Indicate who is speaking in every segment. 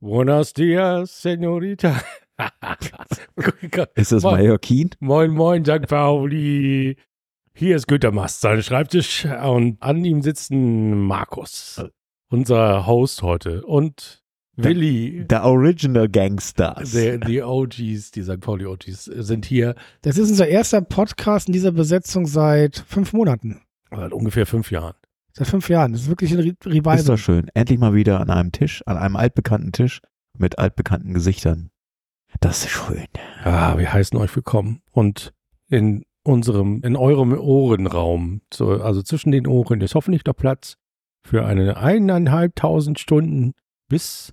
Speaker 1: Buenos dias, Senorita.
Speaker 2: Ist das. Mallorquin?
Speaker 1: Moin, moin, St. Pauli. Hier ist Günter Mast, sein Schreibtisch. Und an ihm sitzen Markus, unser Host heute. Und Willi,
Speaker 2: The Original Gangsters.
Speaker 1: der, die OGs, die St. Pauli OGs, sind hier
Speaker 3: Das ist unser erster Podcast in dieser Besetzung seit fünf Monaten.
Speaker 1: seit ungefähr fünf Jahren.
Speaker 3: Seit fünf Jahren. Das ist wirklich ein Re
Speaker 2: Ist
Speaker 3: Revival.
Speaker 2: doch schön. Endlich mal wieder an einem Tisch, an einem altbekannten Tisch mit altbekannten Gesichtern. Das ist schön.
Speaker 1: Ah, wir heißen euch willkommen. Und in unserem, in eurem Ohrenraum, so, also zwischen den Ohren, ist hoffentlich noch Platz für eine eineinhalbtausend Stunden, bis,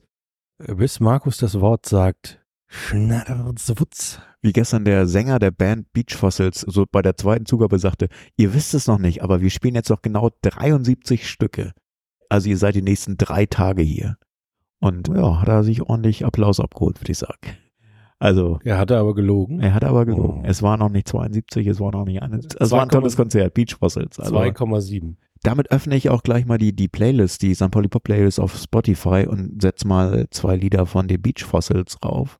Speaker 1: bis Markus das Wort sagt. Schnatterzwutz.
Speaker 2: Wie gestern der Sänger der Band Beach Fossils so bei der zweiten Zugabe sagte, ihr wisst es noch nicht, aber wir spielen jetzt noch genau 73 Stücke. Also ihr seid die nächsten drei Tage hier. Und ja, hat er sich ordentlich Applaus abgeholt, würde ich sagen. Also,
Speaker 1: Er hatte aber gelogen.
Speaker 2: er hat aber gelogen.
Speaker 1: Oh.
Speaker 2: Es war noch nicht 72, es war noch nicht eine. Es war ein tolles Konzert, Beach Fossils. Also,
Speaker 1: 2,7.
Speaker 2: Damit öffne ich auch gleich mal die, die Playlist, die St. Pauli Pop Playlist auf Spotify und setze mal zwei Lieder von den Beach Fossils rauf,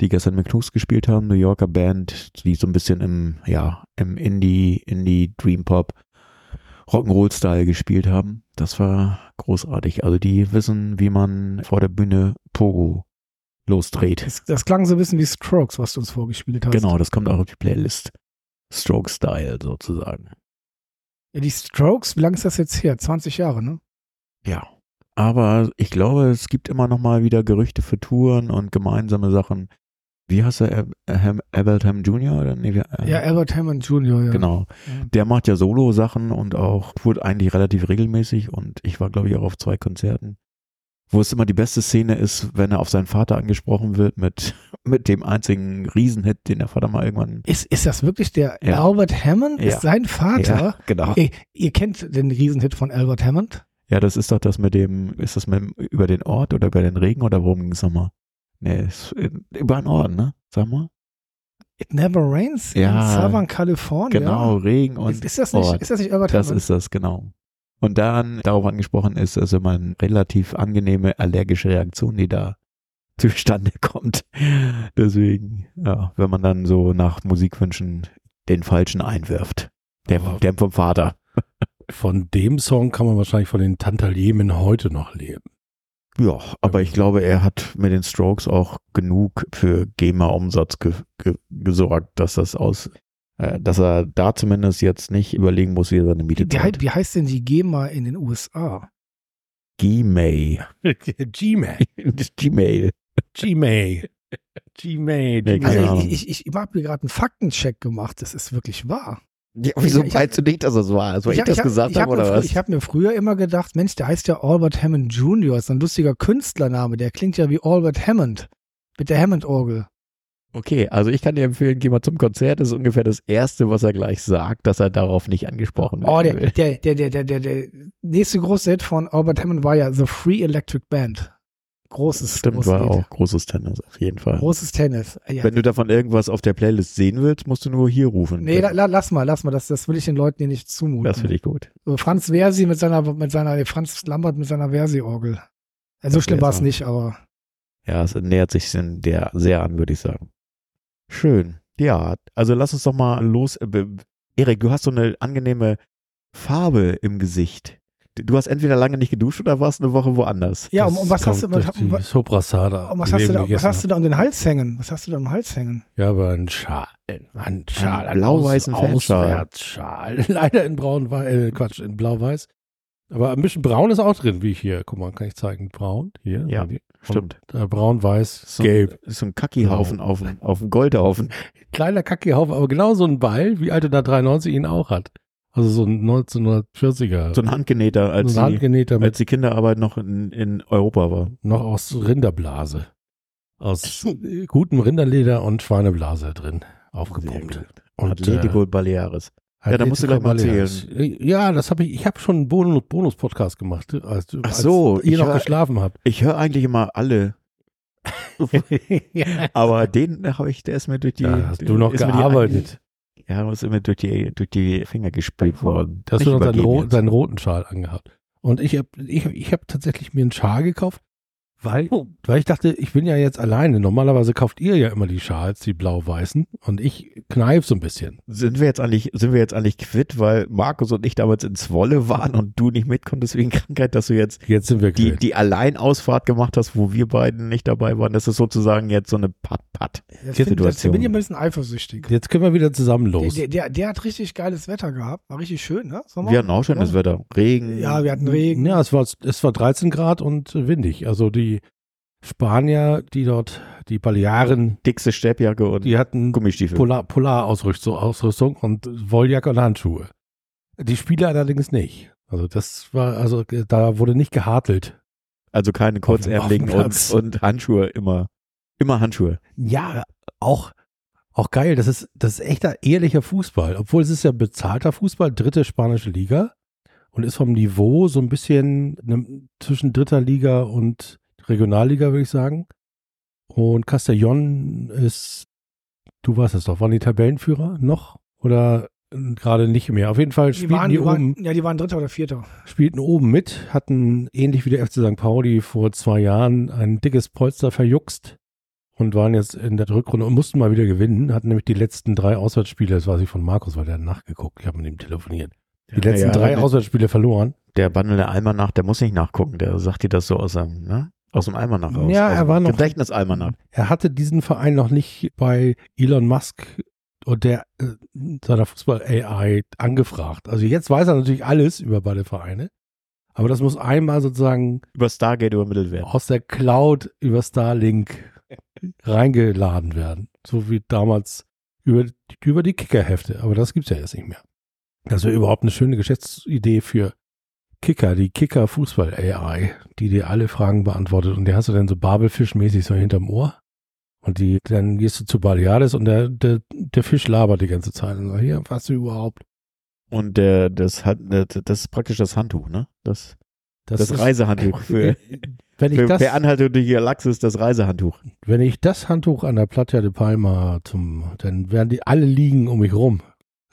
Speaker 2: die gestern mit Knus gespielt haben, New Yorker Band, die so ein bisschen im, ja, im Indie, Indie Dream Pop Rock'n'Roll Style gespielt haben. Das war großartig. Also die wissen, wie man vor der Bühne Pogo losdreht.
Speaker 3: Das, das klang so ein bisschen wie Strokes, was du uns vorgespielt hast.
Speaker 2: Genau, das kommt auch auf die Playlist. Stroke Style sozusagen.
Speaker 3: Ja, die Strokes, wie lange ist das jetzt her? 20 Jahre, ne?
Speaker 2: Ja. Aber ich glaube, es gibt immer noch mal wieder Gerüchte für Touren und gemeinsame Sachen. Wie heißt er? Albert Ham Jr.? Oder? Nee, äh,
Speaker 3: Ja, Albert Hammond Jr., ja.
Speaker 2: Genau.
Speaker 3: Ja.
Speaker 2: Der macht ja Solo-Sachen und auch tourt eigentlich relativ regelmäßig und ich war, glaube ich, auch auf zwei Konzerten. Wo es immer die beste Szene ist, wenn er auf seinen Vater angesprochen wird mit, mit dem einzigen Riesenhit, den der Vater mal irgendwann.
Speaker 3: Ist, ist das wirklich der
Speaker 2: Ja.
Speaker 3: Albert Hammond?
Speaker 2: Ja.
Speaker 3: Ist sein Vater?
Speaker 2: Ja, genau.
Speaker 3: Ihr, ihr kennt den Riesenhit von Albert Hammond?
Speaker 2: Ja, das ist doch das mit dem, ist das mit dem, über den Ort oder über den Regen oder worum ging es nochmal? Nee, ist, äh, über den Ort, ne? Sag mal.
Speaker 3: It Never Rains
Speaker 2: Ja.
Speaker 3: in Southern California.
Speaker 2: Genau, Regen und
Speaker 3: Ist, ist, das nicht,
Speaker 2: Ort.
Speaker 3: ist das nicht Albert
Speaker 2: Das
Speaker 3: Hammond?
Speaker 2: ist das, genau. Und dann darauf angesprochen ist, immer eine relativ angenehme allergische Reaktion, die da zustande kommt. Deswegen, ja, wenn man dann so nach Musikwünschen den falschen einwirft. Der, der vom Vater.
Speaker 1: Von dem Song kann man wahrscheinlich von den Tantaliemen heute noch leben.
Speaker 2: Ja, aber ich glaube, er hat mit den Strokes auch genug für GEMA-Umsatz ge ge gesorgt, dass das aus, dass er da zumindest jetzt nicht überlegen muss, wie er seine Miete zahlt.
Speaker 3: wie heißt denn die GEMA in den USA?
Speaker 2: Gmail.
Speaker 1: Gmail.
Speaker 2: Gmail.
Speaker 1: Gmail. Gmail.
Speaker 2: Nee,
Speaker 3: Also ich, ich, ich habe mir gerade einen Faktencheck gemacht. Das ist wirklich wahr.
Speaker 2: Ja, wieso
Speaker 3: Ich- ich
Speaker 2: meinst du nicht, dass es war? Also ich,
Speaker 3: hab-
Speaker 2: das
Speaker 3: hab-
Speaker 2: gesagt
Speaker 3: ich
Speaker 2: habe
Speaker 3: hab
Speaker 2: oder was?
Speaker 3: Ich habe mir früher immer gedacht, Mensch, der heißt ja Albert Hammond Jr. Ist ein lustiger Künstlername. Der klingt ja wie Albert Hammond mit der Hammond-Orgel.
Speaker 2: Okay, also ich kann dir empfehlen, geh mal zum Konzert. Das ist ungefähr das Erste, was er gleich sagt, dass er darauf nicht angesprochen wird.
Speaker 3: Oh, der, der, der, der, der, der, der nächste große Hit von Albert Hammond war ja The Free Electric Band. Großes,
Speaker 2: Stimmt,
Speaker 3: großes
Speaker 2: war
Speaker 3: Lied.
Speaker 2: auch großes Tennis, auf jeden Fall.
Speaker 3: Großes Tennis. Ja.
Speaker 2: Wenn du davon irgendwas auf der Playlist sehen willst, musst du nur hier rufen.
Speaker 3: Nee, la, la, lass mal, lass mal. Das, das will ich den Leuten hier nicht zumuten.
Speaker 2: das finde ich gut.
Speaker 3: So Franz Versi mit seiner, mit seiner, Franz Lambert mit seiner Versi-Orgel. Ja, so schlimm war es nicht, aber
Speaker 2: Ja, es nähert sich der sehr an, würde ich sagen. Schön. Ja, also lass uns doch mal los. äh, Erik, du hast so eine angenehme Farbe im Gesicht. Du hast entweder lange nicht geduscht oder warst eine Woche woanders.
Speaker 3: ja, um, um was hast du, was,
Speaker 1: durch die
Speaker 3: was, was, hast du da, was hast du da um den Hals hängen? Was hast du da am Hals hängen?
Speaker 1: Ja, aber ein Schal. Ein Schal.
Speaker 2: Einen blau-weißen.
Speaker 1: Auswärtsschal. Leider in braun-weiß, äh, Quatsch, in blau-weiß. Aber ein bisschen braun ist auch drin, wie ich hier. Guck mal, kann ich zeigen. Braun, hier.
Speaker 2: Ja,
Speaker 1: Und
Speaker 2: Stimmt.
Speaker 1: Äh, braun-weiß,
Speaker 2: So,
Speaker 1: gelb.
Speaker 2: Ist so ein Kackihaufen auf, dem- auf dem Goldhaufen.
Speaker 1: Kleiner Kackehaufen, aber genau so ein Ball, wie Alter da 93 ihn auch hat. Also so ein 1940er.
Speaker 2: So ein Handgenähter, als,
Speaker 1: so ein
Speaker 2: die,
Speaker 1: Handgenähter mit
Speaker 2: als die Kinderarbeit noch in, in Europa war.
Speaker 1: noch aus Rinderblase. Aus äh, gutem Rinderleder und Schweineblase drin aufgepumpt. Und,
Speaker 2: Atletico Baleares. Ja, da musst du gleich mal
Speaker 1: Baleares. Ja, das habe ich, ich habe schon einen Bonus- Bonus-Podcast gemacht, als,
Speaker 2: Ach
Speaker 1: als
Speaker 2: so,
Speaker 1: ihr
Speaker 2: ich
Speaker 1: noch
Speaker 2: hör-
Speaker 1: geschlafen habt.
Speaker 2: Ich höre eigentlich immer alle, aber den habe ich, der ist mir durch die.
Speaker 1: Da hast du noch
Speaker 2: ist mir die
Speaker 1: gearbeitet.
Speaker 2: Ja, ist immer durch die, durch die Finger gespült worden.
Speaker 1: Da hast du noch seinen, ro seinen roten Schal angehabt. Und ich habe ich, ich hab tatsächlich mir einen Schal gekauft, weil, weil ich dachte, ich bin ja jetzt alleine. Normalerweise kauft ihr ja immer die Schals, die blau-weißen. Und ich kneif so ein bisschen.
Speaker 2: Sind wir jetzt eigentlich, sind wir jetzt eigentlich quitt, weil Markus und ich damals ins Wolle waren und du nicht mitkonntest wegen Krankheit, dass du jetzt
Speaker 1: Jetzt sind wir
Speaker 2: die, die Alleinausfahrt gemacht hast, wo wir beiden nicht dabei waren. Das ist sozusagen jetzt so eine Pat-Pat.
Speaker 3: Jetzt, find, jetzt
Speaker 2: Situation.
Speaker 3: bin ich ein bisschen eifersüchtig.
Speaker 1: Jetzt können wir wieder zusammen los.
Speaker 3: der, der, der hat richtig geiles Wetter gehabt. War richtig schön, ne? Sommer?
Speaker 2: Wir hatten auch schönes
Speaker 3: Ja.
Speaker 2: Wetter. Regen.
Speaker 3: Ja, wir hatten Regen.
Speaker 1: Ja, es war, es war 13 Grad und windig. Also die Spanier, die dort, die Balearen,
Speaker 2: Dickste Steppjacke und
Speaker 1: die hatten
Speaker 2: Gummistiefel.
Speaker 1: Polar, Polarausrüstung Ausrüstung und Wolljacke und Handschuhe. Die Spieler allerdings nicht. Also das war, also da wurde nicht gehartelt.
Speaker 2: Also keine kurzärmeligen und, und Handschuhe immer. Immer Handschuhe.
Speaker 1: Ja, auch, auch geil. Das ist, das ist echter ehrlicher Fußball. Obwohl es ist ja bezahlter Fußball, dritte spanische Liga und ist vom Niveau so ein bisschen ne, zwischen dritter Liga und Regionalliga, würde ich sagen. Und Castellón ist, du weißt es doch, waren die Tabellenführer noch oder äh, gerade nicht mehr? Auf jeden Fall
Speaker 3: Die
Speaker 1: spielten
Speaker 3: waren,
Speaker 1: die,
Speaker 3: die waren,
Speaker 1: oben,
Speaker 3: ja, die waren Dritter oder Vierter.
Speaker 1: spielten oben mit, hatten ähnlich wie der FC St. Pauli vor zwei Jahren ein dickes Polster verjuckst und waren jetzt in der Rückrunde und mussten mal wieder gewinnen, hatten nämlich die letzten drei Auswärtsspiele, das weiß ich von Markus, weil der hat nachgeguckt, ich habe mit ihm telefoniert, die letzten
Speaker 2: ja,
Speaker 1: drei Auswärtsspiele verloren.
Speaker 2: Der Bandel der Almanach, der muss nicht nachgucken. Der sagt dir das so aus dem, ne? Aus dem Almanach raus.
Speaker 1: Ja,
Speaker 2: aus
Speaker 1: er war noch-
Speaker 2: Gedächtnisalmanach.
Speaker 1: Er hatte diesen Verein noch nicht bei Elon Musk und der äh, seiner Fußball-AI angefragt. Also jetzt weiß er natürlich alles über beide Vereine, aber das muss einmal sozusagen
Speaker 2: Über Stargate übermittelt werden.
Speaker 1: aus der Cloud über Starlink reingeladen werden. So wie damals über, über die Kickerhefte. Aber das gibt's ja jetzt nicht mehr. Das wäre überhaupt eine schöne Geschäftsidee für Kicker, die Kicker Fußball AI, die dir alle Fragen beantwortet. Und die hast du dann so Babelfischmäßig so hinterm Ohr. Und die, dann gehst du zu Baleares und der, der, der Fisch labert die ganze Zeit und sagt, hier, was du überhaupt?
Speaker 2: Und der, das hat, das ist praktisch das Handtuch, ne? Das, das,
Speaker 1: ist-
Speaker 2: Reisehandtuch für,
Speaker 1: wenn ich
Speaker 2: für
Speaker 1: das,
Speaker 2: per Anhalter durch die Galaxis das Reisehandtuch.
Speaker 1: Wenn ich das Handtuch an der Playa de Palma zum, dann werden die alle liegen um mich rum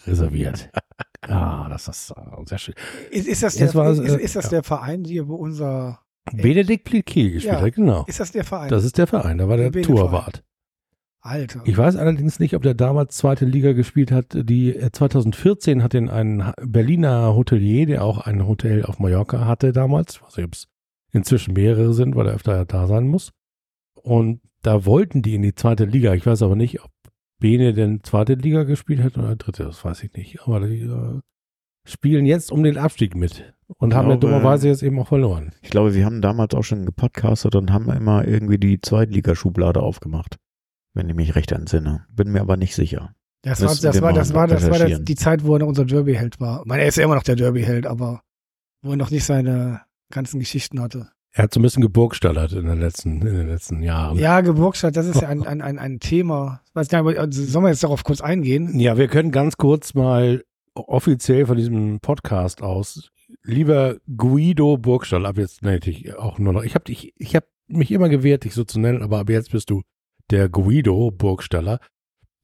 Speaker 1: reserviert. ah, das ist äh, sehr schön.
Speaker 3: Ist, ist das, der,
Speaker 1: war
Speaker 3: ist,
Speaker 1: äh,
Speaker 3: ist das
Speaker 1: ja.
Speaker 3: der Verein, hier, wo unser.
Speaker 1: Benedikt Pliquet gespielt
Speaker 3: Ja.
Speaker 1: hat, genau.
Speaker 3: Ist das der Verein?
Speaker 1: Das ist der Verein, da war der
Speaker 3: Der.
Speaker 1: Torwart.
Speaker 3: Alter.
Speaker 1: Ich weiß allerdings nicht, ob der damals zweite Liga gespielt hat. Die äh, 2014 hat ihn ein Berliner Hotelier, der auch ein Hotel auf Mallorca hatte damals. Ich weiß nicht, ob es inzwischen mehrere sind, weil er öfter da sein muss. Und da wollten die in die zweite Liga. Ich weiß aber nicht, ob Bene denn zweite Liga gespielt hat oder dritte, das weiß ich nicht. Aber die äh, spielen jetzt um den Abstieg mit und
Speaker 2: Ich
Speaker 1: haben ja
Speaker 2: glaube,
Speaker 1: dummerweise jetzt eben auch verloren.
Speaker 2: Ich glaube, wir haben damals auch schon gepodcastet und haben immer irgendwie die Zweitligaschublade aufgemacht. Wenn ich mich recht entsinne. Bin mir aber nicht sicher.
Speaker 3: Das war, das war, das war, das war das,
Speaker 2: recherchieren.
Speaker 3: die Zeit, wo er unser Derby-Held war. Ich meine, er ist ja immer noch der Derby-Held, aber wo er noch nicht seine ganzen Geschichten hatte.
Speaker 1: Er hat so ein bisschen geburgstallert in den letzten, in den letzten Jahren.
Speaker 3: Ja, Geburtsstadt, das ist ja ein, ein, ein, ein Thema. Ich weiß nicht, aber, also, sollen wir jetzt darauf kurz eingehen?
Speaker 1: Ja, wir können ganz kurz mal offiziell von diesem Podcast aus, lieber Guido Burgstall, ab jetzt nenne ich dich auch nur noch, ich habe dich, ich habe mich immer gewehrt, dich so zu nennen, aber ab jetzt bist du der Guido Burgstaller.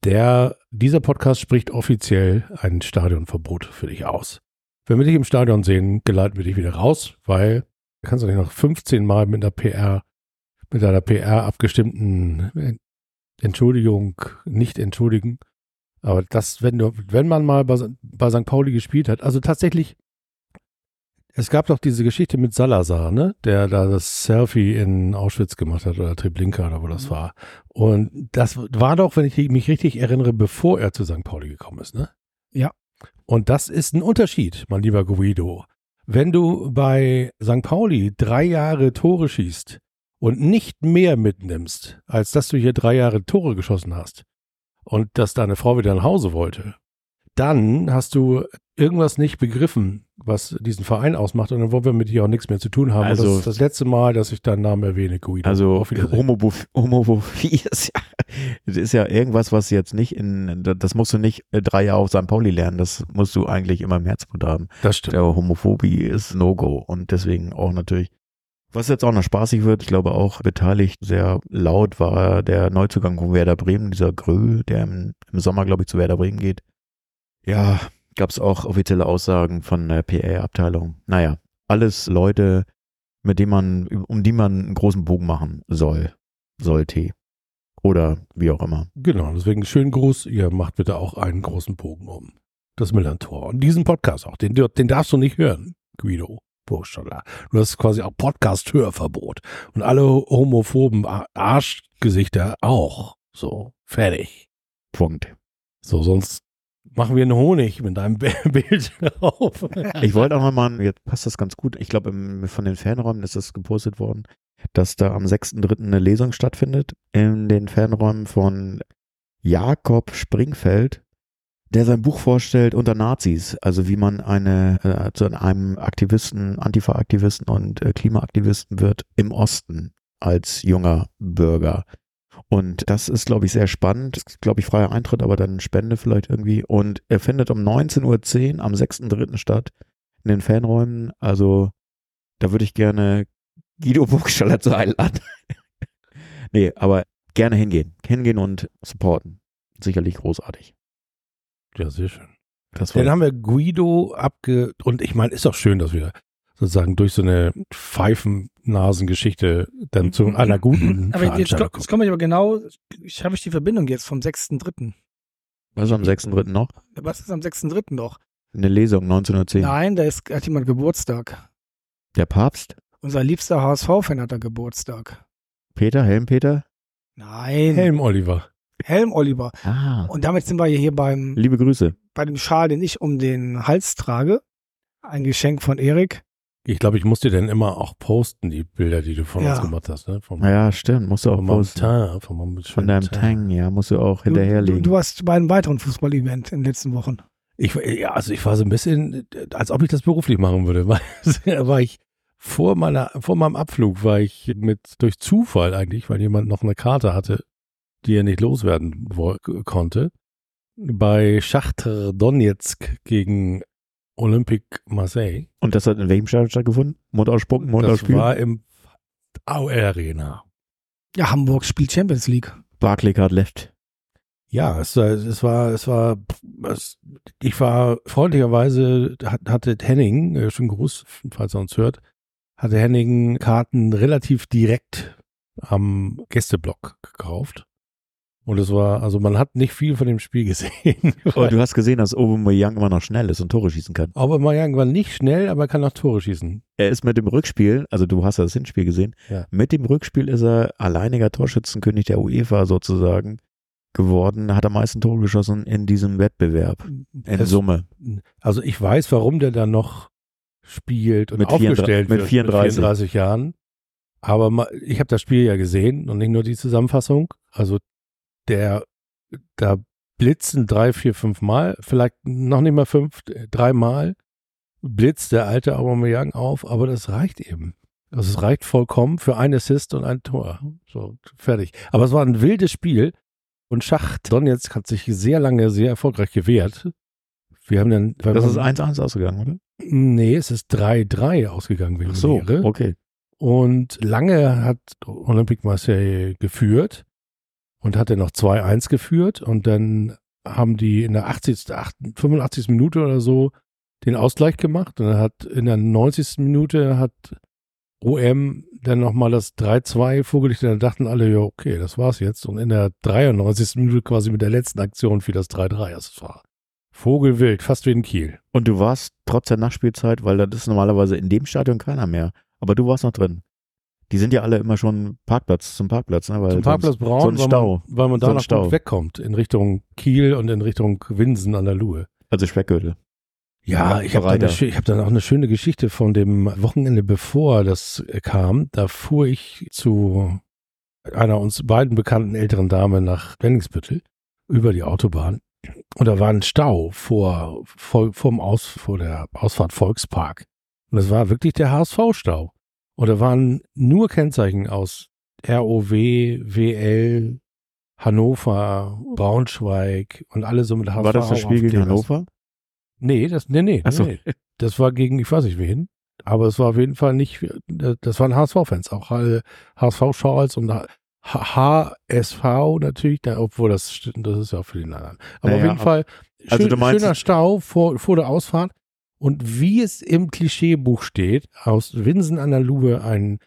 Speaker 1: Der, dieser Podcast spricht offiziell ein Stadionverbot für dich aus. Wenn wir dich im Stadion sehen, geleiten wir dich wieder raus, weil kannst du nicht noch 15 Mal mit einer PR, mit einer PR abgestimmten Entschuldigung nicht entschuldigen. Aber das, wenn du, wenn man mal bei, bei St. Pauli gespielt hat, also tatsächlich, es gab doch diese Geschichte mit Salazar, ne, der da das Selfie in Auschwitz gemacht hat oder Treblinka oder wo das war. Und das war doch, wenn ich mich richtig erinnere, bevor er zu St. Pauli gekommen ist, ne?
Speaker 3: Ja.
Speaker 1: Und das ist ein Unterschied, mein lieber Guido. Wenn du bei St. Pauli drei Jahre Tore schießt und nicht mehr mitnimmst, als dass du hier drei Jahre Tore geschossen hast und dass deine Frau wieder nach Hause wollte, dann hast du irgendwas nicht begriffen, was diesen Verein ausmacht und dann wollen wir mit dir auch nichts mehr zu tun haben.
Speaker 2: Also-
Speaker 1: das ist das letzte Mal, dass ich deinen Namen erwähne, Guido.
Speaker 2: Also Homophobie ist ja, das ist ja irgendwas, was jetzt nicht in, das musst du nicht äh, drei Jahre auf St. Pauli lernen, das musst du eigentlich immer im Herzblut haben.
Speaker 1: das stimmt.
Speaker 2: Aber Homophobie ist No-Go und deswegen auch natürlich, was jetzt auch noch spaßig wird, ich glaube auch beteiligt sehr laut war der Neuzugang von Werder Bremen, dieser Grö, der im, im Sommer, glaube ich, zu Werder Bremen geht. Ja, gab es auch offizielle Aussagen von der PA-Abteilung. Naja, alles Leute, mit denen man, um die man einen großen Bogen machen soll, sollte. Oder wie auch immer.
Speaker 1: Genau, deswegen schönen Gruß. Ihr macht bitte auch einen großen Bogen um das Millantor. Und diesen Podcast auch, den, den darfst du nicht hören, Guido Burschala. Du hast quasi auch Podcast-Hörverbot. Und alle homophoben Arschgesichter auch. So, fertig.
Speaker 2: Punkt.
Speaker 1: So, sonst machen wir einen Honig mit deinem Bild drauf.
Speaker 2: Ich wollte auch nochmal, jetzt passt das ganz gut, ich glaube von den Fanräumen ist das gepostet worden, dass da am 6.3. eine Lesung stattfindet in den Fanräumen von Jakob Springfeld, der sein Buch vorstellt unter Nazis, also wie man eine äh, zu einem Aktivisten, Antifa-Aktivisten und äh, Klimaaktivisten wird im Osten als junger Bürger. Und das ist, glaube ich, sehr spannend. Glaube ich, freier Eintritt, aber dann Spende vielleicht irgendwie. Und er findet um 19.10 Uhr am 6.3. statt in den Fanräumen. Also da würde ich gerne Guido Burgstaller zu einladen. nee, aber gerne hingehen. Hingehen und supporten. Sicherlich großartig.
Speaker 1: Ja, sehr schön. Dann haben wir Guido abge... Und ich meine, ist auch schön, dass wir sozusagen durch so eine Pfeifennasengeschichte dann zu mhm. einer guten
Speaker 3: Aber jetzt, jetzt komme ich aber genau, ich habe ich die Verbindung jetzt vom 6.3.
Speaker 2: Was ist am 6.3. noch?
Speaker 3: Was ist am 6.3. noch?
Speaker 2: Eine Lesung, 1910.
Speaker 3: Nein, da ist, hat jemand Geburtstag.
Speaker 2: Der Papst?
Speaker 3: Unser liebster HSV-Fan hat da Geburtstag.
Speaker 2: Peter, Helm-Peter?
Speaker 3: Nein.
Speaker 1: Helm-Oliver.
Speaker 3: Helm-Oliver.
Speaker 2: Ah.
Speaker 3: Und damit sind wir hier beim...
Speaker 2: Liebe Grüße.
Speaker 3: Bei dem Schal, den ich um den Hals trage. Ein Geschenk von Erik.
Speaker 1: Ich glaube, ich muss dir dann immer auch posten, die Bilder, die du von ja. uns gemacht hast. Ne?
Speaker 2: Vom, ja, stimmt. Musst du auch posten. Teint, von, von deinem Tang, ja, musst du auch hinterherlegen.
Speaker 3: Du, du, warst bei einem weiteren Fußball-Event in den letzten Wochen.
Speaker 1: Ich, ja, also ich war so ein bisschen, als ob ich das beruflich machen würde. War, war ich vor meiner, vor meinem Abflug war ich mit, durch Zufall eigentlich, weil jemand noch eine Karte hatte, die er nicht loswerden konnte, bei Schachter Donetsk gegen Olympique Marseille.
Speaker 2: Und das hat in welchem Stadion stattgefunden? Mundauspucken, Mundausspiel?
Speaker 1: Das war im AOL Arena.
Speaker 3: Ja, Hamburg spielt Champions League.
Speaker 2: Barclaycard left.
Speaker 1: Ja, es, es war, es war, es, ich war freundlicherweise, hatte Henning, äh, schon Gruß, falls er uns hört, hatte Henning Karten relativ direkt am Gästeblock gekauft. Und es war, also man hat nicht viel von dem Spiel gesehen.
Speaker 2: Aber du hast gesehen, dass Aubameyang immer noch schnell ist und Tore schießen kann.
Speaker 1: Aubameyang war nicht schnell, aber er kann auch Tore schießen.
Speaker 2: Er ist mit dem Rückspiel, also du hast das Hinspiel gesehen, ja. mit dem Rückspiel ist er alleiniger Torschützenkönig der UEFA sozusagen geworden, hat am meisten Tore geschossen in diesem Wettbewerb. In es, Summe.
Speaker 1: Also ich weiß, warum der da noch spielt und
Speaker 2: mit
Speaker 1: aufgestellt
Speaker 2: 34, mit 34.
Speaker 1: mit 34 Jahren. Aber ich habe das Spiel ja gesehen und nicht nur die Zusammenfassung. Also der, da blitzen drei, vier, fünf Mal, vielleicht noch nicht mal fünf, drei Mal blitzt der alte Aubameyang auf, aber das reicht eben. Also es reicht vollkommen für ein Assist und ein Tor. So, fertig. Aber es war ein wildes Spiel und Schacht Donetsk hat sich sehr lange sehr erfolgreich gewehrt. Wir haben dann.
Speaker 2: Das ist 1-1 ausgegangen, oder?
Speaker 1: Nee, es ist 3-3 ausgegangen wegen
Speaker 2: Ach so, okay.
Speaker 1: Und lange hat Olympique Marseille geführt und hat dann noch 2-1 geführt und dann haben die in der 80., 85. Minute oder so den Ausgleich gemacht und dann hat in der 90. Minute hat OM dann nochmal das 3-2 vorgelegt und dann dachten alle, ja, okay, das war's jetzt. Und in der 93. Minute quasi mit der letzten Aktion für das 3-3. Also es war Vogelwild, fast wie in Kiel.
Speaker 2: Und du warst trotz der Nachspielzeit, weil das ist normalerweise in dem Stadion keiner mehr. Aber du warst noch drin. Die sind ja alle immer schon Parkplatz zum Parkplatz, ne? Weil
Speaker 1: zum Parkplatz Braun,
Speaker 2: so ein Stau.
Speaker 1: Weil man, weil man da noch wegkommt in Richtung Kiel und in Richtung Winsen an der Luhe.
Speaker 2: Also Speckgürtel.
Speaker 1: Ja, ich habe dann, hab dann auch eine schöne Geschichte von dem Wochenende, bevor das kam. Da fuhr ich zu einer uns beiden bekannten älteren Dame nach Wenningsbüttel über die Autobahn. Und da war ein Stau vor, vor, vom Aus, vor der Ausfahrt Volkspark. Und das war wirklich der HSV-Stau. Da waren nur Kennzeichen aus ROW, WL, Hannover, Braunschweig und alle so mit
Speaker 2: HSV. War das das Spiel gegen Hannover?
Speaker 1: Nee, das, nee, nee,
Speaker 2: so.
Speaker 1: nee. Das war gegen, ich weiß nicht wen. Aber es war auf jeden Fall nicht, das waren HSV-Fans, auch HSV-Schals und HSV natürlich, obwohl das, das ist ja auch für den anderen. Aber naja, auf jeden Fall
Speaker 2: Also
Speaker 1: schön,
Speaker 2: du meinst-
Speaker 1: schöner Stau vor, vor der Ausfahrt. Und wie es im Klischeebuch steht, aus Winsen an der Luhe ein,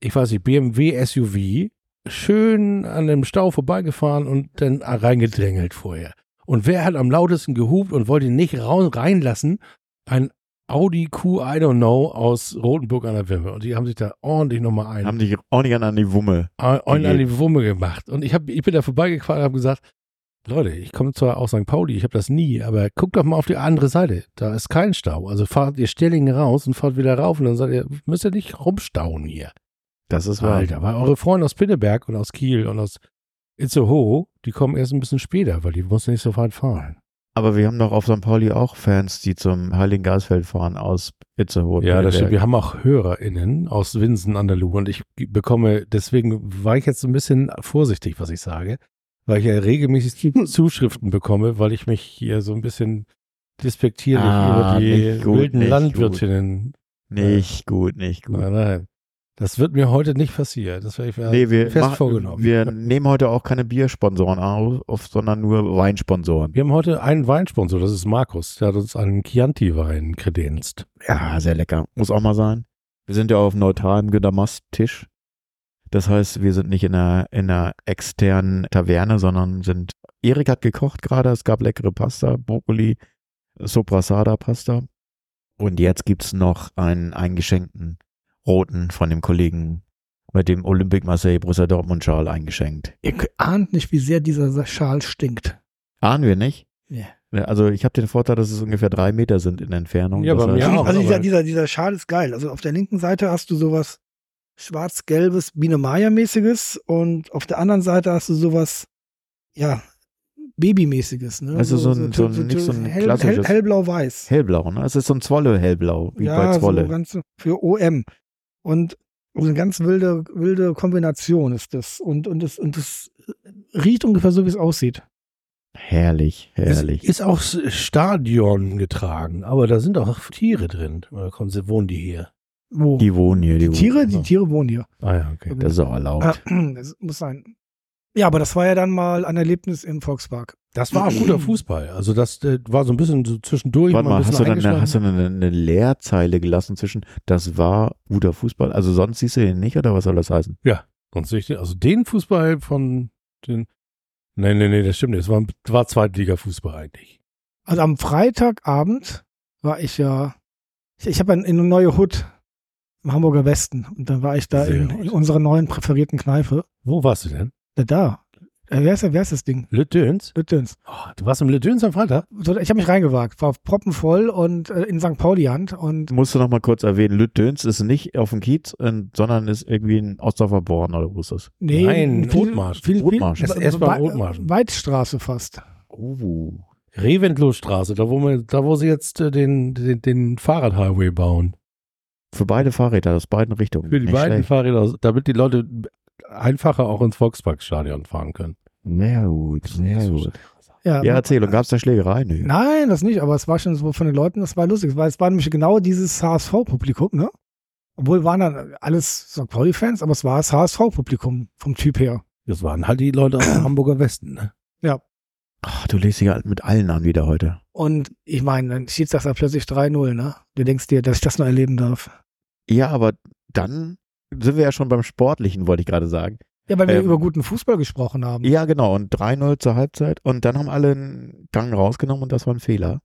Speaker 1: ich weiß nicht, BMW SUV, schön an dem Stau vorbeigefahren und dann reingedrängelt vorher. Und wer hat am lautesten gehupt und wollte ihn nicht reinlassen? Ein Audi Q, I don't know, aus Rotenburg an der Wimmer. Und die haben sich da ordentlich nochmal ein,
Speaker 2: Haben dich ordentlich an die Wumme.
Speaker 1: ein an die Wumme gemacht. Und ich, hab, ich bin da vorbeigefahren und habe gesagt, Leute, ich komme zwar aus St. Pauli, ich habe das nie, aber guckt doch mal auf die andere Seite. Da ist kein Stau. Also fahrt ihr Stellingen raus und fahrt wieder rauf und dann sagt ihr, müsst ihr nicht rumstauen hier.
Speaker 2: Das ist wahr.
Speaker 1: Alter, weil eure Freunde aus Pinneberg und aus Kiel und aus Itzehoe, die kommen erst ein bisschen später, weil die mussten nicht so weit fahren.
Speaker 2: Aber wir haben doch auf St. Pauli auch Fans, die zum Heiligen Geistfeld fahren aus Itzehoe.
Speaker 1: Ja, das stimmt. Wir haben auch HörerInnen aus Winsen an der Luhe und ich bekomme, deswegen war ich jetzt ein bisschen vorsichtig, was ich sage, weil ich ja regelmäßig Zuschriften bekomme, weil ich mich hier so ein bisschen despektierlich
Speaker 2: Ah,
Speaker 1: über die
Speaker 2: gut,
Speaker 1: wilden Landwirtinnen.
Speaker 2: Nicht gut, nicht gut.
Speaker 1: Nein, nein. Das wird mir heute nicht passieren. Das werde ich
Speaker 2: Nee, wir,
Speaker 1: fest
Speaker 2: mach-
Speaker 1: vorgenommen.
Speaker 2: wir nehmen heute auch keine Biersponsoren auf, sondern nur Weinsponsoren.
Speaker 1: Wir haben heute einen Weinsponsor, das ist Markus. Der hat uns einen Chianti-Wein kredenzt.
Speaker 2: Ja, sehr lecker. Muss auch mal sein. Wir sind ja auf neutralem Günter-Mast-Tisch. Das heißt, wir sind nicht in einer, in einer externen Taverne, sondern sind. Erik hat gekocht gerade, es gab leckere Pasta, Brokkoli, Soprasada-Pasta. Und jetzt gibt's noch einen eingeschenkten roten von dem Kollegen mit dem Olympique Marseille Borussia Dortmund Schal eingeschenkt.
Speaker 3: Ihr ahnt nicht, wie sehr dieser Schal stinkt.
Speaker 2: Ahnen wir nicht?
Speaker 3: Ja.
Speaker 2: Also ich habe den Vorteil, dass es ungefähr drei Meter sind in Entfernung.
Speaker 1: Ja, bei
Speaker 2: heißt-
Speaker 1: mir auch.
Speaker 3: also dieser,
Speaker 1: aber-
Speaker 3: dieser, dieser Schal ist geil. Also auf der linken Seite hast du sowas schwarz-gelbes, Biene Maya-mäßiges und auf der anderen Seite hast du sowas, ja, Babymäßiges. Ne?
Speaker 2: Also so ein- so ein- nicht so ein
Speaker 3: hell, hell,
Speaker 2: klassisches-
Speaker 3: hellblau-weiß.
Speaker 2: Hellblau, ne? Es ist so ein Zwolle hellblau, wie
Speaker 3: ja,
Speaker 2: bei Zwolle.
Speaker 3: so ganz für OM. Und eine ganz wilde, wilde Kombination ist das. Und, und das, und das riecht ungefähr so, wie es aussieht.
Speaker 2: herrlich, herrlich.
Speaker 1: Ist, ist auch Stadion getragen, aber da sind auch Tiere drin. Oder kommen sie, wohnen die hier?
Speaker 3: Wo?
Speaker 2: die wohnen hier, die,
Speaker 3: Die Tiere,
Speaker 2: wohnen.
Speaker 3: die Tiere wohnen hier.
Speaker 1: Ah ja, okay.
Speaker 2: Das ist auch erlaubt.
Speaker 3: Ah, Das muss sein. Ja, aber das war ja dann mal ein Erlebnis im Volkspark.
Speaker 1: Das war auch guter Fußball. Also das äh, war so ein bisschen so zwischendurch.
Speaker 2: Warte
Speaker 1: mal
Speaker 2: hast du, dann eine, hast du eine, eine Leerzeile gelassen zwischen, das war guter Fußball? Also sonst siehst du den nicht, oder was soll das heißen?
Speaker 1: Sonst sehe ich den, also den Fußball von den. Nee, nee, nee, das stimmt nicht. Es war, war Zweitliga-Fußball eigentlich.
Speaker 3: Also am Freitagabend war ich ja, ich, ich habe in, in eine neue Hut im Hamburger Westen und dann war ich da in, in unserer neuen präferierten Kneipe.
Speaker 1: Wo warst du denn?
Speaker 3: Da, da. Äh, wer, ist, wer ist das Ding?
Speaker 1: Le Döns? Oh, du warst im Le Döns am Freitag?
Speaker 3: So, Ich habe mich reingewagt, war proppenvoll und äh, in St. Pauli-Hand und
Speaker 2: Musst du noch mal kurz erwähnen, Lüttdöns ist nicht auf dem Kiez, sondern ist irgendwie in Ostdorfer Born, oder wo ist das?
Speaker 3: nee,
Speaker 1: Nein,
Speaker 3: viel,
Speaker 1: Othmarsch.
Speaker 3: Viel, viel,
Speaker 2: Othmarsch.
Speaker 1: Das ist erst bei Othmarschen.
Speaker 3: Weidstraße fast.
Speaker 2: Oh.
Speaker 1: Reventlow-Straße, da wo, wir, da wo sie jetzt äh, den, den, den Fahrradhighway bauen.
Speaker 2: Für beide Fahrräder aus beiden Richtungen.
Speaker 1: Für die
Speaker 2: Nicht
Speaker 1: beiden
Speaker 2: schlecht.
Speaker 1: Fahrräder, damit die Leute einfacher auch ins Volksparkstadion fahren können.
Speaker 2: Sehr gut, sehr gut.
Speaker 3: Ja,
Speaker 2: Ja, erzähl, und gab es da Schlägerei? Nö.
Speaker 3: Nein, das nicht, aber es war schon so von den Leuten, das war lustig, weil es war nämlich genau dieses HSV-Publikum, ne? Obwohl waren dann alles St. Pauli-Fans, aber es war das HSV-Publikum vom Typ her.
Speaker 1: Das waren halt die Leute aus dem Hamburger Westen. Ne?
Speaker 2: Ach, du legst dich ja mit allen an wieder heute.
Speaker 3: Und ich meine, dann steht das da plötzlich 3-0, ne? Du denkst dir, dass ich das noch erleben darf.
Speaker 2: Ja, aber dann sind wir ja schon beim Sportlichen, wollte ich gerade sagen.
Speaker 3: Ja, weil wir
Speaker 2: Ähm,
Speaker 3: über guten Fußball gesprochen haben.
Speaker 2: Ja, genau. Und 3-0 zur Halbzeit. Und dann haben alle einen Gang rausgenommen und das war ein Fehler.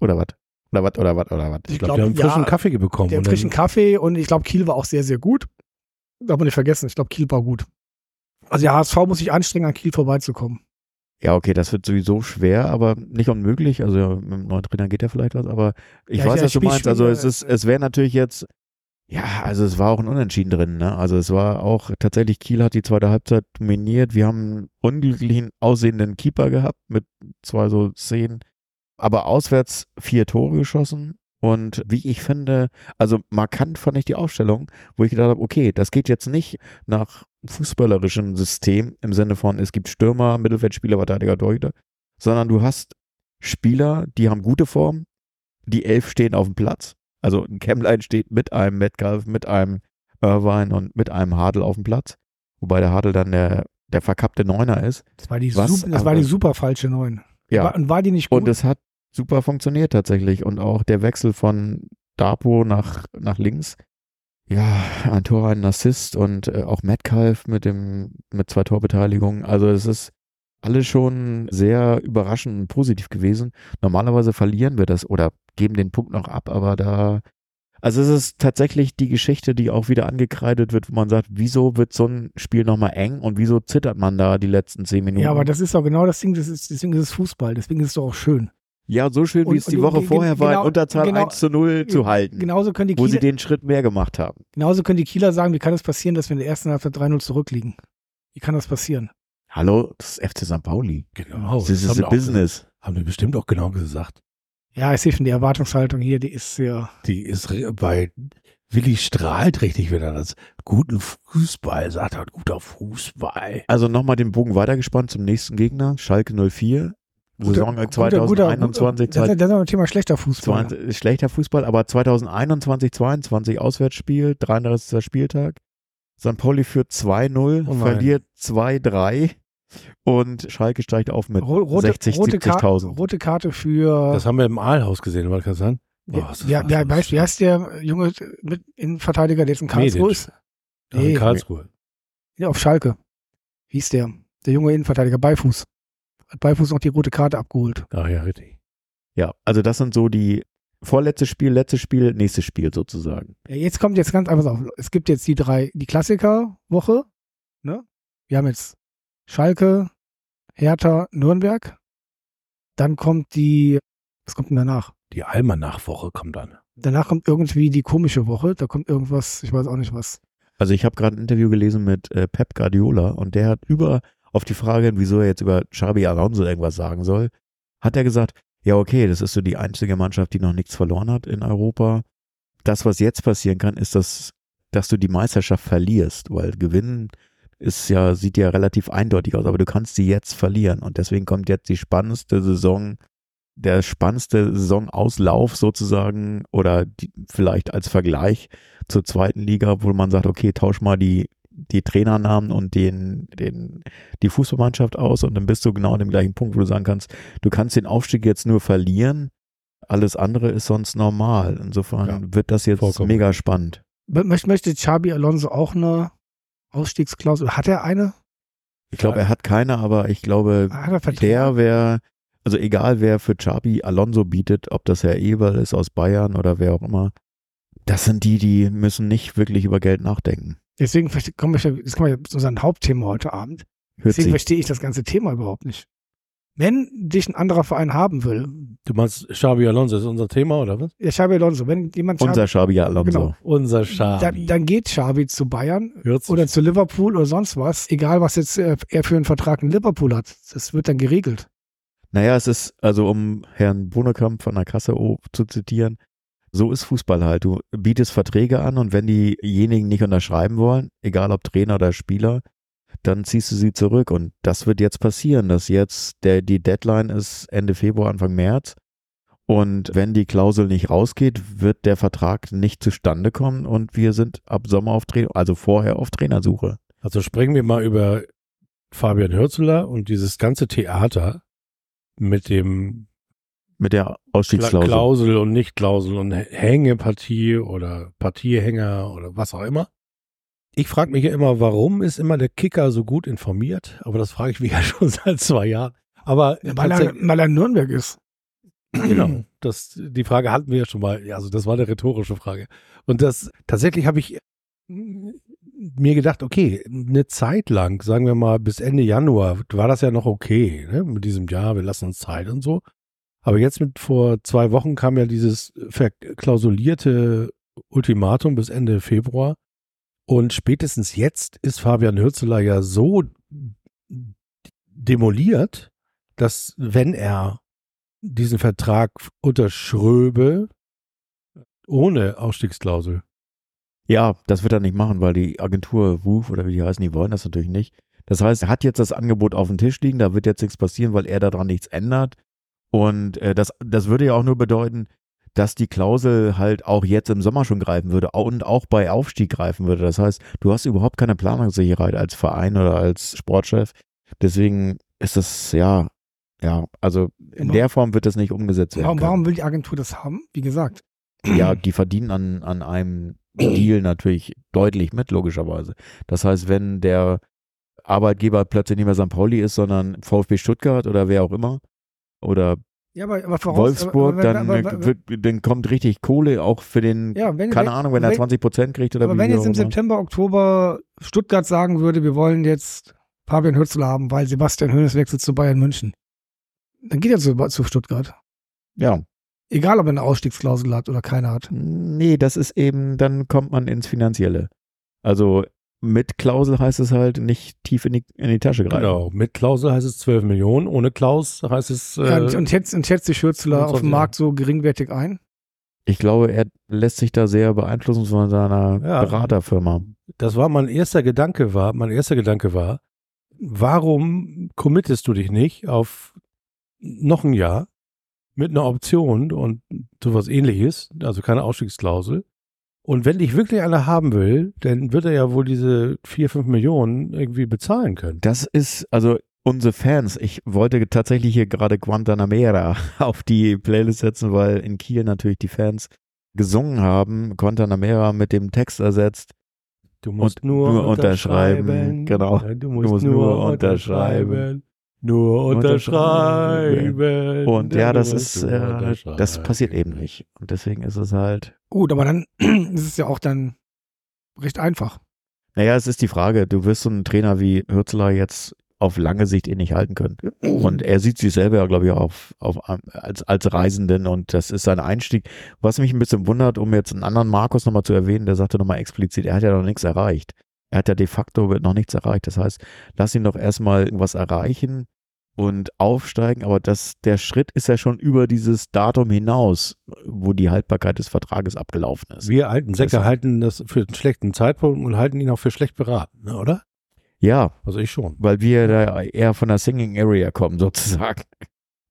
Speaker 2: Oder was? Oder was? Oder was? Oder was?
Speaker 3: Ich
Speaker 1: Ich glaube,
Speaker 3: glaub,
Speaker 1: die haben
Speaker 3: ja,
Speaker 1: frischen Kaffee bekommen.
Speaker 3: Der
Speaker 1: und
Speaker 3: frischen Kaffee und ich glaube, Kiel war auch sehr, sehr gut. Darf man nicht vergessen, ich glaube, Kiel war gut. Also der HSV muss sich anstrengen, an Kiel vorbeizukommen.
Speaker 2: Ja, okay, das wird sowieso schwer, aber nicht unmöglich. Also ja, mit dem neuen Trainer geht ja vielleicht was, aber ich
Speaker 3: Ja,
Speaker 2: weiß,
Speaker 3: ja,
Speaker 2: was du meinst. Also es ist, es wäre natürlich jetzt, ja, also es war auch ein Unentschieden drin, ne? Also es war auch tatsächlich, Kiel hat die zweite Halbzeit dominiert. Wir haben einen unglücklichen aussehenden Keeper gehabt mit zwei so Szenen, aber auswärts vier Tore geschossen. Und wie ich finde, also markant fand ich die Aufstellung, wo ich gedacht habe, okay, das geht jetzt nicht nach fußballerischem System im Sinne von, es gibt Stürmer, Mittelfeldspieler, Verteidiger, Torhüter, sondern du hast Spieler, die haben gute Form, die elf stehen auf dem Platz. Also ein Kämmlein steht mit einem Metcalf, mit einem Irvine und mit einem Hadel auf dem Platz. Wobei der Hadel dann der, der verkappte Neuner ist.
Speaker 3: Das war die,
Speaker 2: Was
Speaker 3: super, das war die super falsche Neun.
Speaker 2: Ja.
Speaker 3: War, und war die nicht gut?
Speaker 2: Und es hat super funktioniert tatsächlich. Und auch der Wechsel von Dapo nach, nach links. Ja, ein Tor, ein Assist und äh, auch Metcalf mit dem, mit zwei Torbeteiligungen. Also es ist alles schon sehr überraschend und positiv gewesen. Normalerweise verlieren wir das oder geben den Punkt noch ab, aber da, also es ist tatsächlich die Geschichte, die auch wieder angekreidet wird, wo man sagt, wieso wird so ein Spiel nochmal eng und wieso zittert man da die letzten zehn Minuten?
Speaker 3: ja, aber das ist doch genau das Ding, das ist, deswegen ist es Fußball, deswegen ist es doch auch schön.
Speaker 2: Ja, so schön, wie
Speaker 3: Und-
Speaker 2: es die
Speaker 3: und-
Speaker 2: Woche vorher war,
Speaker 3: genau-
Speaker 2: in Unterzahl
Speaker 3: genau-
Speaker 2: 1 zu 0 zu halten,
Speaker 3: Genauso können die
Speaker 2: wo sie
Speaker 3: Kieler,
Speaker 2: den Schritt mehr gemacht haben.
Speaker 3: genauso können die Kieler sagen, wie kann es passieren, dass wir in der ersten Halbzeit 3-0 zurückliegen? Wie kann das passieren?
Speaker 2: Hallo, das ist FC St. Pauli.
Speaker 1: Genau.
Speaker 2: Das ist
Speaker 1: auch
Speaker 2: business.
Speaker 1: Gesagt, haben wir bestimmt auch genau gesagt.
Speaker 3: Ja, ich sehe schon, die Erwartungshaltung hier, die ist sehr.
Speaker 1: Die ist bei Willi strahlt richtig, wenn er das guten Fußball sagt. Er guter Fußball.
Speaker 2: Also nochmal den Bogen weitergespannt zum nächsten Gegner, Schalke 04. Saison
Speaker 3: guter-
Speaker 2: 2021,
Speaker 3: guter- Das ist das ist noch ein Thema schlechter Fußball.
Speaker 2: 20, schlechter Fußball, aber 2021, 22 Auswärtsspiel, 33. Spieltag. St. Pauli führt 2-0,
Speaker 1: Oh
Speaker 2: verliert 2-3 und Schalke steigt auf mit
Speaker 3: Ro- Rote,
Speaker 2: 60,
Speaker 3: rote, Ka
Speaker 2: 70.000.
Speaker 3: rote Karte für.
Speaker 1: Das haben wir im Aalhaus gesehen, war das sein? Oh,
Speaker 3: ja,
Speaker 1: das
Speaker 3: ja, weißt, wie heißt der junge mit Innenverteidiger, der jetzt in Karlsruhe
Speaker 1: Medic.
Speaker 3: ist?
Speaker 1: Ja, in
Speaker 3: Nee.
Speaker 1: Karlsruhe.
Speaker 3: Ja, auf Schalke. Wie hieß der? Der junge Innenverteidiger, Beifuß. Hat Beifuß noch die rote Karte abgeholt.
Speaker 1: Ach ja, richtig.
Speaker 2: Ja, also das sind so die vorletztes Spiel, letztes Spiel, nächstes Spiel sozusagen.
Speaker 3: Ja, jetzt kommt jetzt ganz einfach auf. Es gibt jetzt die drei, die Klassiker-Woche. Ne? Wir haben jetzt Schalke, Hertha, Nürnberg. Dann kommt die, was kommt denn danach?
Speaker 1: Die Almanach-Woche kommt dann.
Speaker 3: Danach kommt irgendwie die komische Woche. Da kommt irgendwas, ich weiß auch nicht was.
Speaker 2: Also ich habe gerade ein Interview gelesen mit äh, Pep Guardiola und der hat über auf die Frage, wieso er jetzt über Xabi Alonso irgendwas sagen soll, hat er gesagt, ja okay, das ist so die einzige Mannschaft, die noch nichts verloren hat in Europa. Das, was jetzt passieren kann, ist, dass, dass du die Meisterschaft verlierst, weil gewinnen ist ja, sieht ja relativ eindeutig aus, aber du kannst sie jetzt verlieren und deswegen kommt jetzt die spannendste Saison, der spannendste Saisonauslauf sozusagen oder die, vielleicht als Vergleich zur zweiten Liga, wo man sagt, okay, tausch mal die, die Trainernamen und den, den, die Fußballmannschaft aus und dann bist du genau an dem gleichen Punkt, wo du sagen kannst, du kannst den Aufstieg jetzt nur verlieren, alles andere ist sonst normal. Insofern
Speaker 1: Ja,
Speaker 2: wird das jetzt
Speaker 1: vollkommen.
Speaker 2: mega spannend.
Speaker 3: Möchte, möchte Xabi Alonso auch eine Ausstiegsklausel? Hat er eine?
Speaker 2: Ich glaube, er hat keine, aber ich glaube,
Speaker 3: Vertrag?
Speaker 2: der wäre, also egal wer für Xabi Alonso bietet, ob das Herr Eberl ist aus Bayern oder wer auch immer, das sind die, die müssen nicht wirklich über Geld nachdenken.
Speaker 3: Deswegen kommen wir, das kommen wir zu unserem Hauptthema heute Abend.
Speaker 2: Hört
Speaker 3: Deswegen verstehe ich das ganze Thema überhaupt nicht. Wenn dich ein anderer Verein haben will,
Speaker 1: Du meinst, Xabi Alonso ist unser Thema, oder was?
Speaker 3: ja, Xabi Alonso, wenn jemand Xabi,
Speaker 2: unser Xabi Alonso.
Speaker 3: Genau.
Speaker 1: Unser Xabi.
Speaker 3: dann, dann geht Xabi zu Bayern oder zu Liverpool oder sonst was, egal was jetzt äh, er für einen Vertrag in Liverpool hat. Das wird dann geregelt.
Speaker 2: Naja, es ist, also um Herrn Bonekamp von der Kasse O zu zitieren, so ist Fußball halt. Du bietest Verträge an und wenn diejenigen nicht unterschreiben wollen, egal ob Trainer oder Spieler, dann ziehst du sie zurück. Und das wird jetzt passieren, dass jetzt der, die Deadline ist Ende Februar, Anfang März. Und wenn die Klausel nicht rausgeht, wird der Vertrag nicht zustande kommen und wir sind ab Sommer auf Trainer, also vorher auf Trainersuche.
Speaker 1: Also sprechen wir mal über Fabian Hürzeler und dieses ganze Theater mit dem
Speaker 2: Mit der
Speaker 1: Kla
Speaker 2: Ausstiegsklausel.
Speaker 1: Klausel und Nicht-Klausel und Hängepartie oder Partiehänger oder was auch immer. Ich frage mich ja immer, warum ist immer der Kicker so gut informiert? Aber das frage ich mich ja schon seit zwei Jahren. Aber
Speaker 3: Weil er, weil er in Nürnberg ist.
Speaker 1: genau, das, die Frage hatten wir ja schon mal. Also das war eine rhetorische Frage. Und das tatsächlich habe ich mir gedacht, okay, eine Zeit lang, sagen wir mal bis Ende Januar, war das ja noch okay, ne? mit diesem Jahr, wir lassen uns Zeit und so. Aber jetzt mit vor zwei Wochen kam ja dieses verklausulierte Ultimatum bis Ende Februar. Und spätestens jetzt ist Fabian Hürzeler ja so demoliert, dass wenn er diesen Vertrag unterschröbe, ohne Ausstiegsklausel.
Speaker 2: Ja, das wird er nicht machen, weil die Agentur WUF oder wie die heißen, die wollen das natürlich nicht. Das heißt, er hat jetzt das Angebot auf dem Tisch liegen, da wird jetzt nichts passieren, weil er daran nichts ändert. Und äh, das, das würde ja auch nur bedeuten, dass die Klausel halt auch jetzt im Sommer schon greifen würde und auch bei Aufstieg greifen würde. Das heißt, du hast überhaupt keine Planungssicherheit als Verein oder als Sportchef. Deswegen ist das ja ja, also in der Form wird das nicht umgesetzt werden.
Speaker 3: Warum, warum will die Agentur das haben? Wie gesagt.
Speaker 2: Ja, die verdienen an, an einem Deal natürlich deutlich mit, logischerweise. Das heißt, wenn der Arbeitgeber plötzlich nicht mehr St. Pauli ist, sondern VfB Stuttgart oder wer auch immer oder
Speaker 3: Ja, aber, aber voraus,
Speaker 2: Wolfsburg,
Speaker 3: aber, aber,
Speaker 2: dann, wird, dann kommt richtig Kohle auch für den,
Speaker 3: ja, wenn,
Speaker 2: keine
Speaker 3: wenn,
Speaker 2: Ahnung, wenn er
Speaker 3: wenn-
Speaker 2: 20 Prozent kriegt oder
Speaker 3: Aber wenn jetzt im. September, Oktober Stuttgart sagen würde, wir wollen jetzt Fabian Hürzel haben, weil Sebastian Hoeneß wechselt zu Bayern München, dann geht er zu, zu Stuttgart.
Speaker 2: Ja,
Speaker 3: Egal, ob er eine Ausstiegsklausel hat oder keine hat.
Speaker 2: nee, das ist eben, dann kommt man ins Finanzielle. Also mit Klausel heißt es halt nicht tief in die, in die Tasche greifen.
Speaker 1: Genau. Mit Klausel heißt es 12 Millionen, ohne Klaus heißt es. Äh,
Speaker 3: ja, und, schätzt, und schätzt sich Hürzler auf
Speaker 1: 25
Speaker 3: dem Markt so geringwertig ein?
Speaker 2: Ich glaube, er lässt sich da sehr beeinflussen von seiner
Speaker 1: Ja.
Speaker 2: Beraterfirma.
Speaker 1: das war mein erster Gedanke war, mein erster Gedanke war, warum committest du dich nicht auf noch ein Jahr mit einer Option und sowas ähnliches, also keine Ausstiegsklausel. Und wenn dich wirklich einer haben will, dann wird er ja wohl diese vier, fünf Millionen irgendwie bezahlen können.
Speaker 2: Das ist, also unsere Fans, ich wollte tatsächlich hier gerade Guantanamera auf die Playlist setzen, weil in Kiel natürlich die Fans gesungen haben, Guantanamera mit dem Text ersetzt.
Speaker 1: Du musst nur,
Speaker 2: nur
Speaker 1: unterschreiben.
Speaker 2: unterschreiben, genau.
Speaker 1: Ja, Du musst,
Speaker 2: musst
Speaker 1: nur
Speaker 2: nur
Speaker 1: unterschreiben.
Speaker 2: unterschreiben.
Speaker 1: Nur
Speaker 2: Unterschreiben. Und ja, das ist, äh, das passiert eben nicht. Und deswegen ist es halt,
Speaker 3: Gut, aber dann ist es ja auch dann recht einfach.
Speaker 2: naja, es ist die Frage, du wirst so einen Trainer wie Hürzler jetzt auf lange Sicht eh nicht halten können. Und er sieht sich selber ja, glaube ich, auf, auf, als, als Reisenden und das ist sein Einstieg. Was mich ein bisschen wundert, um jetzt einen anderen Markus nochmal zu erwähnen, der sagte nochmal explizit, er hat ja noch nichts erreicht. Er hat ja de facto noch nichts erreicht. Das heißt, lass ihn doch erstmal irgendwas erreichen und aufsteigen, aber das, der Schritt ist ja schon über dieses Datum hinaus, wo die Haltbarkeit des Vertrages abgelaufen ist.
Speaker 1: Wir alten Säcke
Speaker 2: Deshalb-
Speaker 1: halten das für einen schlechten Zeitpunkt und halten ihn auch für schlecht beraten, ne, oder?
Speaker 2: Ja,
Speaker 1: Also ich schon.
Speaker 2: weil wir da eher von der Singing Area kommen sozusagen.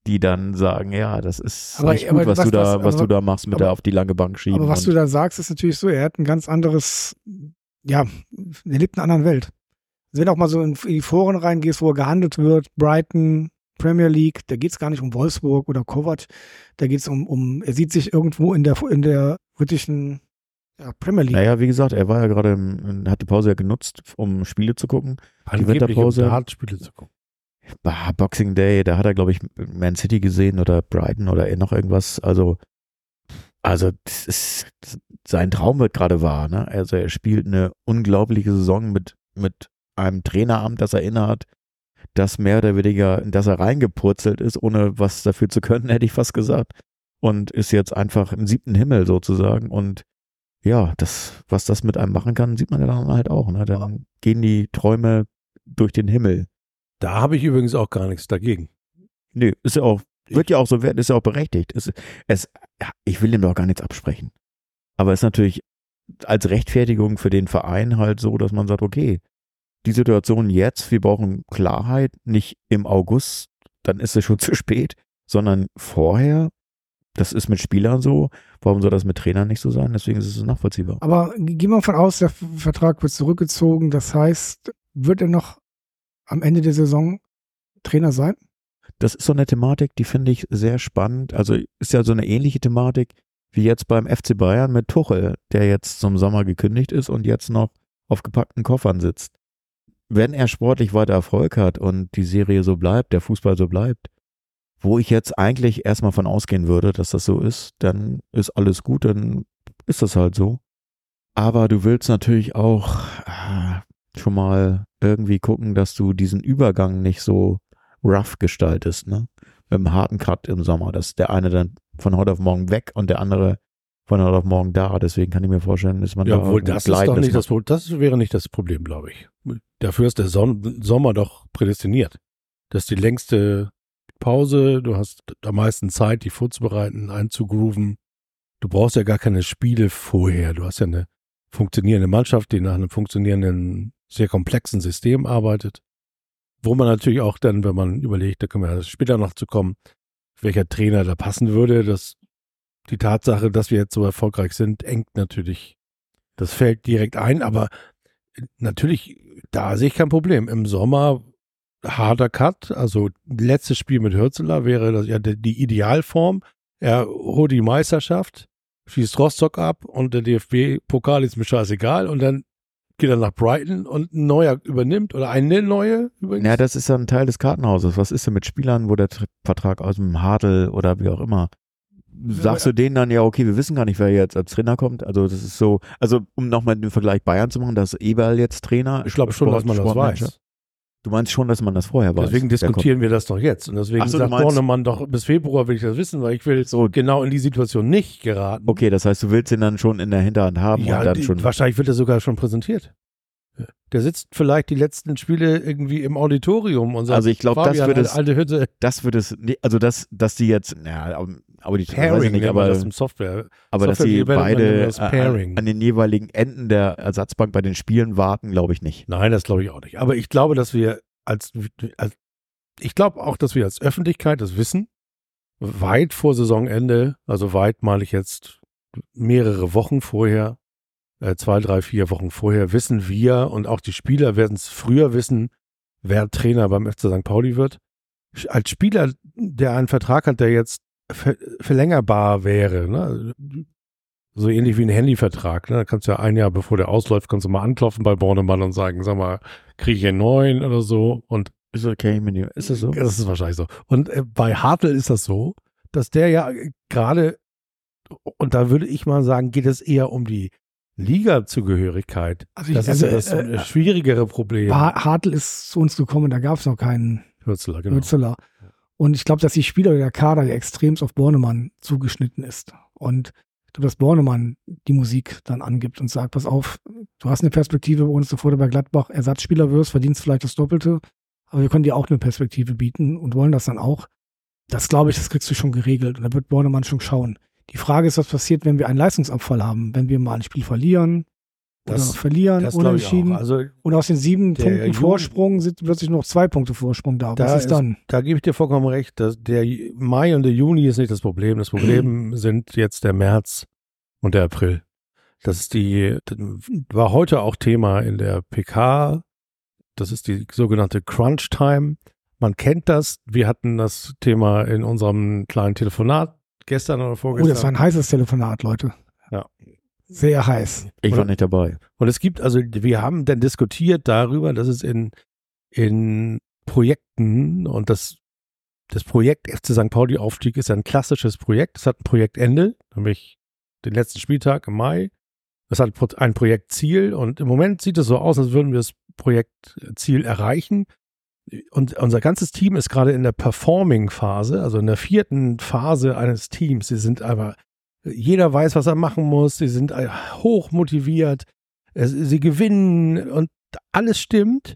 Speaker 2: Die dann sagen, ja, das ist
Speaker 3: Aber-
Speaker 2: nicht gut,
Speaker 3: aber
Speaker 2: was,
Speaker 3: was
Speaker 2: du da,
Speaker 3: das-
Speaker 2: was
Speaker 3: aber-
Speaker 2: du da machst mit
Speaker 3: aber-
Speaker 2: der auf die lange Bank schieben.
Speaker 3: Aber was du da sagst, ist natürlich so, er hat ein ganz anderes, ja, er lebt in einer anderen Welt. Wenn du auch mal so in die Foren reingehst, wo er gehandelt wird, Brighton, Premier League, da geht es gar nicht um Wolfsburg oder Kovac, da geht es um, um, er sieht sich irgendwo in der, in der britischen ja, Premier League.
Speaker 2: Naja, wie gesagt, er war ja gerade, hat die Pause ja genutzt, um Spiele zu gucken.
Speaker 1: Angeblich
Speaker 2: Winterpause-
Speaker 1: um Dartspiele zu gucken.
Speaker 2: Bah, Boxing Day, da hat er, glaube ich, Man City gesehen oder Brighton oder noch irgendwas. Also, also das ist, sein Traum wird gerade wahr. Ne? Also er spielt eine unglaubliche Saison mit, mit einem Traineramt, das er innehat, das mehr oder weniger, in das er reingepurzelt ist, ohne was dafür zu können, hätte ich fast gesagt. Und ist jetzt einfach im siebten Himmel sozusagen. Und ja, das, was das mit einem machen kann, sieht man ja dann halt auch. Ne? Dann gehen die Träume durch den Himmel.
Speaker 1: Da habe ich übrigens auch gar nichts dagegen.
Speaker 2: Nee, ist ja auch, wird ja auch so werden, ist ja auch berechtigt. Es, es, ich will ihm doch gar nichts absprechen. Aber es ist natürlich als Rechtfertigung für den Verein halt so, dass man sagt, okay, die Situation jetzt, wir brauchen Klarheit, nicht im August, dann ist es schon zu spät, sondern vorher, das ist mit Spielern so, warum soll das mit Trainern nicht so sein? Deswegen ist es nachvollziehbar.
Speaker 3: Aber gehen wir von aus, der Vertrag wird zurückgezogen. Das heißt, wird er noch am Ende der Saison Trainer sein?
Speaker 2: Das ist so eine Thematik, die finde ich sehr spannend. Also ist ja so eine ähnliche Thematik wie jetzt beim FC Bayern mit Tuchel, der jetzt zum Sommer gekündigt ist und jetzt noch auf gepackten Koffern sitzt. Wenn er sportlich weiter Erfolg hat und die Serie so bleibt, der Fußball so bleibt, wo ich jetzt eigentlich erstmal von ausgehen würde, dass das so ist, dann ist alles gut, dann ist das halt so. Aber du willst natürlich auch ah, schon mal irgendwie gucken, dass du diesen Übergang nicht so rough gestaltest, ne? Mit einem harten Cut im Sommer, dass der eine dann von heute auf morgen weg und der andere von heute auf morgen da. Deswegen kann ich mir vorstellen, dass man
Speaker 1: Ja,
Speaker 2: da
Speaker 1: obwohl das ist doch nicht
Speaker 2: macht.
Speaker 1: das. Das wäre nicht das Problem, glaube ich. Dafür ist der Son Sommer doch prädestiniert. Das ist die längste Pause. Du hast am meisten Zeit, die vorzubereiten, einzugrooven. Du brauchst ja gar keine Spiele vorher. Du hast ja eine funktionierende Mannschaft, die nach einem funktionierenden, sehr komplexen System arbeitet. Wo man natürlich auch dann, wenn man überlegt, da können wir ja später noch zu kommen, welcher Trainer da passen würde, dass die Tatsache, dass wir jetzt so erfolgreich sind, engt natürlich das Feld direkt ein, aber natürlich, da sehe ich kein Problem. Im Sommer harter Cut. Also letztes Spiel mit Hürzeler wäre das ja die, Idealform. Er holt die Meisterschaft, schießt Rostock ab und der DFB-Pokal ist mir scheißegal und dann geht er nach Brighton und ein neuer übernimmt oder eine neue übrigens.
Speaker 2: Ja, das ist ja ein Teil des Kartenhauses. Was ist denn mit Spielern, wo der Tr- Vertrag aus dem Hadel oder wie auch immer? Sagst du denen dann, ja, okay, wir wissen gar nicht, wer jetzt als Trainer kommt? Also, das ist so, also, um nochmal den Vergleich Bayern zu machen, dass Eberl jetzt Trainer
Speaker 1: ich glaube schon,
Speaker 2: Sport-
Speaker 1: dass man das weiß.
Speaker 2: Du meinst schon, dass man das vorher weiß?
Speaker 1: Deswegen diskutieren wir das doch jetzt. Und deswegen
Speaker 2: so,
Speaker 1: sagt
Speaker 2: meinst-
Speaker 1: Bornemann doch, bis Februar will ich das wissen, weil ich will
Speaker 2: So.
Speaker 1: genau in die Situation nicht geraten.
Speaker 2: Okay, das heißt, du willst ihn dann schon in der Hinterhand haben
Speaker 1: ja,
Speaker 2: und dann
Speaker 1: die,
Speaker 2: schon.
Speaker 1: wahrscheinlich wird er sogar schon präsentiert. Der sitzt vielleicht die letzten Spiele irgendwie im Auditorium und sagt,
Speaker 2: Also ich glaube, das
Speaker 1: eine
Speaker 2: es,
Speaker 1: alte Hütte,
Speaker 2: das wird es, also das, dass die jetzt, ja, aber die weiß ich
Speaker 1: Pairing,
Speaker 2: nicht, aber,
Speaker 1: das im Software.
Speaker 2: aber dass
Speaker 1: Software
Speaker 2: die
Speaker 1: Development nennt
Speaker 2: beide
Speaker 1: das
Speaker 2: äh, an, an den jeweiligen Enden der Ersatzbank bei den Spielen warten, glaube ich nicht.
Speaker 1: Nein, das glaube ich auch nicht. Aber ich glaube, dass wir als, als ich glaube auch, dass wir als Öffentlichkeit das wissen, weit vor Saisonende, also weit mal ich jetzt mehrere Wochen vorher, äh, zwei, drei, vier Wochen vorher, wissen wir und auch die Spieler werden es früher wissen, wer Trainer beim FC St. Pauli wird. Als Spieler, der einen Vertrag hat, der jetzt ver verlängerbar wäre, ne? so ähnlich wie ein Handyvertrag, ne? da kannst du ja ein Jahr bevor der ausläuft, kannst du mal anklopfen bei Bornemann und sagen, sag mal, kriege ich einen neuen oder so und
Speaker 2: Ist okay, mit dir. Ist das so?
Speaker 1: das ist wahrscheinlich so. Und äh, bei Hartl ist das so, dass der ja äh, gerade, und da würde ich mal sagen, geht es eher um die Liga-Zugehörigkeit.
Speaker 3: Also,
Speaker 1: Das
Speaker 3: ich,
Speaker 1: ist
Speaker 3: also
Speaker 1: ja das
Speaker 3: äh,
Speaker 1: schwierigere Problem.
Speaker 3: Har- Hartl ist zu uns gekommen, da gab es noch keinen
Speaker 1: Hürzeler, genau.
Speaker 3: Hürzeler. Und ich glaube, dass die Spieler der Kader ja extremst auf Bornemann zugeschnitten ist. Und ich glaube, dass Bornemann die Musik dann angibt und sagt, pass auf, du hast eine Perspektive bei uns, bevor du bei Gladbach Ersatzspieler wirst, verdienst vielleicht das Doppelte, aber wir können dir auch eine Perspektive bieten und wollen das dann auch. Das glaube ich, das kriegst du schon geregelt und da wird Bornemann schon schauen. Die Frage ist, was passiert, wenn wir einen Leistungsabfall haben, wenn wir mal ein Spiel verlieren
Speaker 1: Das-
Speaker 3: oder verlieren,
Speaker 1: Das
Speaker 3: unentschieden.
Speaker 1: Also
Speaker 3: Und aus den sieben Punkten
Speaker 1: Jugend-
Speaker 3: Vorsprung sind plötzlich noch zwei Punkte Vorsprung da.
Speaker 1: Da
Speaker 3: Was ist
Speaker 1: ist-
Speaker 3: dann?
Speaker 1: da gebe ich dir vollkommen recht. Dass der Mai und der Juni ist nicht das Problem. Das Problem sind jetzt der März und der April. Das ist die, das war heute auch Thema in der PK. Das ist die sogenannte Crunch Time. Man kennt das. Wir hatten das Thema in unserem kleinen Telefonat gestern oder
Speaker 3: Oh,
Speaker 1: vorgestern.
Speaker 3: das war ein heißes Telefonat, Leute.
Speaker 1: Ja.
Speaker 3: Sehr heiß.
Speaker 2: Ich war nicht dabei.
Speaker 1: Und es gibt, also wir haben dann diskutiert darüber, dass es in, in Projekten und das, das Projekt FC St. Pauli Aufstieg ist ein klassisches Projekt. Es hat ein Projektende, nämlich den letzten Spieltag im Mai. Es hat ein Projektziel und im Moment sieht es so aus, als würden wir das Projektziel erreichen. Und unser ganzes Team ist gerade in der Performing-Phase, also in der vierten Phase eines Teams. Sie sind aber, jeder weiß, was er machen muss. Sie sind äh, hoch motiviert. Sie gewinnen und alles stimmt.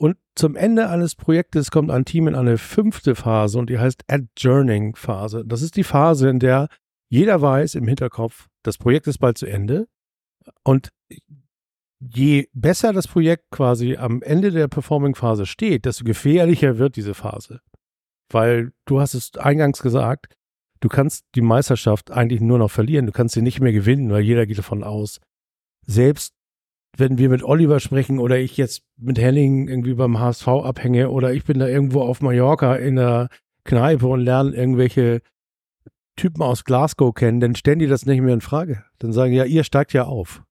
Speaker 1: Und zum Ende eines Projektes kommt ein Team in eine fünfte Phase und die heißt Adjourning Phase. Das ist die Phase, in der jeder weiß im Hinterkopf, das Projekt ist bald zu Ende. Und je besser das Projekt quasi am Ende der Performing-Phase steht, desto gefährlicher wird diese Phase. Weil du hast es eingangs gesagt, du kannst die Meisterschaft eigentlich nur noch verlieren. Du kannst sie nicht mehr gewinnen, weil jeder geht davon aus. Selbst wenn wir mit Oliver sprechen oder ich jetzt mit Henning irgendwie beim HSV abhänge oder ich bin da irgendwo auf Mallorca in der Kneipe und lerne irgendwelche Typen aus Glasgow kennen, dann stellen die das nicht mehr in Frage. Dann sagen, ja, ihr steigt ja auf.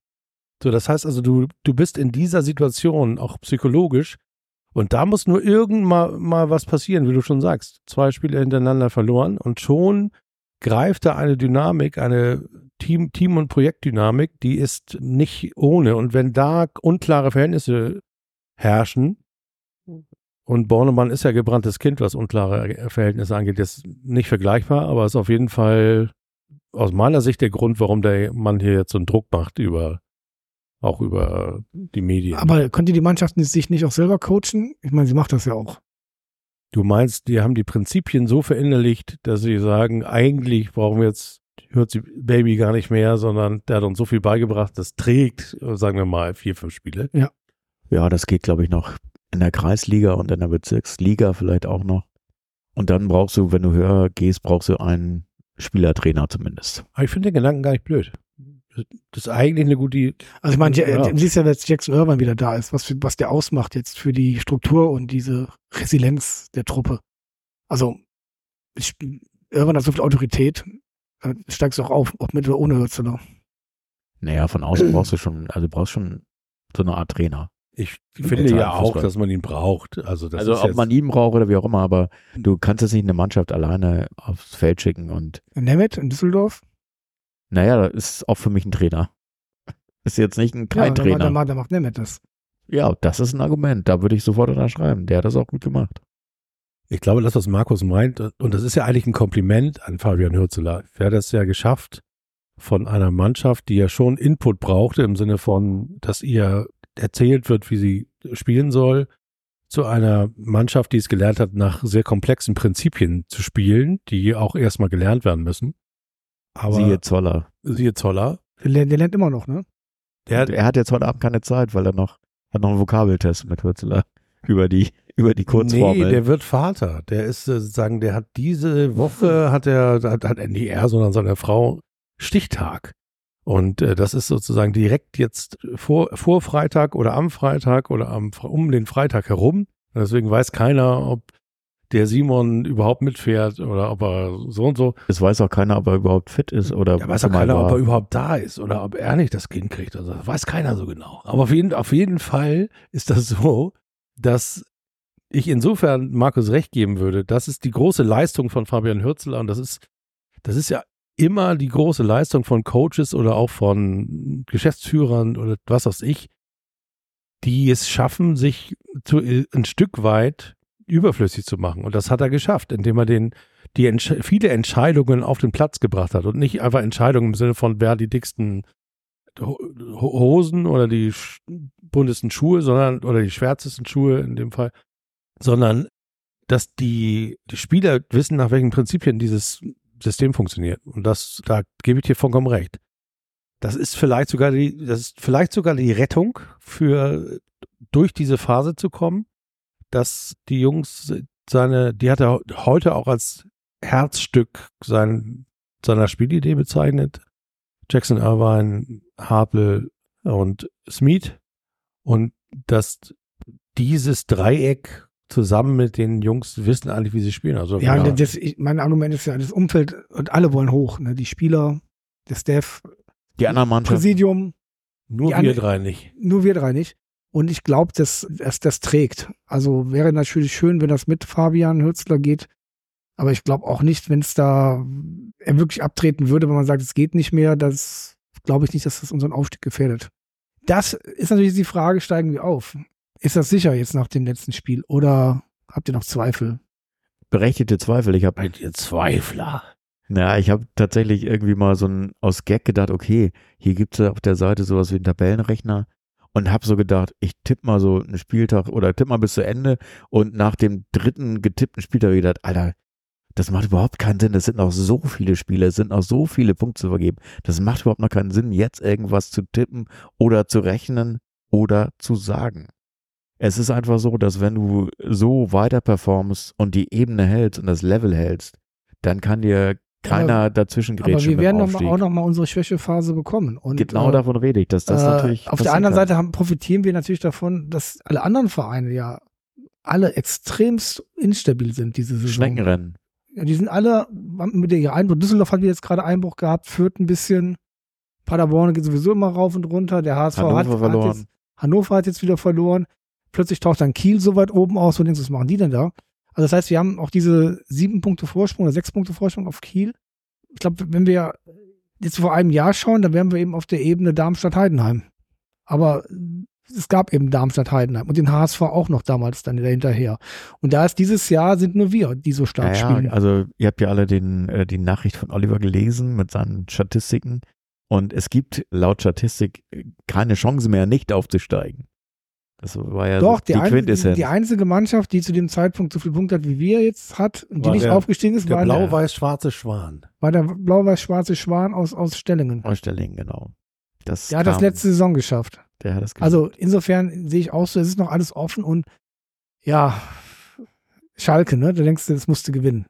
Speaker 1: So, das heißt also, du, du bist in dieser Situation auch psychologisch und da muss nur irgend mal, mal was passieren, wie du schon sagst. Zwei Spiele hintereinander verloren und schon greift da eine Dynamik, eine Team, Team- und Projektdynamik, die ist nicht ohne. Und wenn da unklare Verhältnisse herrschen, und Bornemann ist ja gebranntes Kind, was unklare Verhältnisse angeht, ist nicht vergleichbar, aber ist auf jeden Fall aus meiner Sicht der Grund, warum der Mann hier jetzt so einen Druck macht über auch über die Medien.
Speaker 3: Aber konnte die Mannschaft sich nicht auch selber coachen? Ich meine, sie macht das ja auch.
Speaker 1: Du meinst, die haben die Prinzipien so verinnerlicht, dass sie sagen, eigentlich brauchen wir jetzt hört sie Baby gar nicht mehr, sondern der hat uns so viel beigebracht, das trägt, sagen wir mal, vier, fünf Spiele.
Speaker 2: Ja, das geht, glaube ich, noch in der Kreisliga und in der Bezirksliga vielleicht auch noch. Und dann brauchst du, wenn du höher gehst, brauchst du einen Spielertrainer zumindest.
Speaker 1: Aber ich finde den Gedanken gar nicht blöd. Das ist eigentlich eine gute
Speaker 3: Also ich meine, ja. Siehst ja, dass Jackson Irvine wieder da ist, was, für- was der ausmacht jetzt für die Struktur und diese Resilienz der Truppe. Also ich, Irvine hat so viel Autorität, steigst du auch auf, ob mit oder ohne Hürzeler.
Speaker 2: Naja, von außen brauchst du schon, also du brauchst schon so eine Art Trainer.
Speaker 1: Ich finde ja auch,
Speaker 2: Fußball.
Speaker 1: dass man ihn braucht. Also, das
Speaker 2: also
Speaker 1: ist
Speaker 2: ob man ihn braucht oder wie auch immer, aber du kannst jetzt nicht eine Mannschaft alleine aufs Feld schicken und
Speaker 3: Nemeth in Düsseldorf?
Speaker 2: Naja, das ist auch für mich ein Trainer. Ist jetzt nicht ein kein
Speaker 3: ja,
Speaker 2: Trainer.
Speaker 3: Dann, macht- dann macht Nemeth das.
Speaker 2: Ja, das ist ein Argument. Da würde ich sofort unterschreiben. Der hat das auch gut gemacht.
Speaker 1: Ich glaube, das, was Markus meint, und das ist ja eigentlich ein Kompliment an Fabian Hürzeler. Er hat es ja geschafft, von einer Mannschaft, die ja schon Input brauchte, im Sinne von, dass ihr erzählt wird, wie sie spielen soll, zu einer Mannschaft, die es gelernt hat, nach sehr komplexen Prinzipien zu spielen, die auch erstmal gelernt werden müssen. Aber
Speaker 2: Siehe Zoller.
Speaker 1: siehe Zoller,
Speaker 3: Der, lernt- der lernt immer noch, ne?
Speaker 1: der
Speaker 2: er hat jetzt heute Abend keine Zeit, weil er noch hat noch einen Vokabeltest mit Hürzeler über die über die Kurzformel.
Speaker 1: Nee, der wird Vater. Der ist äh, sozusagen, der hat diese Woche hat er, hat, hat er nicht er, sondern seine Frau Stichtag. Und äh, das ist sozusagen direkt jetzt vor, vor Freitag oder am Freitag oder am, um den Freitag herum. Deswegen weiß keiner, ob der Simon überhaupt mitfährt oder ob er so und so.
Speaker 2: es weiß auch keiner, ob er überhaupt fit ist oder
Speaker 1: Da weiß auch keiner, ob
Speaker 2: war.
Speaker 1: er überhaupt da ist oder ob er nicht das Kind kriegt. Also das weiß keiner so genau. Aber auf jeden, auf jeden Fall ist das so, dass ich insofern Markus recht geben würde. Das ist die große Leistung von Fabian Hürzeler und das ist, das ist ja immer die große Leistung von Coaches oder auch von Geschäftsführern oder was weiß ich, die es schaffen, sich zu, ein Stück weit überflüssig zu machen. Und das hat er geschafft, indem er den, die Entsch viele Entscheidungen auf den Platz gebracht hat und nicht einfach Entscheidungen im Sinne von, wer die dicksten Ho- Hosen oder die buntesten Schuhe, sondern oder die schwärzesten Schuhe in dem Fall, sondern dass die, die Spieler wissen, nach welchen Prinzipien dieses System funktioniert. Und das, da gebe ich dir vollkommen recht. Das ist vielleicht sogar die, das ist vielleicht sogar die Rettung für durch diese Phase zu kommen, dass die Jungs seine, die hat er heute auch als Herzstück sein, seiner Spielidee bezeichnet. Jackson Irvine, Harple und Smith. Und dass dieses Dreieck zusammen mit den Jungs wissen eigentlich, wie sie spielen. Also
Speaker 3: Ja, und das, ich, mein Argument ist ja, das Umfeld und alle wollen hoch, ne? Die Spieler, der Staff,
Speaker 2: Die anderen Mannschaften.
Speaker 3: Präsidium,
Speaker 1: nur wir drei nicht.
Speaker 3: nur wir drei nicht. Und ich glaube, dass, dass das trägt. Also wäre natürlich schön, wenn das mit Fabian Hürzler geht. Aber ich glaube auch nicht, wenn es da er wirklich abtreten würde, wenn man sagt, es geht nicht mehr, das glaube ich nicht, dass das unseren Aufstieg gefährdet. Das ist natürlich die Frage, steigen wir auf? Ist das sicher jetzt nach dem letzten Spiel? Oder habt ihr noch Zweifel?
Speaker 2: Berechtigte Zweifel. Ich habe
Speaker 1: Zweifler?
Speaker 2: Ja, ich habe tatsächlich irgendwie mal so ein aus Gag gedacht, okay, hier gibt's ja auf der Seite sowas wie einen Tabellenrechner und habe so gedacht, ich tippe mal so einen Spieltag oder tippe mal bis zu Ende und nach dem dritten getippten Spieltag gedacht, Alter, das macht überhaupt keinen Sinn, es sind noch so viele Spiele, es sind noch so viele Punkte zu vergeben. Das macht überhaupt noch keinen Sinn, jetzt irgendwas zu tippen oder zu rechnen oder zu sagen. Es ist einfach so, dass wenn du so weiter performst und die Ebene hältst und das Level hältst, dann kann dir keiner dazwischen
Speaker 3: Aber
Speaker 2: grätschen
Speaker 3: wir
Speaker 2: mit dem
Speaker 3: werden
Speaker 2: Aufstieg.
Speaker 3: auch noch mal unsere Schwächephase bekommen. Und,
Speaker 2: Genau
Speaker 3: äh,
Speaker 2: davon rede ich, dass das
Speaker 3: äh,
Speaker 2: natürlich.
Speaker 3: Auf der anderen
Speaker 2: kann.
Speaker 3: Seite haben, profitieren wir natürlich davon, dass alle anderen Vereine ja alle extremst instabil sind diese Saison.
Speaker 2: Schneckenrennen.
Speaker 3: Ja, die sind alle mit der Einbruch. Düsseldorf hat jetzt gerade Einbruch gehabt, führt ein bisschen. Paderborn geht sowieso immer rauf und runter. Der HSV
Speaker 2: Hannover
Speaker 3: hat, hat
Speaker 2: verloren.
Speaker 3: jetzt, Hannover hat jetzt wieder verloren. Plötzlich taucht dann Kiel so weit oben aus, du denkst, was machen die denn da? Also das heißt, wir haben auch diese sieben Punkte Vorsprung oder sechs Punkte Vorsprung auf Kiel. Ich glaube, wenn wir jetzt vor einem Jahr schauen, dann wären wir eben auf der Ebene Darmstadt-Heidenheim. Aber es gab eben Darmstadt-Heidenheim und den HSV auch noch damals dann dahinterher. Und da ist dieses Jahr sind nur wir, die so stark
Speaker 2: Ja,
Speaker 3: spielen.
Speaker 2: ja, also ihr habt ja alle den, äh, die Nachricht von Oliver gelesen mit seinen Statistiken. Und es gibt laut Statistik äh, keine Chance mehr, nicht aufzusteigen. Das war ja
Speaker 3: Doch, die,
Speaker 2: die
Speaker 3: ein,
Speaker 2: Quintessenz.
Speaker 3: die einzige Mannschaft, die zu dem Zeitpunkt so viel Punkte hat, wie wir jetzt hat und die nicht
Speaker 1: der-
Speaker 3: aufgestiegen ist,
Speaker 1: Der
Speaker 3: war,
Speaker 1: blau-weiß-schwarze Schwan.
Speaker 3: war der blau-weiß-schwarze Schwan aus, aus Stellingen.
Speaker 2: Ausstellung, genau. Das
Speaker 3: Der hat das
Speaker 2: kam-
Speaker 3: letzte Saison geschafft.
Speaker 2: Der hat das geschafft.
Speaker 3: Also insofern sehe ich auch so, es ist noch alles offen und ja, Schalke, ne? Da denkst du, das musste gewinnen.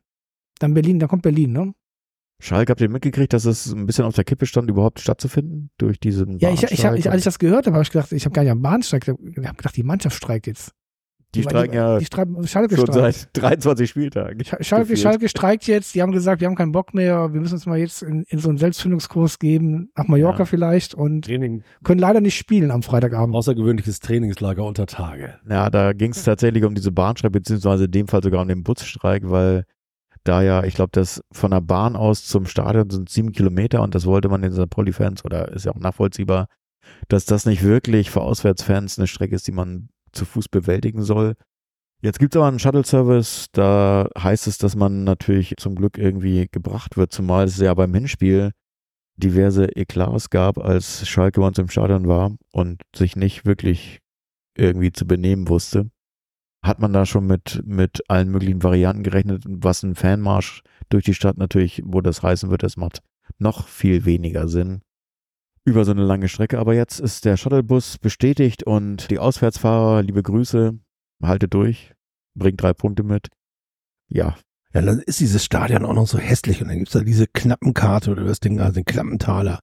Speaker 3: Dann Berlin, dann kommt Berlin, ne?
Speaker 2: Schalke, habt ihr mitgekriegt, dass es ein bisschen auf der Kippe stand, überhaupt stattzufinden durch diesen
Speaker 3: Ja, ich, ich, hab, ich, als ich das gehört habe, habe ich gedacht, ich habe gar nicht am Bahnstreik, ich habe gedacht, die Mannschaft streikt jetzt.
Speaker 2: die streiken ja
Speaker 3: Die streiken, Schalke
Speaker 2: schon
Speaker 3: streikt.
Speaker 2: seit 23 Spieltagen.
Speaker 3: Sch- Schalke. Schalke streikt jetzt, die haben gesagt, wir haben keinen Bock mehr, wir müssen uns mal jetzt in, in so einen Selbstfindungskurs geben, nach Mallorca
Speaker 1: Ja.
Speaker 3: vielleicht und
Speaker 1: Training,
Speaker 3: können leider nicht spielen am Freitagabend.
Speaker 1: außergewöhnliches Trainingslager unter Tage.
Speaker 2: Ja, da ging es tatsächlich um diese Bahnstreik, beziehungsweise in dem Fall sogar um den Busstreik, weil da ja, ich glaube, das von der Bahn aus zum Stadion sind sieben Kilometer und das wollte man den St. Pauli-Fans, oder ist ja auch nachvollziehbar, dass das nicht wirklich für Auswärtsfans eine Strecke ist, die man zu Fuß bewältigen soll. Jetzt gibt es aber einen Shuttle-Service, da heißt es, dass man natürlich zum Glück irgendwie gebracht wird, zumal es ja beim Hinspiel diverse Eklats gab, als Schalke bei uns im Stadion war und sich nicht wirklich irgendwie zu benehmen wusste. Hat man da schon mit, mit allen möglichen Varianten gerechnet, was ein Fanmarsch durch die Stadt natürlich, wo das heißen wird, das macht noch viel weniger Sinn über so eine lange Strecke. Aber jetzt ist der Shuttlebus bestätigt und die Auswärtsfahrer, liebe Grüße, haltet durch, bringt drei Punkte mit. Ja,
Speaker 1: Ja, dann ist dieses Stadion auch noch so hässlich und dann gibt's da diese Knappenkarte oder das Ding, also den Klappentaler,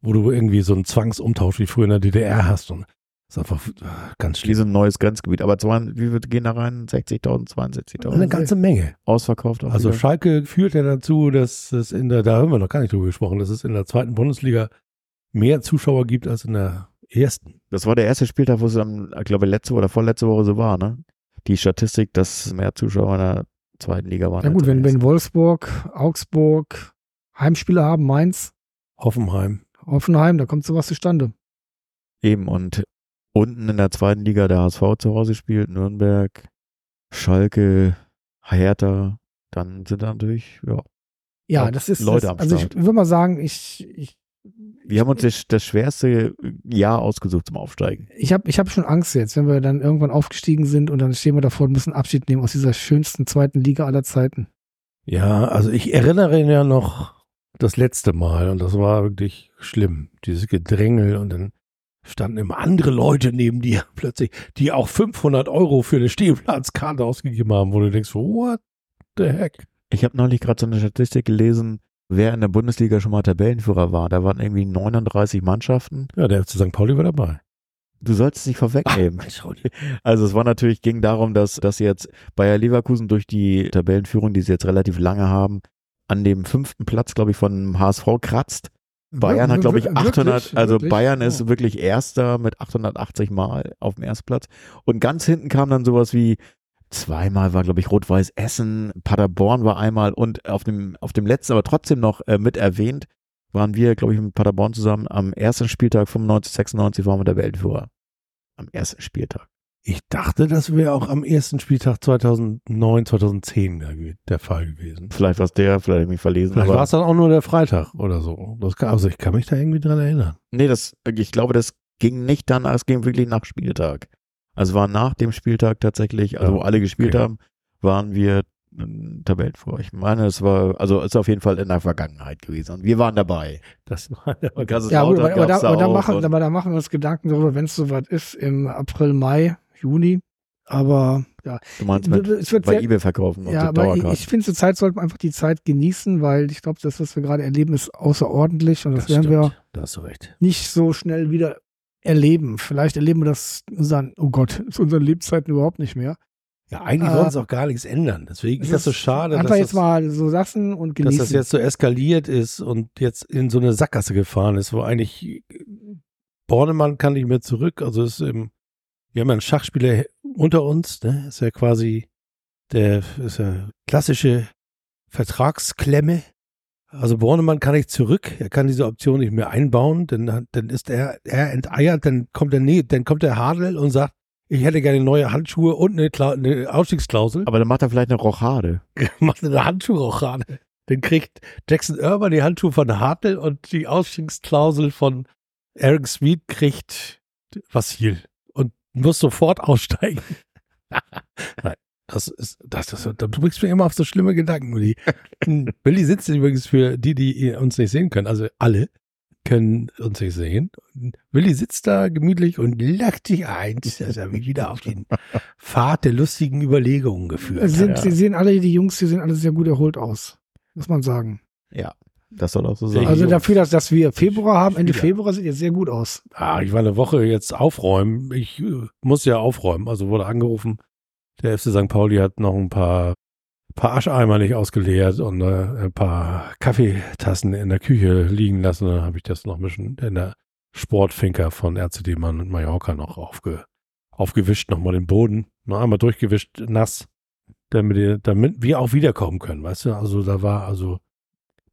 Speaker 1: wo du irgendwie so einen Zwangsumtausch wie früher in der DDR hast und das ist einfach äh, ganz schlimm.
Speaker 2: diesem neues Grenzgebiet. Aber zwar, wie viel gehen da rein? 60.000, 62.000?
Speaker 1: Eine ganze Menge.
Speaker 2: Ausverkauft. auch
Speaker 1: Also
Speaker 2: wieder.
Speaker 1: Schalke führt ja dazu, dass es in der, da haben wir noch gar nicht drüber gesprochen, dass es in der zweiten Bundesliga mehr Zuschauer gibt als in der ersten.
Speaker 2: Das war der erste Spieltag, wo es dann, ich glaube, letzte oder vorletzte Woche so war, ne? Die Statistik, dass mehr Zuschauer in der zweiten Liga waren.
Speaker 3: Ja gut, wenn, wenn Wolfsburg, Augsburg Heimspiele haben, Mainz,
Speaker 1: Hoffenheim.
Speaker 3: Offenheim, da kommt sowas zustande.
Speaker 2: Eben, und unten in der zweiten Liga der HSV zu Hause spielt, Nürnberg, Schalke, Hertha, dann sind da natürlich, ja.
Speaker 3: Ja, das ist,
Speaker 2: Leute
Speaker 3: das,
Speaker 2: am
Speaker 3: also ich würde mal sagen, ich, ich,
Speaker 2: Wir haben uns das, das schwerste Jahr ausgesucht zum Aufsteigen.
Speaker 3: ich habe ich hab schon Angst jetzt, wenn wir dann irgendwann aufgestiegen sind und dann stehen wir davor und müssen Abschied nehmen aus dieser schönsten zweiten Liga aller Zeiten.
Speaker 1: Ja, also ich erinnere ihn ja noch das letzte Mal und das war wirklich schlimm. Dieses Gedrängel und dann standen immer andere Leute neben dir plötzlich, die auch 500 Euro für eine Stehplatzkarte ausgegeben haben, wo du denkst, what the heck?
Speaker 2: Ich habe neulich gerade so eine Statistik gelesen, wer in der Bundesliga schon mal Tabellenführer war. Da waren irgendwie 39 Mannschaften.
Speaker 1: Ja, der FC St. Pauli war dabei.
Speaker 2: Du sollst es nicht vorwegnehmen.
Speaker 1: Mensch, Raudi.
Speaker 2: Also es war natürlich, ging darum, dass, dass jetzt Bayer Leverkusen durch die Tabellenführung, die sie jetzt relativ lange haben, an dem fünften Platz, glaube ich, von HSV kratzt. Bayern hat, glaube ich,
Speaker 3: Wirklich?
Speaker 2: 800, also
Speaker 3: Wirklich?
Speaker 2: Bayern ist
Speaker 3: Oh.
Speaker 2: wirklich Erster mit 880 Mal auf dem Erstplatz. Und ganz hinten kam dann sowas wie, zweimal war, glaube ich, Rot-Weiß Essen, Paderborn war einmal und auf dem, auf dem letzten, aber trotzdem noch äh, mit erwähnt, waren wir, glaube ich, mit Paderborn zusammen am ersten Spieltag 95, 96 waren wir der Weltführer. Am ersten Spieltag.
Speaker 1: Ich dachte, das wäre auch am ersten Spieltag 2009, 2010 der, Fall gewesen.
Speaker 2: Vielleicht war es der, vielleicht habe ich mich verlesen.
Speaker 1: Vielleicht war es dann auch nur der Freitag oder so. Kann, also ich kann mich da irgendwie dran erinnern.
Speaker 2: Nee, das, ich glaube, das ging nicht dann, es ging wirklich nach Spieltag. Also war nach dem Spieltag tatsächlich, also
Speaker 1: Ja,
Speaker 2: wo alle gespielt
Speaker 1: okay.
Speaker 2: haben, waren wir ähm, Tabellenführer. Ich meine, es war, also ist auf jeden Fall in der Vergangenheit gewesen. Und wir waren dabei.
Speaker 1: Das war
Speaker 3: Ja, gut, aber, aber, da, aber, da machen, aber da machen wir uns Gedanken darüber, wenn es soweit ist, im April, Mai, Juni. Aber ja,
Speaker 2: Du meinst mit
Speaker 3: es wird
Speaker 2: bei
Speaker 3: sehr,
Speaker 2: Ebay verkaufen
Speaker 3: ja, aber ich, ich finde, zur Zeit sollte man einfach die Zeit genießen, weil ich glaube, das, was wir gerade erleben, ist außerordentlich und das, werden wir
Speaker 1: stimmt. Da hast du recht.
Speaker 3: nicht so schnell wieder erleben. Vielleicht erleben wir das in unseren, oh Gott, zu unseren Lebzeiten überhaupt nicht mehr.
Speaker 1: Ja, eigentlich
Speaker 3: Äh,
Speaker 1: wollen sie auch gar nichts ändern. Deswegen ist das so schade,
Speaker 3: Einfach
Speaker 1: dass
Speaker 3: jetzt
Speaker 1: das,
Speaker 3: mal so lassen und
Speaker 1: dass
Speaker 3: genießen.
Speaker 1: das jetzt so eskaliert ist und jetzt in so eine Sackgasse gefahren ist, wo eigentlich Bornemann kann nicht mehr zurück. Also ist im, wir haben ja einen Schachspieler unter uns, ne? Ist ja quasi der ist ja klassische Vertragsklemme. Also Bornemann kann nicht zurück, er kann diese Option nicht mehr einbauen, dann, dann ist er, er enteiert, dann kommt der, nee, dann kommt der Hadel und sagt, ich hätte gerne neue Handschuhe und eine, Kla eine Ausstiegsklausel.
Speaker 2: aber dann macht er vielleicht eine Rochade.
Speaker 1: macht eine gerade. Dann kriegt Jackson Irvine die Handschuhe von Hartl und die Ausstiegsklausel von Eric Sweet kriegt Vassil und muss sofort aussteigen. Nein, das ist, das, das, du bringst mir immer auf so schlimme Gedanken, Willi. Willi sitzt übrigens für die, die uns nicht sehen können, also alle können uns nicht sehen. Willi sitzt da gemütlich und lacht sich ein, dass er mich wieder auf den Pfad der lustigen Überlegungen geführt
Speaker 3: Sie, sind,
Speaker 1: hat.
Speaker 3: sie sehen alle, die Jungs, die sehen alle sehr gut erholt aus. Muss man sagen.
Speaker 2: Ja. Das soll auch so sein.
Speaker 3: Also dafür, dass, dass wir Februar haben, Ende. Februar sieht jetzt sehr gut aus.
Speaker 1: Ah, ich war eine Woche jetzt aufräumen. Ich äh, muss ja aufräumen. Also wurde angerufen. Der FC St. Pauli hat noch ein paar, paar Ascheimer nicht ausgeleert und äh, ein paar Kaffeetassen in der Küche liegen lassen. Dann habe ich das noch ein bisschen in der Sportfinker von RCD Mann und Mallorca noch aufge, aufgewischt, nochmal den Boden. Noch einmal durchgewischt, nass, damit, damit wir auch wiederkommen können. Weißt du, also da war also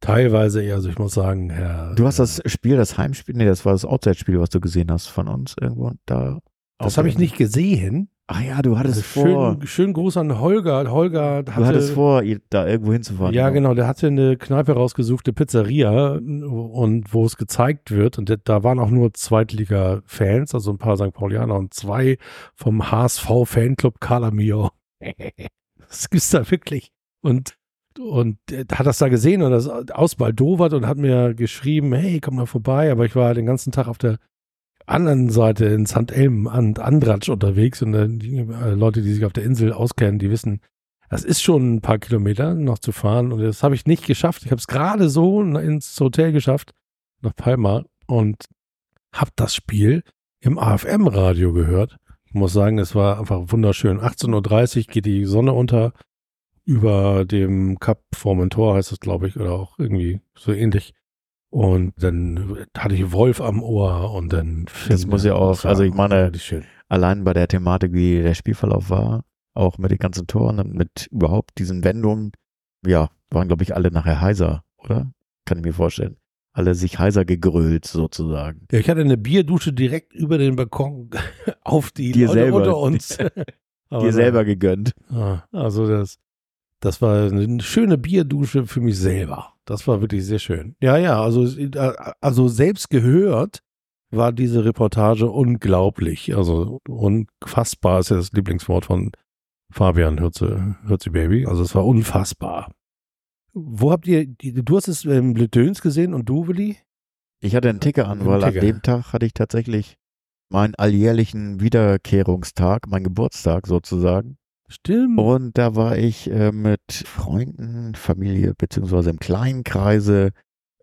Speaker 1: teilweise, also ich muss sagen, Herr.
Speaker 2: Du hast das Spiel, das Heimspiel, nee, das war das Outside-Spiel, was du gesehen hast von uns irgendwo da.
Speaker 1: Das habe ich nicht gesehen.
Speaker 2: Ah ja, du hattest
Speaker 1: Also
Speaker 2: vor,
Speaker 1: schön, schön Gruß an Holger. Holger hatte,
Speaker 2: du hattest vor, da irgendwo hinzufahren.
Speaker 1: ja genau, der hatte eine Kneipe rausgesucht, eine Pizzeria und wo es gezeigt wird und da waren auch nur Zweitliga-Fans, also ein paar St. Paulianer und zwei vom HSV-Fanclub Calamio. das gibt's da wirklich. Und und er hat das da gesehen und das ausbaldowert und hat mir geschrieben, hey, komm mal vorbei. Aber ich war den ganzen Tag auf der anderen Seite in St. Elm und Andratsch unterwegs und äh, die äh, Leute, die sich auf der Insel auskennen, die wissen, das ist schon ein paar Kilometer noch zu fahren und das habe ich nicht geschafft. Ich habe es gerade so ins Hotel geschafft, nach Palma und habe das Spiel im AFM-Radio gehört. Ich muss sagen, es war einfach wunderschön. 18.30 Uhr geht die Sonne unter über dem Kap Formentor heißt es, glaube ich, oder auch irgendwie so ähnlich. Und dann hatte ich Wolf am Ohr und dann
Speaker 2: Das muss ja auch- also ich meine-. Allein bei der Thematik, wie der Spielverlauf war, auch mit den ganzen Toren und mit überhaupt diesen Wendungen, ja, waren, glaube ich, alle nachher heiser, oder? Kann ich mir vorstellen. Alle sich heiser gegrölt, sozusagen.
Speaker 1: Ja, ich hatte eine Bierdusche direkt über den Balkon auf die
Speaker 2: Dir
Speaker 1: Leute
Speaker 2: selber.
Speaker 1: unter uns.
Speaker 2: Dir selber gegönnt.
Speaker 1: Ah, also das, das war eine schöne Bierdusche für mich selber. Das war wirklich sehr schön. Ja, ja, also, also selbst gehört war diese Reportage unglaublich. Also unfassbar ist ja das Lieblingswort von Fabian Hürze, Hürze Baby. Also es war unfassbar. Wo habt ihr, du hast es im Blödöns gesehen und du, Willi?
Speaker 2: Ich hatte einen Ticker an, weil
Speaker 1: Ticker.
Speaker 2: an dem Tag hatte ich tatsächlich meinen alljährlichen Wiederkehrungstag, meinen Geburtstag sozusagen.
Speaker 1: Stimmt.
Speaker 2: Und da war ich äh, mit Freunden, Familie, beziehungsweise im kleinen Kreise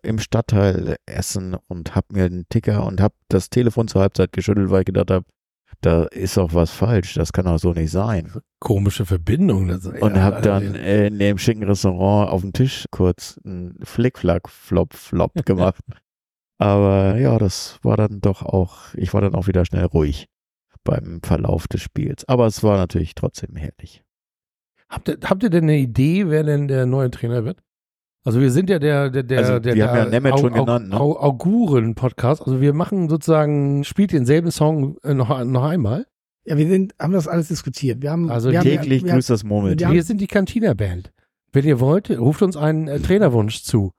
Speaker 2: im Stadtteil Essen und hab mir einen Ticker und hab das Telefon zur Halbzeit geschüttelt, weil ich gedacht habe, da ist doch was falsch, das kann doch so nicht sein.
Speaker 1: Komische Verbindung. Das,
Speaker 2: Und
Speaker 1: ja,
Speaker 2: hab dann äh, in dem schicken Restaurant auf dem Tisch kurz einen Flickflack, Flop, Flop gemacht. Aber ja, das war dann doch auch, ich war dann auch wieder schnell ruhig beim Verlauf des Spiels. Aber es war natürlich trotzdem herrlich.
Speaker 1: Habt ihr, habt ihr denn eine Idee, wer denn der neue Trainer wird? Also wir sind ja der, der, der,
Speaker 2: Also,
Speaker 1: der,
Speaker 2: wir haben ja
Speaker 1: der
Speaker 2: Nemeth schon genannt, ne?
Speaker 1: Au- Auguren-Podcast. Also wir machen sozusagen, spielt denselben Song äh, noch, noch einmal.
Speaker 3: Ja, wir sind, haben das alles diskutiert. Wir haben,
Speaker 1: Also
Speaker 3: wir haben,
Speaker 2: Täglich
Speaker 3: wir,
Speaker 2: grüßt das Murmeltier.
Speaker 3: Ja.
Speaker 1: Wir sind die Cantina-Band. Wenn ihr wollt, ruft uns einen äh, Trainerwunsch zu.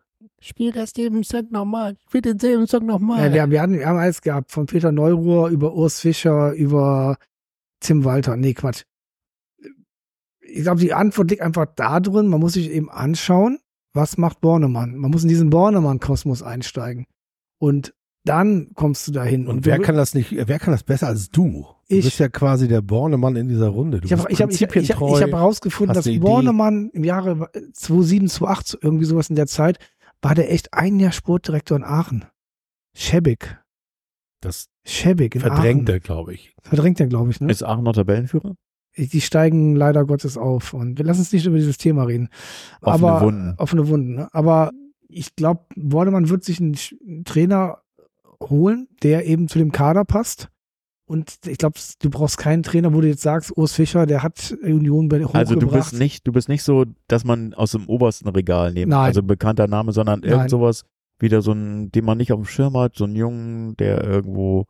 Speaker 1: Spiel das den Song nochmal. Spiel denselben Song nochmal.
Speaker 3: Ja, wir, haben, wir, haben, wir haben alles gehabt. Von Peter Neuruhr über Urs Fischer, über Tim Walter. Nee, Quatsch. Ich glaube, die Antwort liegt einfach da drin. Man muss sich eben anschauen, was macht Bornemann. Man muss in diesen Bornemann-Kosmos einsteigen. Und dann kommst du dahin.
Speaker 1: Und wer
Speaker 3: du-
Speaker 1: kann das nicht, wer kann das besser als du? Du
Speaker 3: Ich.
Speaker 1: bist ja quasi der Bornemann in dieser Runde. Du
Speaker 3: Ich habe ich hab, ich, ich, ich
Speaker 1: prinzipientreu.
Speaker 3: hab herausgefunden, dass. Bornemann im Jahre 2007, 2008, irgendwie sowas in der Zeit, war der echt ein Jahr Sportdirektor in Aachen. Schäbig.
Speaker 1: das
Speaker 3: Schäbig in
Speaker 1: verdrängt
Speaker 3: Aachen.
Speaker 1: er, glaube ich.
Speaker 3: Verdrängt er, glaube ich. Ne?
Speaker 2: Ist Aachen noch Tabellenführer?
Speaker 3: Die steigen leider Gottes auf. Und wir lassen uns nicht über dieses Thema reden.
Speaker 2: Offene
Speaker 3: Aber,
Speaker 2: Wunden.
Speaker 3: Offene Wunden. Ne? Aber ich glaube, Bornemann wird sich einen Trainer holen, der eben zu dem Kader passt. Und ich glaube, du brauchst keinen Trainer, wo du jetzt sagst, Urs Fischer, der hat Union bei hochgebracht.
Speaker 2: Also du bist nicht, du bist nicht so, dass man aus dem obersten Regal nimmt, also ein bekannter Name, sondern
Speaker 3: Nein.
Speaker 2: irgend sowas, wieder so ein, den man nicht auf dem Schirm hat, so einen Jungen, der irgendwo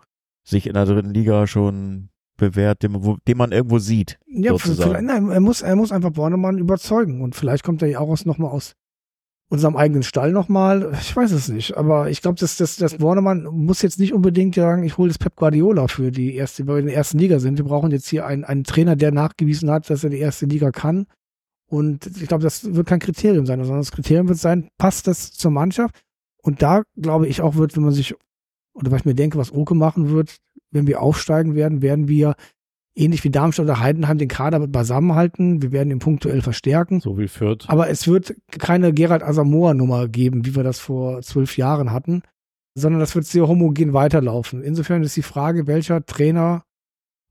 Speaker 2: sich in der dritten Liga schon bewährt, den, wo- den man irgendwo sieht.
Speaker 3: Ja, nein, er muss, er muss einfach Bornemann überzeugen und vielleicht kommt er ja auch aus, nochmal aus unserem eigenen Stall nochmal. Ich weiß es nicht, aber ich glaube, dass, dass, dass Bornemann muss jetzt nicht unbedingt sagen, ich hole das Pep Guardiola für die erste, weil wir in der ersten Liga sind. Wir brauchen jetzt hier einen, einen Trainer, der nachgewiesen hat, dass er die erste Liga kann. Und ich glaube, das wird kein Kriterium sein, sondern das Kriterium wird sein, passt das zur Mannschaft? Und da glaube ich auch wird, wenn man sich, oder was ich mir denke, was Oke machen wird, wenn wir aufsteigen werden, werden wir ähnlich wie Darmstadt oder Heidenheim den Kader beisammenhalten. Wir werden ihn punktuell verstärken.
Speaker 1: So wie Fürth.
Speaker 3: Aber es wird keine Gerald Asamoah-Nummer geben, wie wir das vor zwölf Jahren hatten, sondern das wird sehr homogen weiterlaufen. Insofern ist die Frage, welcher Trainer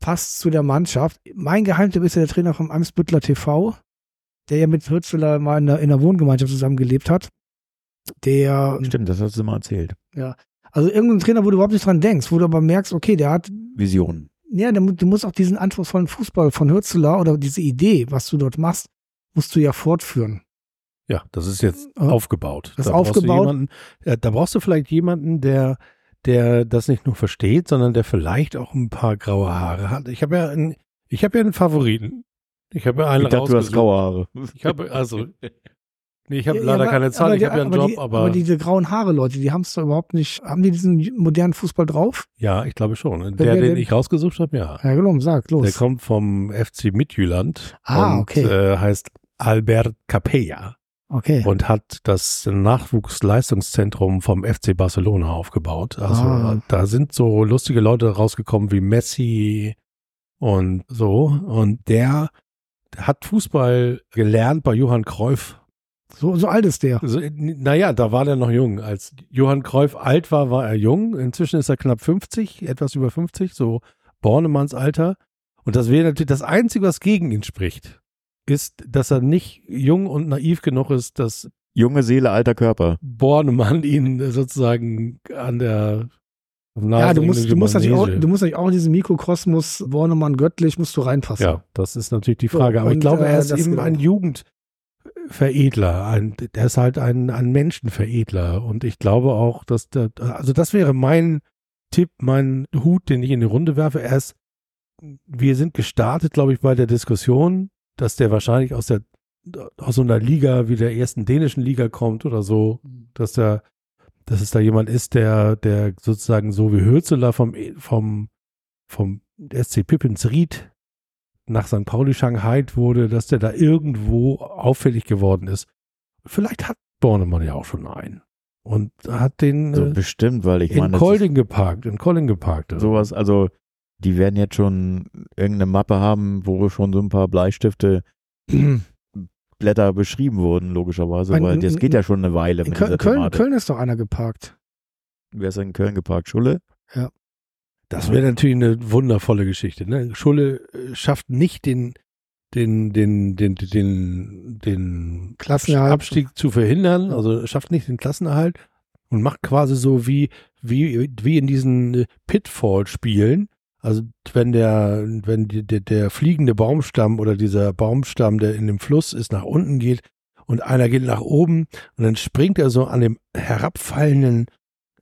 Speaker 3: passt zu der Mannschaft. Mein Geheimtipp ist ja der Trainer vom Amtsbüttler TV, der ja mit Hürzeler mal in der, in der Wohngemeinschaft zusammengelebt hat. Der,
Speaker 2: Stimmt, das hast du mal erzählt.
Speaker 3: also irgendein Trainer, wo du überhaupt nicht dran denkst, wo du aber merkst, okay, der hat
Speaker 2: Vision.
Speaker 3: Ja, du musst auch diesen anspruchsvollen Fußball von Hürzeler oder diese Idee, was du dort machst, musst du ja fortführen.
Speaker 1: Ja, das ist jetzt
Speaker 3: Ja.
Speaker 1: aufgebaut.
Speaker 3: Das
Speaker 1: da brauchst
Speaker 3: aufgebaut.
Speaker 1: Jemanden, ja, da brauchst du vielleicht jemanden, der, der das nicht nur versteht, sondern der vielleicht auch ein paar graue Haare hat. Ich habe ja einen, ich habe ja einen Favoriten. Ich habe ja einen
Speaker 2: Ich dachte, du hast graue Haare.
Speaker 1: Ich habe, also, nee, ich habe
Speaker 3: Ja,
Speaker 1: leider
Speaker 3: aber-
Speaker 1: keine Zahl,
Speaker 3: aber
Speaker 1: ich habe ja einen
Speaker 3: aber
Speaker 1: Job,
Speaker 3: die,
Speaker 1: aber,
Speaker 3: aber diese grauen Haare, Leute, die haben es doch überhaupt nicht. Haben die diesen modernen Fußball drauf?
Speaker 1: ja, ich glaube schon. Der,
Speaker 3: wer
Speaker 1: den ich rausgesucht habe, ja.
Speaker 3: Ja, genau, sag, los.
Speaker 1: Der kommt vom FC Midtjylland
Speaker 3: Ah,
Speaker 1: und
Speaker 3: okay.
Speaker 1: äh, heißt Albert Capella
Speaker 3: okay.
Speaker 1: und hat das Nachwuchsleistungszentrum vom FC Barcelona aufgebaut. Also
Speaker 3: Ah.
Speaker 1: da sind so lustige Leute rausgekommen wie Messi und so. Und der hat Fußball gelernt bei Johann Cruyff.
Speaker 3: So, so alt ist der.
Speaker 1: Also, naja, da war der noch jung. Als Johann Cruyff alt war, war er jung. Inzwischen ist er knapp 50, etwas über 50, so Bornemanns Alter. Und das wäre natürlich das Einzige, was gegen ihn spricht, ist, dass er nicht jung und naiv genug ist, dass
Speaker 2: Junge Seele, alter Körper.
Speaker 1: Bornemann ihn sozusagen an der
Speaker 3: Ja, du musst, du musst natürlich auch, du musst natürlich auch in diesen Mikrokosmos Bornemann göttlich musst du reinpassen.
Speaker 1: Ja, das ist natürlich die
Speaker 3: So,
Speaker 1: Frage. Aber ich glaube,
Speaker 3: äh,
Speaker 1: er ist
Speaker 3: das
Speaker 1: eben
Speaker 3: genau.
Speaker 1: ein Jugendveredler. Ein, der ist halt ein, ein Menschenveredler. Und ich glaube auch, dass der, also das wäre mein Tipp, mein Hut, den ich in die Runde werfe. Er ist, wir sind gestartet, glaube ich, bei der Diskussion, dass der wahrscheinlich aus der, aus so einer Liga wie der ersten dänischen Liga kommt oder so, dass der, dass es da jemand ist, der, der sozusagen so wie Hürzeler vom, vom, vom SC Pippins-Ried nach St. Pauli Shanghai wurde, dass der da irgendwo auffällig geworden ist. Vielleicht hat Bornemann ja auch schon einen. Und hat den
Speaker 2: So
Speaker 1: äh,
Speaker 2: bestimmt, weil ich
Speaker 1: in
Speaker 2: meine,
Speaker 1: Kolding geparkt, in Kolding geparkt.
Speaker 2: sowas, also die werden jetzt schon irgendeine Mappe haben, wo schon so ein paar Bleistifte Blätter beschrieben wurden, logischerweise,
Speaker 3: Ein-
Speaker 2: weil das geht ja schon eine Weile
Speaker 3: In
Speaker 2: mit
Speaker 3: Köln, Köln. Köln ist doch einer geparkt.
Speaker 2: Wer ist in Köln geparkt? Schulle?
Speaker 1: Das wäre natürlich eine wundervolle Geschichte. Ne? Schulle äh, schafft nicht den, den, den, den, den, den
Speaker 3: Klassenerhalt.
Speaker 1: Abstieg zu verhindern, also schafft nicht den Klassenerhalt und macht quasi so wie, wie, wie in diesen äh, Pitfall-Spielen. Also wenn der, wenn die, der, der fliegende Baumstamm oder dieser Baumstamm, der in dem Fluss ist, nach unten geht und einer geht nach oben und dann springt er so an dem herabfallenden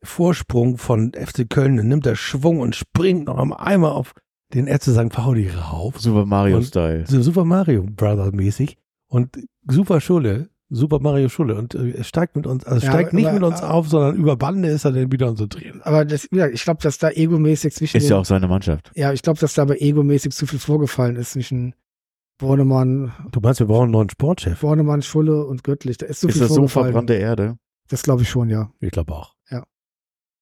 Speaker 1: Vorsprung von FC Köln, dann nimmt er Schwung und springt noch einmal auf den FC St. Pauli rauf.
Speaker 2: Super
Speaker 1: Und-
Speaker 2: Mario-Style.
Speaker 1: So Super Mario Brother mäßig und super Schulle, Super Mario Schulle und äh, er steigt mit uns, also
Speaker 3: Ja,
Speaker 1: steigt nicht
Speaker 3: aber-
Speaker 1: mit uns auf, sondern über Bande ist er dann wieder unser Trainer.
Speaker 3: Aber das, ja, ich glaube, dass da egomäßig zwischen
Speaker 2: Ist
Speaker 3: den,
Speaker 2: ja auch seine Mannschaft.
Speaker 3: ja, ich glaube, dass da aber egomäßig zu viel vorgefallen ist zwischen Bornemann,
Speaker 1: Du meinst, wir brauchen einen neuen Sportchef?
Speaker 3: Bornemann, Schulle und Göttlich. Da ist so
Speaker 2: ist
Speaker 3: viel
Speaker 2: das so verbrannte Erde?
Speaker 3: Das glaube ich schon, ja.
Speaker 1: Ich glaube auch.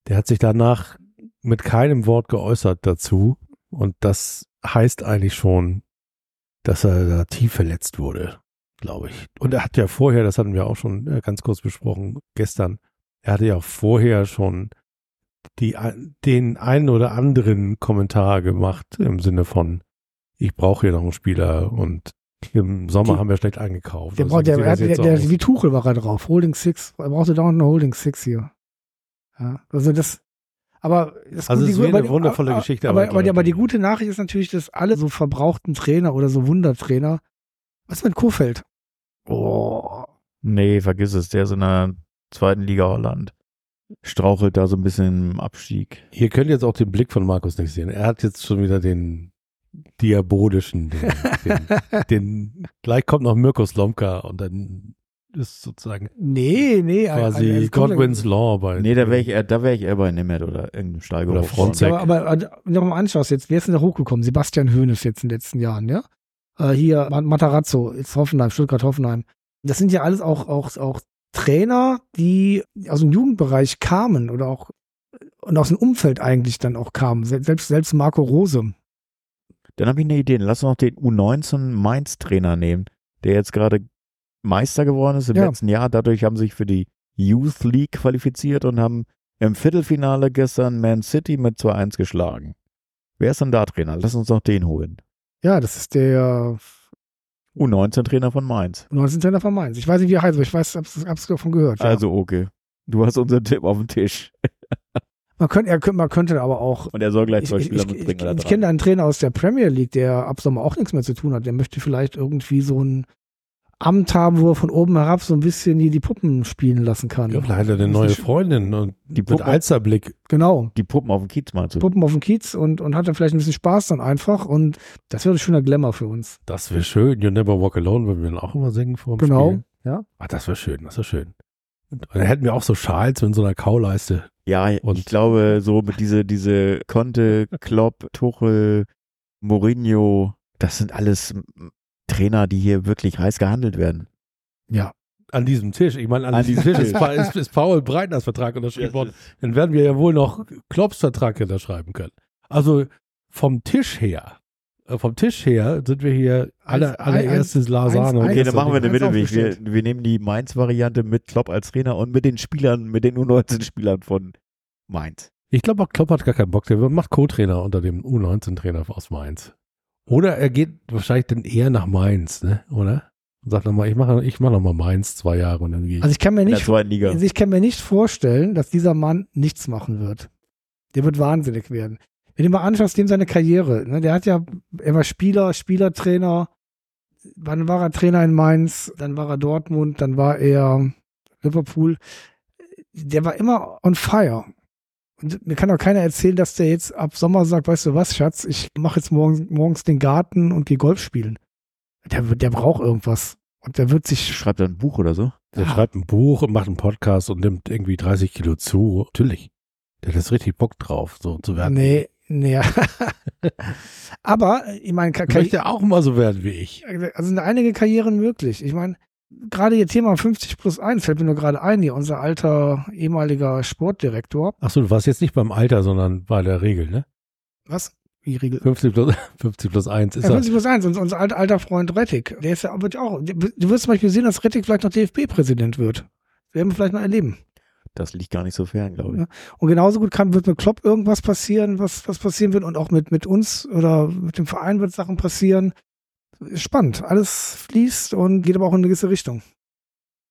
Speaker 1: Der hat sich danach mit keinem Wort geäußert dazu und das heißt eigentlich schon, dass er da tief verletzt wurde, glaube ich. Und er hat ja vorher, das hatten wir auch schon äh, ganz kurz besprochen gestern, er hatte ja vorher schon die, den einen oder anderen Kommentar gemacht im Sinne von, ich brauche hier noch einen Spieler und im Sommer
Speaker 3: Die-
Speaker 1: haben wir schlecht eingekauft.
Speaker 3: Der,
Speaker 1: Also,
Speaker 3: der, der, der, wie Tuchel war er drauf. Holding Six. Er brauchte dauernd eine Holding Six hier. Ja, also das, aber das
Speaker 1: Also
Speaker 3: die-
Speaker 1: es
Speaker 3: aber
Speaker 1: eine wundervolle
Speaker 3: aber-
Speaker 1: Geschichte,
Speaker 3: Aber,
Speaker 1: aber
Speaker 3: aber, die, gute Nachricht ist natürlich, dass alle so verbrauchten Trainer oder so Wundertrainer, was mit Kofeld? Oh,
Speaker 2: Nee, vergiss es. Der ist in der zweiten Liga Holland. Strauchelt da so ein bisschen im Abstieg.
Speaker 1: Ihr könnt jetzt auch den Blick von Markus nicht sehen. Er hat jetzt schon wieder den diabolischen, den, den, den gleich kommt noch Mirko Slomka und dann ist sozusagen
Speaker 3: nee, nee.
Speaker 1: quasi
Speaker 3: also,
Speaker 1: Godwin's Law bei.
Speaker 2: Nee, da wäre ich, eher- da wär ich eher bei Nemeth oder irgendeinem Steiger.
Speaker 1: Oder Fronzek.
Speaker 3: Aber, aber, aber wenn du mal anschaust, jetzt, wer ist denn da hochgekommen? Sebastian Hoeneß jetzt in den letzten Jahren, ja? Äh, hier, Ma- Matarazzo, jetzt Hoffenheim, Stuttgart-Hoffenheim. Das sind ja alles auch, auch, auch Trainer, die aus dem Jugendbereich kamen oder auch und aus dem Umfeld eigentlich dann auch kamen. Se- Selbst, selbst Marco Rose.
Speaker 2: Dann habe ich eine Idee. Lass uns noch den U19 Mainz-Trainer nehmen, der jetzt gerade Meister geworden ist im
Speaker 3: Ja.
Speaker 2: letzten Jahr. Dadurch haben sie sich für die Youth League qualifiziert und haben im Viertelfinale gestern Man City mit 2-1 geschlagen. Wer ist denn da Trainer? Lass uns noch den holen.
Speaker 3: Ja, das ist der
Speaker 2: U19-Trainer von Mainz.
Speaker 3: 19. Trainer von Mainz. Ich weiß nicht, wie er heißt, aber ich weiß, hab's, hab's davon gehört. Ja.
Speaker 2: Also, okay. Du hast unseren Tipp auf dem Tisch.
Speaker 3: Man könnte, er, könnte- man könnte aber auch.
Speaker 2: Und er soll gleich
Speaker 3: Ich,
Speaker 2: zwei
Speaker 3: ich,
Speaker 2: Spieler
Speaker 3: ich,
Speaker 2: mitbringen.
Speaker 3: ich, ich
Speaker 2: drei.
Speaker 3: kenne einen Trainer aus der Premier League, der ab Sommer auch nichts mehr zu tun hat. Der möchte vielleicht irgendwie so ein Amt haben, wo er von oben herab so ein bisschen die, die Puppen spielen lassen kann.
Speaker 1: Ja, vielleicht hat er eine neue Freundin und
Speaker 2: Die
Speaker 1: mit
Speaker 2: Puppe-
Speaker 1: Alzerblick.
Speaker 3: Genau.
Speaker 2: Die Puppen auf dem Kiez mal zu.
Speaker 3: Puppen auf dem Kiez und, und hat dann vielleicht ein bisschen Spaß dann einfach. Und das wäre ein schöner Glamour für uns.
Speaker 1: Das wäre schön. You Never Walk Alone würden wir dann auch immer singen vor dem
Speaker 3: Genau.
Speaker 1: Spiel.
Speaker 3: Ja.
Speaker 1: Ach, das wäre schön, das wäre schön. Und dann hätten wir auch so Schals mit so einer Kauleiste.
Speaker 2: Ja,
Speaker 1: Und-
Speaker 2: ich glaube, so mit diese, diese Conte, Klopp, Tuchel, Mourinho, das sind alles Trainer, die hier wirklich heiß gehandelt werden.
Speaker 3: Ja.
Speaker 1: An diesem Tisch. Ich meine, an,
Speaker 2: An
Speaker 1: diesem Tisch ist,
Speaker 2: Tisch.
Speaker 1: Ist, ist Paul Breitners Vertrag unterschrieben worden. Dann werden wir ja wohl noch Klopps Vertrag unterschreiben können. Also vom Tisch her, äh, vom Tisch her sind wir hier alle, allererstes Lasane.
Speaker 3: eins-
Speaker 2: Okay, dann machen wir den Mittelweg. Wir, wir nehmen die Mainz-Variante mit Klopp als Trainer und mit den Spielern, mit den U19-Spielern von Mainz.
Speaker 1: Ich glaube auch Klopp hat gar keinen Bock. Der macht Co-Trainer unter dem U19-Trainer aus Mainz. Oder er geht wahrscheinlich dann eher nach Mainz, ne? Oder? Und sagt nochmal, ich mache ich mach nochmal Mainz zwei Jahre und dann gehe ich.
Speaker 3: Also ich kann mir nicht, also ich kann mir nicht vorstellen, dass dieser Mann nichts machen wird. Der wird wahnsinnig werden. Wenn du mal anschaust, dem seine Karriere, ne, der hat ja, er war Spieler, Spielertrainer, wann war er Trainer in Mainz, dann war er Dortmund, dann war er Liverpool. Der war immer on fire. Und mir kann auch keiner erzählen, dass der jetzt ab Sommer sagt, weißt du was, Schatz, ich mache jetzt morgens, morgens den Garten und gehe Golf spielen. Der, der braucht irgendwas. Und der wird sich
Speaker 2: Schreibt er ein Buch oder so?
Speaker 1: Der
Speaker 3: Ja.
Speaker 1: schreibt ein Buch und macht einen Podcast und nimmt irgendwie 30 Kilo zu. Natürlich. Der hat jetzt richtig Bock drauf, so zu werden.
Speaker 3: Nee, nee. Aber ich meine, Ka-
Speaker 1: Ich möchte auch mal so werden wie ich.
Speaker 3: also sind einige Karrieren möglich. Ich meine, gerade ihr Thema 50 plus 1 fällt mir nur gerade ein, hier unser alter ehemaliger Sportdirektor.
Speaker 1: Achso, du warst jetzt nicht beim Alter, sondern bei der Regel, ne?
Speaker 3: Was? Wie Regel?
Speaker 1: 50 plus, 50 plus 1 ist
Speaker 3: Ja,
Speaker 1: das.
Speaker 3: 50 plus 1, unser, unser alter, alter Freund Rettig. Der ist ja wird ja auch. Du wirst zum Beispiel sehen, dass Rettig vielleicht noch DFB-Präsident wird. Werden wir vielleicht noch erleben.
Speaker 2: Das liegt gar nicht so fern, glaube ich.
Speaker 3: Ja. Und genauso gut kann, wird mit Klopp irgendwas passieren, was, was passieren wird. Und auch mit, mit uns oder mit dem Verein wird Sachen passieren. Ist Spannend. Alles fließt und geht aber auch in eine gewisse Richtung.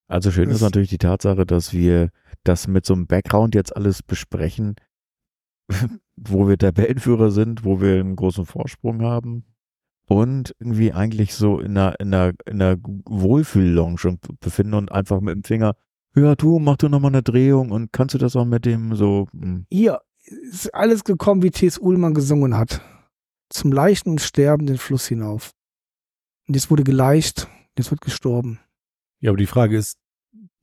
Speaker 2: Also schön ist
Speaker 3: Das-
Speaker 2: natürlich die Tatsache, dass wir das mit so einem Background jetzt alles besprechen, wo wir Tabellenführer sind, wo wir einen großen Vorsprung haben und irgendwie eigentlich so in einer, in einer, in einer Wohlfühl-Lounge befinden und einfach mit dem Finger, ja du, mach du nochmal eine Drehung und kannst du das auch mit dem so, hm,
Speaker 3: Hier ist alles gekommen, wie T.S. Ullmann gesungen hat. Zum leichten und sterbenden Fluss hinauf. Und jetzt wurde geleicht, jetzt wird gestorben.
Speaker 1: Ja, aber die Frage ist,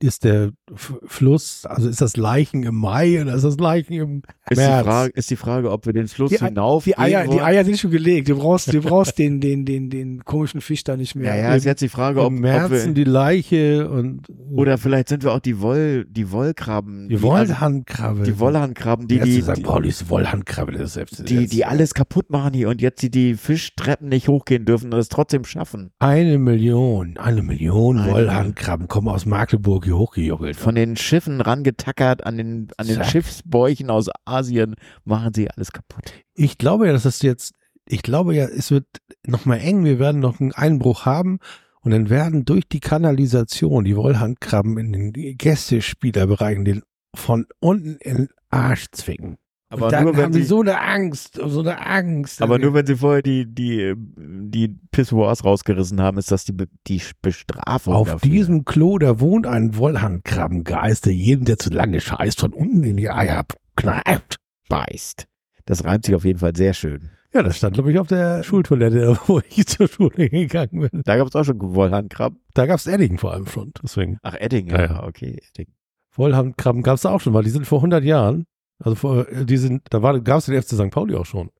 Speaker 1: ist der F Fluss, also ist das Leichen im Mai oder ist das Leichen im
Speaker 2: ist, die
Speaker 1: März?
Speaker 2: Frage, ist die Frage, ob wir den Fluss
Speaker 3: Die
Speaker 2: hinauf
Speaker 3: Die Eier, die. Eier sind schon gelegt. Du brauchst, du brauchst den, den, den, den komischen Fisch da nicht mehr.
Speaker 2: Ja, ja, ist jetzt die Frage, ob,
Speaker 1: Im
Speaker 2: ob
Speaker 1: Märzen
Speaker 2: wir,
Speaker 1: die Leiche und
Speaker 2: oder vielleicht sind wir auch die Woll, die Wollkrabben,
Speaker 1: die
Speaker 2: also-
Speaker 1: Wollhandkrabbe.
Speaker 2: die Wollhandkrabben, die,
Speaker 1: die,
Speaker 2: die,
Speaker 1: St.
Speaker 2: die,
Speaker 1: Paulis Wollhandkrabbe des selbst.
Speaker 2: die, die alles kaputt machen hier und jetzt die, die Fischtreppen nicht hochgehen dürfen und es trotzdem schaffen.
Speaker 1: Eine Million, eine Million Wollhandkrabben kommen aus Magdeburg hier hochgejuckelt.
Speaker 2: Von den Schiffen rangetackert an den, an den
Speaker 1: Zack.
Speaker 2: Schiffsbäuchen aus Asien machen sie alles kaputt.
Speaker 1: Ich glaube ja, dass das jetzt, ich glaube ja, es wird nochmal eng. Wir werden noch einen Einbruch haben und dann werden durch die Kanalisation die Wollhandkrabben in den Gästespielerbereichen den von unten in den Arsch zwicken.
Speaker 2: Aber
Speaker 1: und dann
Speaker 2: nur, wenn
Speaker 1: haben die
Speaker 2: sie,
Speaker 1: so eine Angst, so eine Angst.
Speaker 2: aber nur wenn sie vorher die, die, die Pissoirs rausgerissen haben, ist das die, die Bestrafung.
Speaker 1: Auf
Speaker 2: dafür.
Speaker 1: diesem Klo, da wohnt ein Wollhandkrabbengeist, der jedem, der zu lange scheißt, von unten in die Eier kneift.
Speaker 2: beißt. Das reimt sich auf jeden Fall sehr schön.
Speaker 1: Ja, das stand, glaube ich, auf der Schultoilette, wo ich zur Schule gegangen bin.
Speaker 2: Da gab es auch schon Wollhandkrabben.
Speaker 1: Da gab's Edding vor allem schon, deswegen.
Speaker 2: Ach, Edding,
Speaker 1: Ja,
Speaker 2: ja, okay. Edding.
Speaker 1: Wollhandkrabben gab's da auch schon, weil die sind vor 100 Jahren, also vor, äh, die sind, da war, gab's den FC St. Pauli auch schon.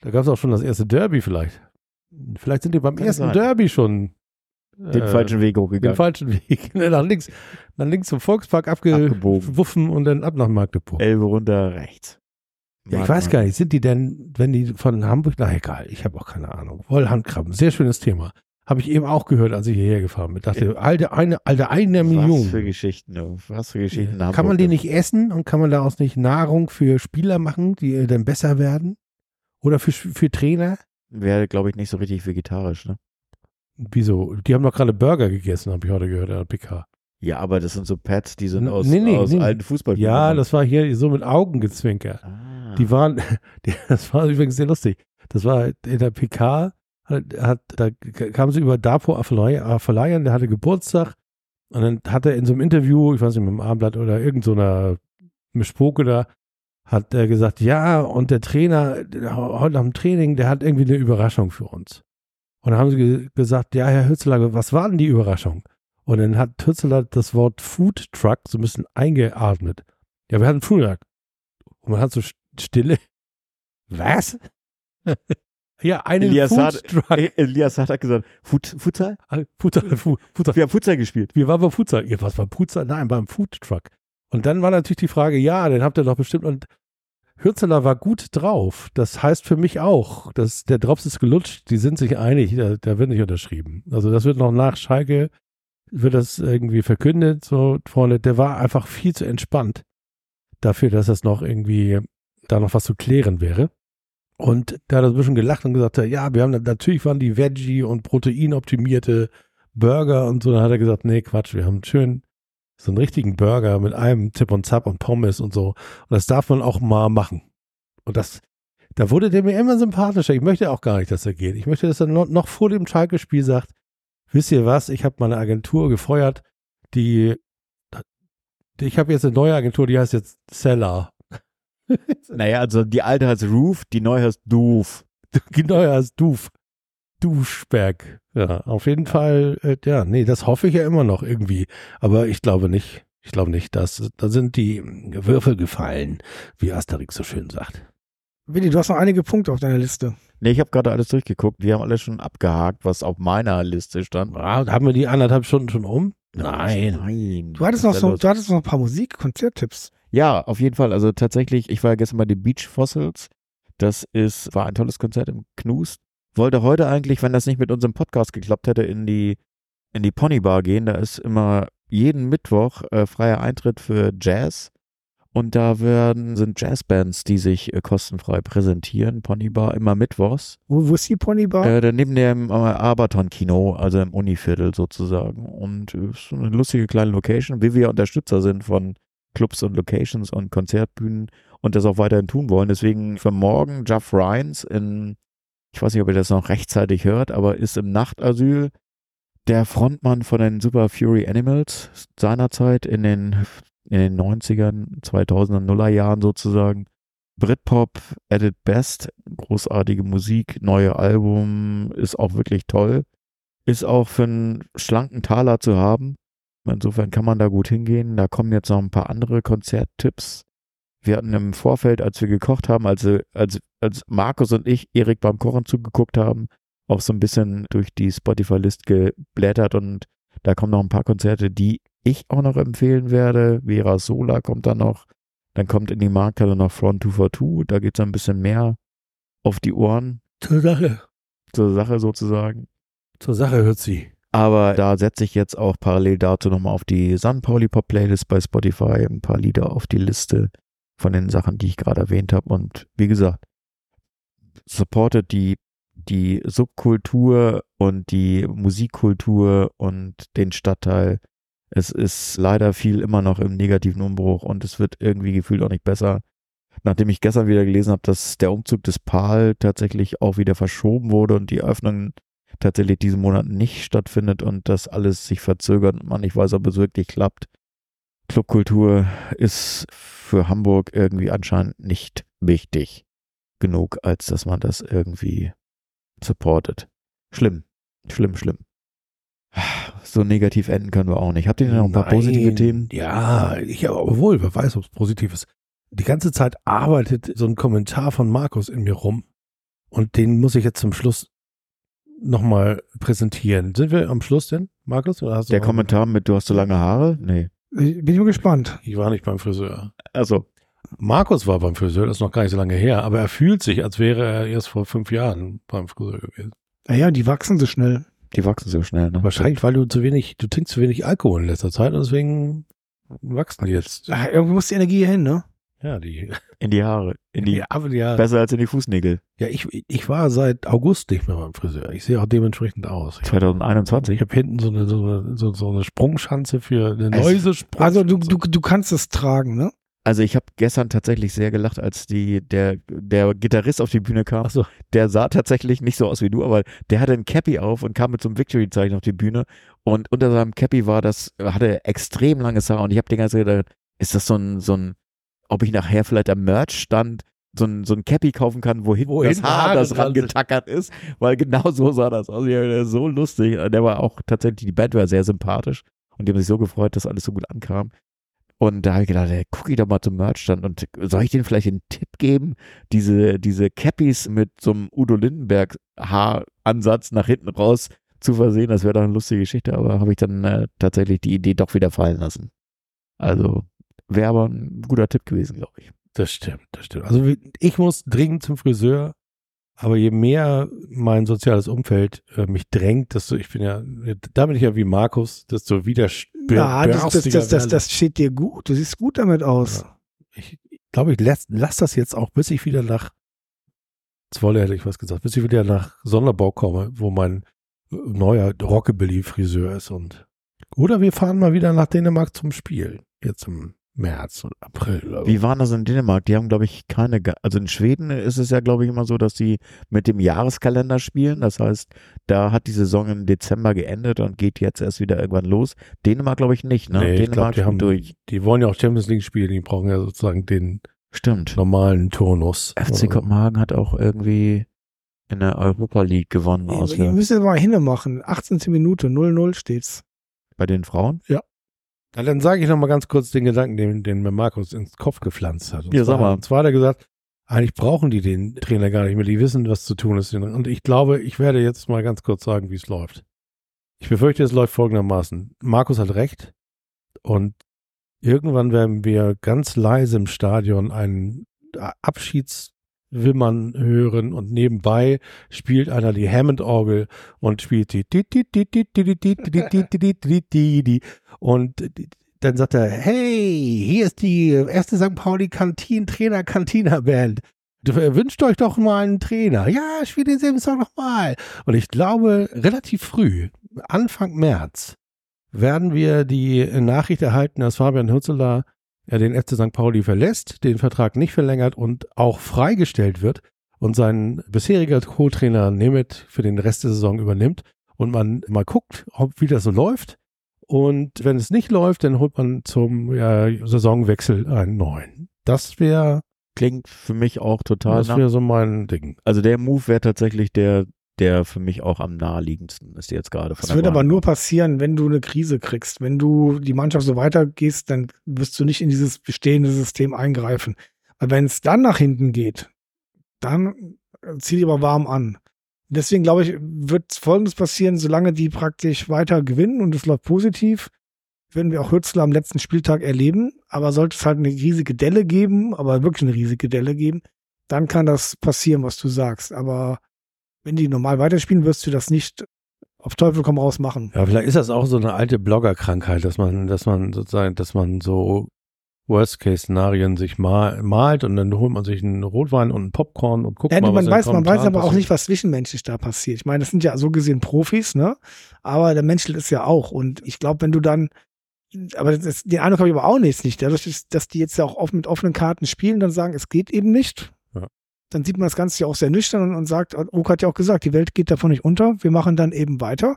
Speaker 1: Da gab's auch schon das erste Derby vielleicht. Vielleicht sind die beim
Speaker 2: Kann
Speaker 1: ersten
Speaker 2: sein.
Speaker 1: Derby schon
Speaker 2: Den
Speaker 1: äh,
Speaker 2: falschen Weg
Speaker 1: den
Speaker 2: hochgegangen.
Speaker 1: falschen Weg. nach links, nach links zum Volkspark abgewuffen und dann ab nach Magdeburg.
Speaker 2: Elbe runter rechts.
Speaker 1: ich weiß gar nicht, sind die denn, wenn die von Hamburg, na egal, ich habe auch keine Ahnung. Wollhandkrabben, sehr schönes Thema. Habe ich eben auch gehört, als ich hierher gefahren bin. Dachte, alte eine, alte eine Million.
Speaker 2: Was für Geschichten, was für Geschichten. in
Speaker 1: Kann
Speaker 2: Hamburg
Speaker 1: man die nicht essen und kann man daraus nicht Nahrung für Spieler machen, die äh, dann besser werden? Oder für, für Trainer?
Speaker 2: Wäre, glaube ich, nicht so richtig vegetarisch, ne?
Speaker 1: Wieso? Die haben doch gerade Burger gegessen, habe ich heute gehört, an der PK.
Speaker 2: Ja, aber das sind so Pads, die sind aus,
Speaker 1: nee, nee,
Speaker 2: aus
Speaker 1: nee.
Speaker 2: alten Fußballspielen.
Speaker 1: Ja, das war hier so mit Augengezwinker.
Speaker 2: ah.
Speaker 1: Die waren, die, das war übrigens sehr lustig. Das war in der PK, hat, da kam sie über Dapo Afalayan, der hatte Geburtstag und dann hat er in so einem Interview, ich weiß nicht, mit dem Abendblatt oder irgend so Mischpoke da, hat er gesagt, ja, und der Trainer, heute nach dem Training, der hat irgendwie eine Überraschung für uns. Und dann haben sie ge gesagt, ja, Herr Hützeler, was war denn die Überraschung? Und dann hat Hützeler das Wort Food Truck so ein bisschen eingeatmet. Ja, wir hatten Food Truck. Und man hat so Stille. Was? ja, einen
Speaker 2: Elias
Speaker 1: Food
Speaker 2: hat-. E- Elias hat gesagt, Fut, Futsal?
Speaker 1: Futsal, Fu- Futsal.
Speaker 2: Wir haben Futsal gespielt.
Speaker 1: Wir waren beim Futsal. Ja, was beim Futsal? Nein, beim Food Truck. Und dann war natürlich die Frage, ja, den habt ihr doch bestimmt. Und Hürzeler war gut drauf. Das heißt für mich auch, dass der Drops ist gelutscht. Die sind sich einig. Da, da wird nicht unterschrieben. Also das wird noch nach Schalke, wird das irgendwie verkündet. So vorne, der war einfach viel zu entspannt dafür, dass das noch irgendwie da noch was zu klären wäre. Und da hat er ein bisschen gelacht und gesagt, ja, wir haben natürlich waren die Veggie und proteinoptimierte Burger und so. Dann hat er gesagt, nee, Quatsch, wir haben schön so einen richtigen Burger mit einem Zip und Zap und Pommes und so. Und das darf man auch mal machen. Und das, da wurde der mir immer sympathischer. Ich möchte auch gar nicht, dass er geht. Ich möchte, dass er noch, noch vor dem Schalke-Spiel sagt, wisst ihr was, ich habe meine Agentur gefeuert, die, die ich habe jetzt eine neue Agentur, die heißt jetzt Seller.
Speaker 2: Naja, also die alte heißt Roof, die neue heißt Doof.
Speaker 1: Genau, ja, ist Duf. Duschberg. Ja, auf jeden Fall, äh, ja, nee, das hoffe ich ja immer noch irgendwie. Aber ich glaube nicht. Ich glaube nicht, dass da sind die Würfel gefallen, wie Asterix so schön sagt.
Speaker 3: Willi, du hast noch einige Punkte auf deiner Liste.
Speaker 2: Nee, ich habe gerade alles durchgeguckt. Wir haben alles schon abgehakt, was auf meiner Liste stand.
Speaker 1: Ah, haben wir die anderthalb Stunden schon um? Nein.
Speaker 2: Nein.
Speaker 3: Du hattest noch so, du hattest noch ein paar Musik, Konzerttipps.
Speaker 2: Ja, auf jeden Fall. Also tatsächlich, ich war ja gestern bei den Beach Fossils. Das ist, war ein tolles Konzert im Knust. Wollte heute eigentlich, wenn das nicht mit unserem Podcast geklappt hätte, in die, in die Pony Bar gehen. Da ist immer jeden Mittwoch äh, freier Eintritt für Jazz. Und da werden, sind Jazzbands, die sich äh, kostenfrei präsentieren. Pony Bar immer mittwochs.
Speaker 3: Wo, wo ist die Ponybar?
Speaker 2: Äh, da neben dem äh, Aberton-Kino, also im Univiertel sozusagen. Und äh, ist so eine lustige kleine Location, wie wir Unterstützer sind von Clubs und Locations und Konzertbühnen und das auch weiterhin tun wollen. Deswegen für morgen Jeff Ryans in, ich weiß nicht, ob ihr das noch rechtzeitig hört, aber ist im Nachtasyl der Frontmann von den Super Fury Animals seinerzeit in den, in den 90ern, 2000er, Nullerjahren sozusagen. Britpop at its best, großartige Musik, neue Album, ist auch wirklich toll. Ist auch für einen schlanken Taler zu haben. Insofern kann man da gut hingehen. Da kommen jetzt noch ein paar andere Konzerttipps. Wir hatten im Vorfeld, als wir gekocht haben, also als, als Markus und ich Erik beim Kochen zugeguckt haben, auch so ein bisschen durch die Spotify-List geblättert und da kommen noch ein paar Konzerte, die ich auch noch empfehlen werde. Vera Sola kommt da noch. Dann kommt in die Markthalle noch Front 242. Da geht es ein bisschen mehr auf die Ohren
Speaker 1: Zur Sache.
Speaker 2: zur Sache sozusagen.
Speaker 1: Zur Sache hört sie.
Speaker 2: Aber da setze ich jetzt auch parallel dazu nochmal auf die San Pauli Pop Playlist bei Spotify ein paar Lieder auf die Liste von den Sachen, die ich gerade erwähnt habe. Und wie gesagt, supportet die, die Subkultur und die Musikkultur und den Stadtteil. Es ist leider viel immer noch im negativen Umbruch und es wird irgendwie gefühlt auch nicht besser. Nachdem ich gestern wieder gelesen habe, dass der Umzug des PAL tatsächlich auch wieder verschoben wurde und die Eröffnung tatsächlich diesen Monat nicht stattfindet und das alles sich verzögert und man nicht weiß, ob es wirklich klappt. Clubkultur ist für Hamburg irgendwie anscheinend nicht wichtig genug, als dass man das irgendwie supportet. Schlimm, schlimm, schlimm. So negativ enden können wir auch nicht. Habt ihr noch ein paar
Speaker 1: Nein.
Speaker 2: positive Themen?
Speaker 1: Ja, ich aber obwohl, wer weiß, ob es positiv ist. Die ganze Zeit arbeitet so ein Kommentar von Markus in mir rum. Und den muss ich jetzt zum Schluss nochmal präsentieren. Sind wir am Schluss denn, Markus? Oder hast du
Speaker 2: Der Kommentar mit, du hast so lange Haare? Nee.
Speaker 3: Ich bin nur gespannt.
Speaker 1: Ich war nicht beim Friseur.
Speaker 2: Also,
Speaker 1: Markus war beim Friseur, das ist noch gar nicht so lange her, aber er fühlt sich, als wäre er erst vor fünf Jahren beim Friseur gewesen.
Speaker 3: Naja, die wachsen so schnell.
Speaker 2: Die wachsen so schnell, ne?
Speaker 1: Wahrscheinlich, weil du zu wenig, du trinkst zu wenig Alkohol in letzter Zeit und deswegen wachsen die jetzt.
Speaker 3: Ah, Irgendwie muss die Energie hier hin, ne?
Speaker 1: Ja, die.
Speaker 2: In die Haare. In die,
Speaker 1: ja, ja,
Speaker 2: besser als in die Fußnägel.
Speaker 1: ja ich, ich war seit August nicht mehr beim Friseur. Ich sehe auch dementsprechend aus. Ich,
Speaker 2: 2021.
Speaker 1: ich habe hinten so eine, so, eine, so, so eine Sprungschanze für eine
Speaker 2: Es-
Speaker 1: Läuse-Sprungschanze.
Speaker 3: Also du, du, du kannst es tragen, ne?
Speaker 2: Also ich habe gestern tatsächlich sehr gelacht, als die der der Gitarrist auf die Bühne kam.
Speaker 1: Ach so.
Speaker 2: Der sah tatsächlich nicht so aus wie du, aber der hatte ein Cappy auf und kam mit so einem Victory-Zeichen auf die Bühne. Und unter seinem Cappy war das, hatte extrem langes Haar. Und ich habe die ganze Zeit gedacht, ist das so ein, so ein, ob ich nachher vielleicht am Merch-Stand so ein, so ein Cappy kaufen kann, wo hinten
Speaker 1: Wo
Speaker 2: das Haar
Speaker 1: Haare
Speaker 2: das rangetackert ist, weil genau so sah das aus. Ja, der ist so lustig. Der war auch tatsächlich, die Band war sehr sympathisch und die haben sich so gefreut, dass alles so gut ankam. Und da habe ich gedacht, ey, guck ich doch mal zum Merchstand und soll ich denen vielleicht einen Tipp geben? Diese, diese Cappies mit so einem Udo Lindenberg Haaransatz nach hinten raus zu versehen, das wäre doch eine lustige Geschichte, aber habe ich dann äh, tatsächlich die Idee doch wieder fallen lassen. Also wäre aber ein guter Tipp gewesen, glaube ich.
Speaker 1: Das stimmt, das stimmt. Also ich muss dringend zum Friseur, aber je mehr mein soziales Umfeld äh, mich drängt, desto ich bin ja, da bin ich ja wie Markus, desto wieder
Speaker 3: Ja, das, das, das, das, das steht dir gut. Du siehst gut damit aus.
Speaker 1: Ja. Ich glaube, ich lass, lass das jetzt auch, bis ich wieder nach Zwolle hätte ich was gesagt, bis ich wieder nach Sonderbau komme, wo mein äh, neuer Rockabilly-Friseur ist und oder wir fahren mal wieder nach Dänemark zum Spiel. Jetzt im März oder April. Oder so.
Speaker 2: Wie waren das in Dänemark? Die haben, glaube ich, keine, also in Schweden ist es ja, glaube ich, immer so, dass sie mit dem Jahreskalender spielen. Das heißt, da hat die Saison im Dezember geendet und geht jetzt erst wieder irgendwann los. Dänemark, glaube ich, nicht, ne?
Speaker 1: Nee, ich
Speaker 2: Dänemark
Speaker 1: glaube, die haben
Speaker 2: durch.
Speaker 1: Die wollen ja auch Champions League spielen, die brauchen ja sozusagen den
Speaker 2: Stimmt.
Speaker 1: normalen Turnus.
Speaker 2: FC Kopenhagen hat auch irgendwie in der Europa League gewonnen
Speaker 3: Ihr
Speaker 2: der,
Speaker 3: müsst mal hinmachen. 18. Minute, 0-0 steht's.
Speaker 2: bei den Frauen.
Speaker 1: Ja, dann sage ich noch mal ganz kurz den Gedanken, den, den mir Markus ins Kopf gepflanzt hat. Und
Speaker 2: Ja, sag
Speaker 1: zwar,
Speaker 2: mal.
Speaker 1: Und zwar hat er gesagt, eigentlich brauchen die den Trainer gar nicht mehr. Die wissen, was zu tun ist. Und ich glaube, ich werde jetzt mal ganz kurz sagen, wie es läuft. Ich befürchte, es läuft folgendermaßen. Markus hat recht. Und irgendwann werden wir ganz leise im Stadion einen Abschiedswimmern hören und nebenbei spielt einer die Hammond-Orgel und spielt die und dann sagt er, hey, hier ist die erste St. Pauli Kantin Trainer Cantina Band. Äh, wünscht euch doch mal einen Trainer. Ja, spiel denselben Song nochmal. Und ich glaube, relativ früh, Anfang März, werden wir die Nachricht erhalten, dass Fabian Hürzeler äh, den FC St. Pauli verlässt, den Vertrag nicht verlängert und auch freigestellt wird und sein bisheriger Co-Trainer Nemeth für den Rest der Saison übernimmt und man mal guckt, ob wie das so läuft. Und wenn es nicht läuft, dann holt man zum ja, Saisonwechsel einen neuen. Das wäre
Speaker 2: Klingt für mich auch total
Speaker 1: das wäre so mein Ding.
Speaker 2: Also der Move wäre tatsächlich der, der für mich auch am naheliegendsten ist jetzt gerade von
Speaker 3: Das wird aber nur passieren, wenn du eine Krise kriegst. Wenn du die Mannschaft so weitergehst, dann wirst du nicht in dieses bestehende System eingreifen. Weil wenn es dann nach hinten geht, dann zieh dich aber warm an. Deswegen glaube ich, wird Folgendes passieren, solange die praktisch weiter gewinnen und es läuft positiv, werden wir auch Hürzler am letzten Spieltag erleben. Aber sollte es halt eine riesige Delle geben, aber wirklich eine riesige Delle geben, dann kann das passieren, was du sagst. Aber wenn die normal weiterspielen, wirst du das nicht auf Teufel komm raus machen.
Speaker 1: Ja, vielleicht ist das auch so eine alte Bloggerkrankheit, dass man, dass man sozusagen, dass man so Worst-Case-Szenarien sich mal, malt und dann holt man sich einen Rotwein und einen Popcorn und guckt
Speaker 3: Ja,
Speaker 1: mal, was
Speaker 3: man weiß, man weiß aber auch nicht, was zwischenmenschlich da passiert. Ich meine, das sind ja so gesehen Profis, ne? Aber der Mensch ist ja auch. Und ich glaube, wenn du dann, aber das, den Eindruck habe ich aber auch nicht, nicht. Dadurch, dass- dass die jetzt ja auch oft mit offenen Karten spielen, dann sagen, es geht eben nicht.
Speaker 1: Ja.
Speaker 3: Dann sieht man das Ganze ja auch sehr nüchtern und, und sagt, Oka hat ja auch gesagt, die Welt geht davon nicht unter. Wir machen dann eben weiter.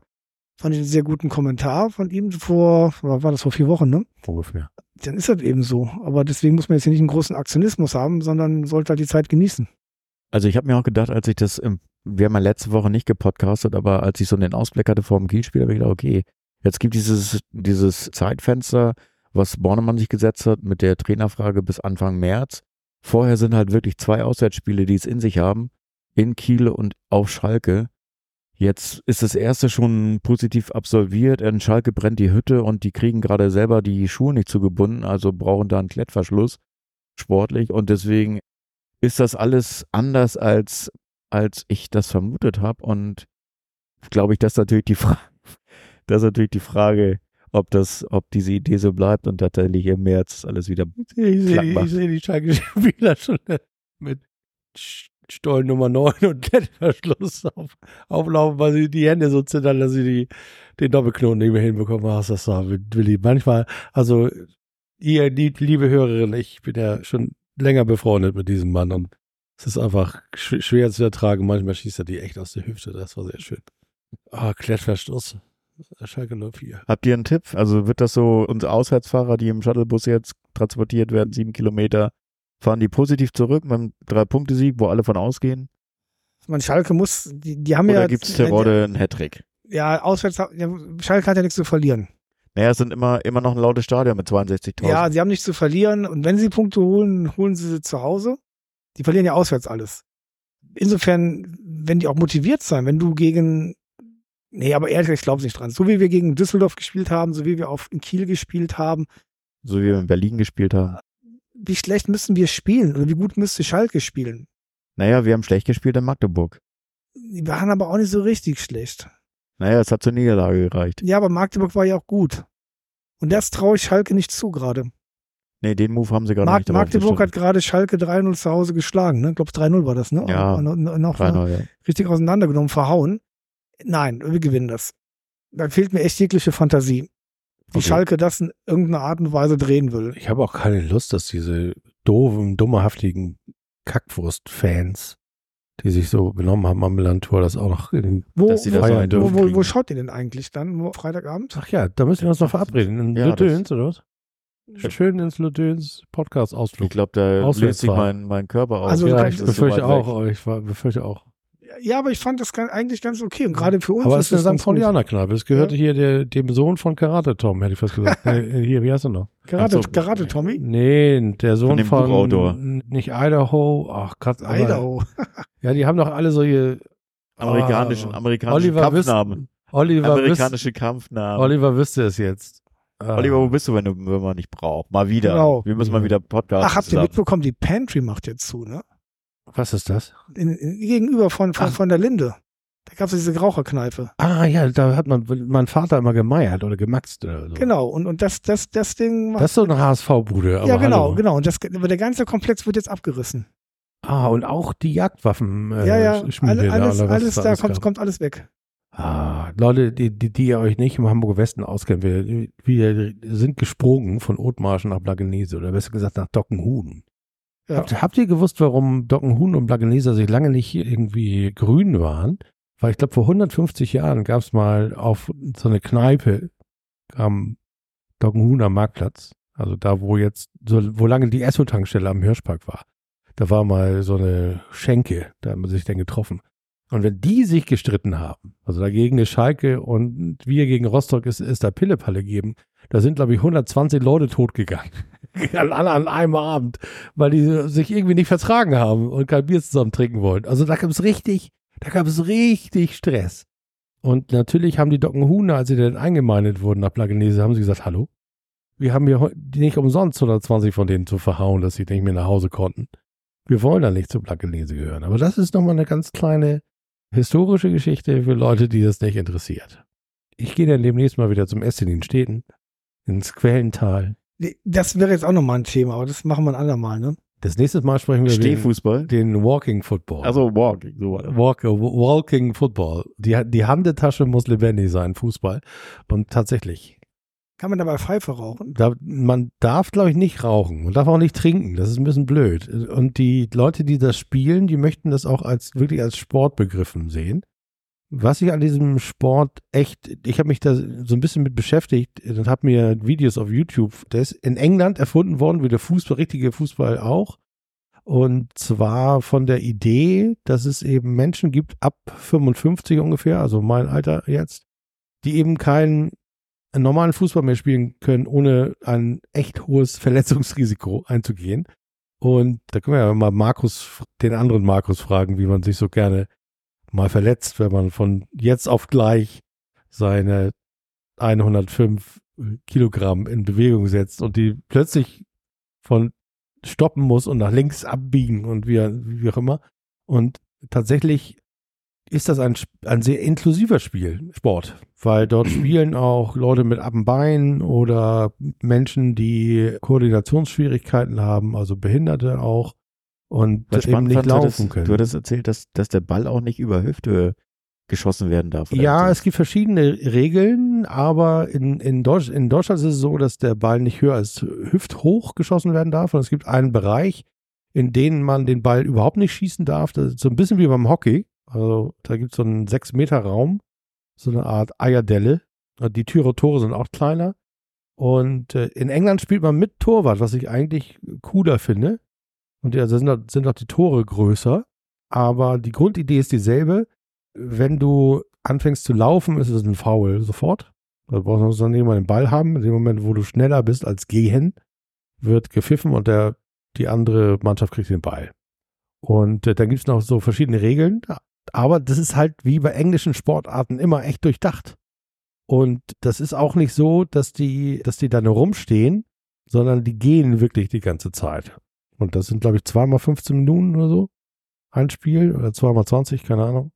Speaker 3: Fand ich einen sehr guten Kommentar von ihm vor, war das vor vier Wochen, ne?
Speaker 1: Ungefähr.
Speaker 3: Dann ist das eben so. Aber deswegen muss man jetzt hier nicht einen großen Aktionismus haben, sondern sollte halt die Zeit genießen.
Speaker 2: Also ich habe mir auch gedacht, als ich das, wir haben ja letzte Woche nicht gepodcastet, aber als ich so den Ausblick hatte vor dem Kielspiel, habe ich gedacht, okay, jetzt gibt dieses, dieses Zeitfenster, was Bornemann sich gesetzt hat mit der Trainerfrage bis Anfang März. Vorher sind halt wirklich zwei Auswärtsspiele, die es in sich haben, in Kiel und auf Schalke. Jetzt ist das erste schon positiv absolviert. In Schalke brennt die Hütte und die kriegen gerade selber die Schuhe nicht zugebunden, also brauchen da einen Klettverschluss. sportlich und deswegen ist das alles anders als als ich das vermutet habe und glaube ich, dass natürlich die Frage, das ist natürlich die Frage, ob das, ob diese Idee so bleibt und tatsächlich im März alles wieder
Speaker 1: Ich sehe ich
Speaker 2: macht.
Speaker 1: seh die Schalke-Spieler schon mit Stollen Nummer 9 und Klettverschluss auf, auflaufen, weil sie die Hände so zittern, dass sie die, den Doppelknoten nicht mehr hinbekommen. Ach, das war Willi. Manchmal, also ihr, liebe Hörerin, ich bin ja schon länger befreundet mit diesem Mann und es ist einfach sch schwer zu ertragen. Manchmal schießt er die echt aus der Hüfte. Das war sehr schön. Ah, Klettverschluss. Schalke 04.
Speaker 2: Habt ihr einen Tipp? Also wird das so, unsere Auswärtsfahrer, die im Shuttlebus jetzt transportiert werden, sieben Kilometer, fahren die positiv zurück mit einem Drei-Punkte-Sieg, wo alle von ausgehen?
Speaker 3: Man, Schalke muss, die, die haben
Speaker 2: Oder
Speaker 3: ja.
Speaker 2: gibt's Terodde einen Hattrick?
Speaker 3: Ja, auswärts, ja, Schalke hat ja nichts zu verlieren.
Speaker 2: Naja, es sind immer, immer noch ein lautes Stadion mit 62.000.
Speaker 3: Ja, sie haben nichts zu verlieren und wenn sie Punkte holen, holen sie sie zu Hause. Die verlieren ja auswärts alles. Insofern, wenn die auch motiviert sein, wenn du gegen, nee, aber ehrlich, ich glaube nicht dran. So wie wir gegen Düsseldorf gespielt haben, so wie wir auf in Kiel gespielt haben,
Speaker 2: so wie wir in Berlin gespielt haben.
Speaker 3: Wie schlecht müssen wir spielen oder wie gut müsste Schalke spielen?
Speaker 2: Naja, wir haben schlecht gespielt in Magdeburg.
Speaker 3: Die waren aber auch nicht so richtig schlecht.
Speaker 2: Naja, es hat zur Niederlage gereicht.
Speaker 3: Ja, aber Magdeburg war ja auch gut. Und das traue ich Schalke nicht zu gerade.
Speaker 2: Nee, den Move haben sie gerade
Speaker 3: Mag
Speaker 2: nicht
Speaker 3: Magdeburg hat gerade Schalke 3-0 zu Hause geschlagen. Ne? Ich glaube, 3-0 war das, ne?
Speaker 2: Ja.
Speaker 3: No, noch
Speaker 2: 3-0, ja.
Speaker 3: richtig auseinandergenommen, verhauen. Nein, wir gewinnen das. Da fehlt mir echt jegliche Fantasie. Wie
Speaker 2: Okay.
Speaker 3: Schalke das in irgendeiner Art und Weise drehen will.
Speaker 1: Ich habe auch keine Lust, dass diese doofen, dummerhaftigen Kackwurst-Fans, die sich so benommen haben am Milan-Tor, das auch noch in den
Speaker 3: Wo,
Speaker 2: Dass sie
Speaker 3: wo,
Speaker 2: das
Speaker 1: feiern
Speaker 3: wo,
Speaker 1: dürfen.
Speaker 3: wo, wo
Speaker 2: kriegen.
Speaker 3: schaut ihr denn eigentlich dann? Wo, Freitagabend?
Speaker 1: Ach ja, da müssen wir uns noch verabreden. In
Speaker 2: Ja,
Speaker 1: Lödöns, oder was? Schön ins
Speaker 2: Ich
Speaker 1: Podcast-Ausflug.
Speaker 2: glaube, da löst sich mein, mein Körper auf.
Speaker 3: Also,
Speaker 1: ja, ich
Speaker 2: ist so
Speaker 1: befürchte
Speaker 2: weit weg.
Speaker 1: auch. Ich war, befürchte auch.
Speaker 3: Ja, aber ich fand das eigentlich ganz okay. Und gerade für uns
Speaker 1: Aber es ist
Speaker 3: ganz
Speaker 1: St.
Speaker 3: gut.
Speaker 1: Paulianer-Kneipe. Es gehörte hier der, dem Sohn von Karate Tom, hätte ich fast gesagt. äh, hier, wie heißt er noch?
Speaker 3: Karate,
Speaker 2: so.
Speaker 3: Karate Tommy?
Speaker 1: Nee, der Sohn
Speaker 2: dem
Speaker 1: von,
Speaker 2: Buchautor.
Speaker 1: nicht Idaho. Ach Gott, aber-
Speaker 3: Idaho.
Speaker 1: Ja, die haben doch alle solche
Speaker 2: Amerikanischen,
Speaker 1: Ah,
Speaker 2: amerikanischen
Speaker 1: Oliver
Speaker 2: Kampfnamen.
Speaker 1: Oliver, wüs
Speaker 2: Amerikanische Kampfnamen.
Speaker 1: Oliver wüsste es jetzt. Ah.
Speaker 2: Oliver, wo bist du, wenn, du, wenn man nicht braucht? Mal wieder.
Speaker 3: Genau.
Speaker 2: Wir müssen mal wieder Podcast
Speaker 3: Ach, habt ihr mitbekommen, die Pantry macht jetzt zu, ne?
Speaker 1: Was ist das?
Speaker 3: In, gegenüber von, von,
Speaker 1: Ach.
Speaker 3: von der Linde. Da gab es diese Raucherkneipe.
Speaker 1: Ah ja, da hat man mein Vater immer gemeiert oder gemaxt oder so.
Speaker 3: Genau, und, und das, das, das Ding.
Speaker 1: Das ist so eine HSV-Bude.
Speaker 3: ja, genau,
Speaker 1: hallo.
Speaker 3: genau. Und das, aber der ganze Komplex wird jetzt abgerissen.
Speaker 1: Ah, und auch die Jagdwaffen. Äh,
Speaker 3: ja, ja,
Speaker 1: Schmiede
Speaker 3: alle,
Speaker 1: da,
Speaker 3: alles, alles
Speaker 1: da
Speaker 3: da
Speaker 1: alles
Speaker 3: kommt, kommt alles weg.
Speaker 1: Ah, Leute, die, die, die ihr euch nicht im Hamburger Westen auskennt, wir, wir sind gesprungen von Othmarschen nach Blagenese oder besser gesagt nach Dockenhuhn.
Speaker 3: Ja.
Speaker 1: Habt, habt ihr gewusst, warum Dockenhuhn und Blagenese sich lange nicht irgendwie grün waren? Weil ich glaube, vor 150 Jahren gab es mal auf so eine Kneipe am Dockenhuhner Marktplatz, also da, wo jetzt, so, wo lange die Esso-Tankstelle am Hirschpark war. Da war mal so eine Schenke, da haben wir sich dann getroffen. Und wenn die sich gestritten haben, also dagegen ist Schalke und wir gegen Rostock ist, ist da Pillepalle geben, da sind, glaube ich, 120 Leute totgegangen. Alle an einem Abend, weil die sich irgendwie nicht vertragen haben und kein Bier zusammen trinken wollten. Also da gab es richtig, da gab es richtig Stress. Und natürlich haben die Dockenhuhner, als sie dann eingemeindet wurden nach Plagenese, haben sie gesagt, hallo, wir haben hier nicht umsonst 120 von denen zu verhauen, dass sie nicht mehr nach Hause konnten. Wir wollen da nicht zu Plagenese gehören. Aber das ist nochmal eine ganz kleine historische Geschichte für Leute, die das nicht interessiert. Ich gehe dann demnächst mal wieder zum Essen in den Städten, ins Quellental.
Speaker 3: Das wäre jetzt auch nochmal ein Thema, aber das machen wir ein andermal, ne?
Speaker 1: Das nächste Mal sprechen wir über den,
Speaker 2: Stehfußball.
Speaker 1: den Walking Football.
Speaker 2: Also Walking, so.
Speaker 1: Walk, Walking Football. Die, die Handetasche muss lebendig sein, Fußball. Und tatsächlich,
Speaker 3: Kann man dabei Pfeife rauchen?
Speaker 1: da, man darf, glaube ich, nicht rauchen. Man darf auch nicht trinken. Das ist ein bisschen blöd. Und die Leute, die das spielen, die möchten das auch als wirklich als Sport begriffen sehen. Was ich an diesem Sport echt, ich habe mich da so ein bisschen mit beschäftigt und habe mir Videos auf YouTube, der ist in England erfunden worden, wie der Fußball, richtige Fußball auch. Und zwar von der Idee, dass es eben Menschen gibt, ab 55 ungefähr, also mein Alter jetzt, die eben keinen normalen Fußball mehr spielen können, ohne ein echt hohes Verletzungsrisiko einzugehen. Und da können wir ja mal Markus, den anderen Markus fragen, wie man sich so gerne mal verletzt, wenn man von jetzt auf gleich seine 105 Kilogramm in Bewegung setzt und die plötzlich von stoppen muss und nach links abbiegen und wie, wie auch immer. Und tatsächlich ist das ein, ein sehr inklusiver Spiel, Sport, weil dort spielen auch Leute mit ab Bein oder Menschen, die Koordinationsschwierigkeiten haben, also Behinderte auch und
Speaker 2: Was
Speaker 1: eben nicht laufen können.
Speaker 2: du hattest erzählt, dass, dass der Ball auch nicht über Hüfte geschossen werden darf.
Speaker 1: Ja, es gibt verschiedene Regeln, aber in, in, Deutsch, in Deutschland ist es so, dass der Ball nicht höher als hüfthoch geschossen werden darf. Und es gibt einen Bereich, in dem man den Ball überhaupt nicht schießen darf. Das ist so ein bisschen wie beim Hockey. Also da gibt es so einen 6-Meter-Raum, so eine Art Eierdelle. Die Türe Tore sind auch kleiner. Und äh, in England spielt man mit Torwart, was ich eigentlich cooler finde. Und ja, sind, sind auch die Tore größer. Aber die Grundidee ist dieselbe wenn du anfängst zu laufen, ist es ein Foul sofort. Da brauchst du dann irgendwann den Ball haben. In dem Moment, wo du schneller bist als gehen, wird gepfiffen und der, die andere Mannschaft kriegt den Ball. Und äh, dann gibt es noch so verschiedene Regeln. Aber das ist halt wie bei englischen Sportarten immer echt durchdacht. Und das ist auch nicht so, dass die, dass die da nur rumstehen, sondern die gehen wirklich die ganze Zeit. Und das sind, glaube ich, zweimal 15 Minuten oder so. Ein Spiel oder zweimal 20, keine Ahnung.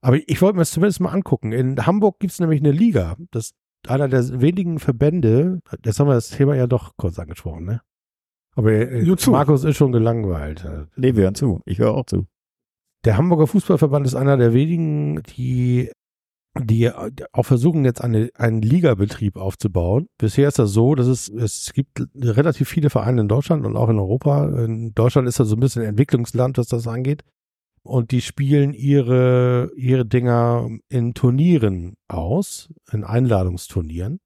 Speaker 1: Aber ich wollte mir das zumindest mal angucken. In Hamburg gibt es nämlich eine Liga. Das ist einer der wenigen Verbände. Jetzt haben wir das Thema ja doch kurz angesprochen, ne? Aber äh. Markus ist schon gelangweilt.
Speaker 2: Nee, wir hören zu. Ich höre auch zu.
Speaker 1: Der Hamburger Fußballverband ist einer der wenigen, die, die auch versuchen, jetzt eine, einen Ligabetrieb aufzubauen. Bisher ist das so, dass es, es gibt relativ viele Vereine in Deutschland und auch in Europa. In Deutschland ist das so ein bisschen Entwicklungsland, was das angeht. Und die spielen ihre, ihre Dinger in Turnieren aus, in Einladungsturnieren.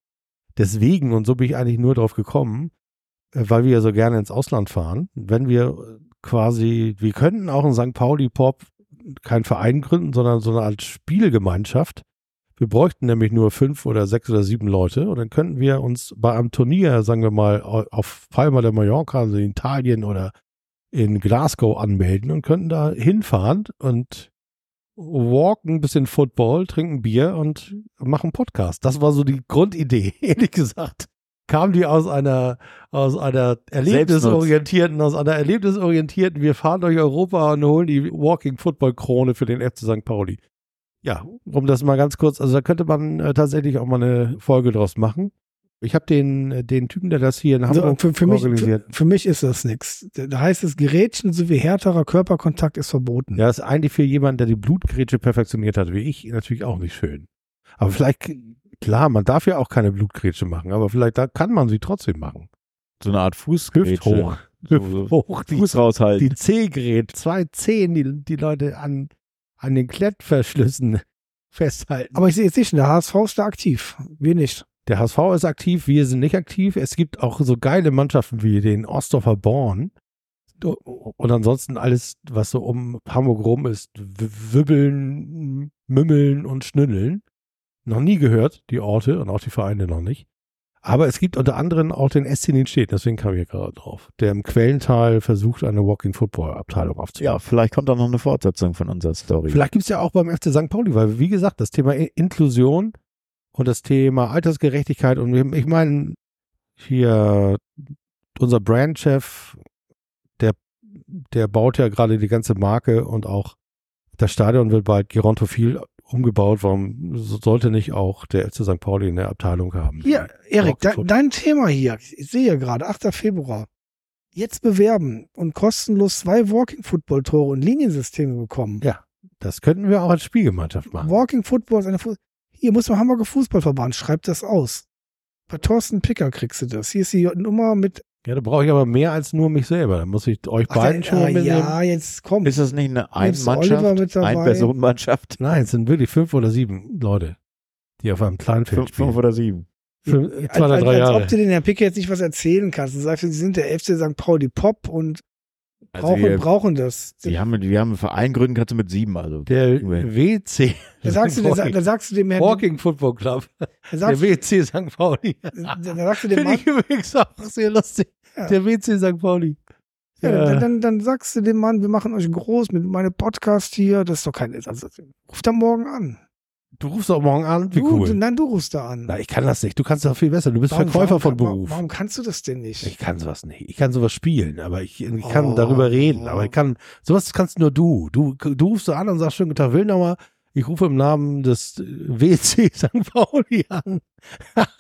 Speaker 1: Deswegen, und so bin ich eigentlich nur drauf gekommen, äh, weil wir ja so gerne ins Ausland fahren, wenn wir quasi, wir könnten auch in St. Pauli Pop keinen Verein gründen, sondern so eine Art Spielgemeinschaft. Wir bräuchten nämlich nur fünf oder sechs oder sieben Leute und dann könnten wir uns bei einem Turnier, sagen wir mal, au- auf Palma de Mallorca, also in Italien oder in Glasgow anmelden und könnten da hinfahren und walken ein bisschen Football, trinken Bier und machen Podcast. Das war so die Grundidee, ehrlich gesagt. Kam die aus einer, aus einer erlebnisorientierten, aus einer erlebnisorientierten, wir fahren durch Europa und holen die Walking Football Krone für den FC St. Pauli. Ja, um das mal ganz kurz, also da könnte man äh, tatsächlich auch mal eine Folge draus machen. Ich habe den, äh, den Typen, der das hier in
Speaker 3: Also
Speaker 1: Hamburg
Speaker 3: für, für, mich, für,
Speaker 1: organisiert.
Speaker 3: für mich ist das nichts. Da heißt es, Gerätchen sowie härterer Körperkontakt ist verboten.
Speaker 1: Ja, das ist eigentlich für jemanden, der die Blutgrätsche perfektioniert hat, wie ich, natürlich auch nicht schön. Aber vielleicht, klar, man darf ja auch keine Blutgrätsche machen, aber vielleicht da kann man sie trotzdem machen.
Speaker 2: So eine Art
Speaker 1: Hüft
Speaker 2: Fußgrätsche.
Speaker 1: hoch.
Speaker 2: So,
Speaker 1: Hüft
Speaker 2: so
Speaker 1: hoch. Die,
Speaker 2: Fuß raushalten.
Speaker 1: die C-Gerät, zwei Zehen, die die Leute an, an den Klettverschlüssen festhalten.
Speaker 3: Aber ich sehe jetzt nicht, der HSV ist da aktiv. Wir nicht.
Speaker 1: Der HSV ist aktiv, wir sind nicht aktiv. Es gibt auch so geile Mannschaften wie den Ostdorfer Born. Und ansonsten alles, was so um Hamburg rum ist, wibbeln, mümmeln und schnüddeln. Noch nie gehört, die Orte und auch die Vereine noch nicht. Aber es gibt unter anderem auch den SC Nienstedt, deswegen kam ich ja gerade drauf, der im Quellental versucht, eine Walking Football Abteilung aufzubauen.
Speaker 2: ja, vielleicht kommt da noch eine Fortsetzung von unserer Story.
Speaker 1: Vielleicht gibt es ja auch beim FC St. Pauli, weil, wie gesagt, das Thema Inklusion und das Thema Altersgerechtigkeit und ich meine, hier unser Brandchef, der, der baut ja gerade die ganze Marke und auch das Stadion wird bald gerontophil umgebaut. Warum so- sollte nicht auch der FC St. Pauli eine Abteilung haben?
Speaker 3: Hier, Erik, de, dein Thema hier. Ich sehe gerade, 8. Februar. Jetzt bewerben und kostenlos zwei Walking Football Tore und Liniensysteme bekommen.
Speaker 1: Ja, das könnten wir auch als Spielgemeinschaft machen.
Speaker 3: Walking Football ist eine Fu Hier muss man Hamburger Fußballverband, schreibt das aus. Bei Thorsten Picker kriegst du das. Hier ist die Nummer mit.
Speaker 1: Ja, da brauche ich aber mehr als nur mich selber. Da muss ich euch
Speaker 3: Ach,
Speaker 1: beiden schon
Speaker 3: ah,
Speaker 1: mitnehmen.
Speaker 3: ja, jetzt komm.
Speaker 2: Ist das nicht eine Ein-Mannschaft? Ein-Personen-Mannschaft?
Speaker 1: Nein, es sind wirklich fünf oder sieben Leute, die auf einem Kleinfeld
Speaker 2: Fünf,
Speaker 1: spielen.
Speaker 2: fünf oder sieben?
Speaker 1: Fünf,
Speaker 3: als,
Speaker 1: zwei oder
Speaker 3: als,
Speaker 1: drei
Speaker 3: als
Speaker 1: Jahre.
Speaker 3: ob du den Herrn Picker jetzt nicht was erzählen kannst. Du sagst, sie sind der FC St. Pauli Pop und
Speaker 2: Also
Speaker 3: brauchen,
Speaker 2: wir,
Speaker 3: brauchen das.
Speaker 2: wir, haben, wir haben einen Verein gründen, kannst du mit sieben, also.
Speaker 1: Der. WC.
Speaker 3: Da sagst du, da, da sagst du dem Herrn,
Speaker 1: Walking Football Club.
Speaker 3: da
Speaker 1: Der WC St. Pauli.
Speaker 3: da, da sagst du dem
Speaker 1: Finde ich übrigens auch sehr lustig.
Speaker 3: Ja.
Speaker 1: Der WC St. Pauli.
Speaker 3: ja,
Speaker 1: Ja.
Speaker 3: Dann, dann, dann sagst du dem Mann, wir machen euch groß mit meinem Podcast hier. Das ist doch kein, also, ruft er morgen an.
Speaker 1: Du rufst doch morgen an, wie
Speaker 3: du,
Speaker 1: cool.
Speaker 3: nein, du rufst da an.
Speaker 1: Na, ich kann das nicht. Du kannst das viel besser. Du bist Verkäufer von
Speaker 3: warum,
Speaker 1: Beruf.
Speaker 3: Warum kannst du das denn nicht?
Speaker 1: Ich kann sowas nicht. Ich kann sowas spielen, aber ich, ich kann
Speaker 3: Oh.
Speaker 1: darüber reden. Aber ich kann, sowas kannst nur du. Du, du rufst so an und sagst, schönen guten Tag, Wilnauer. Ich rufe im Namen des WC St. Pauli an.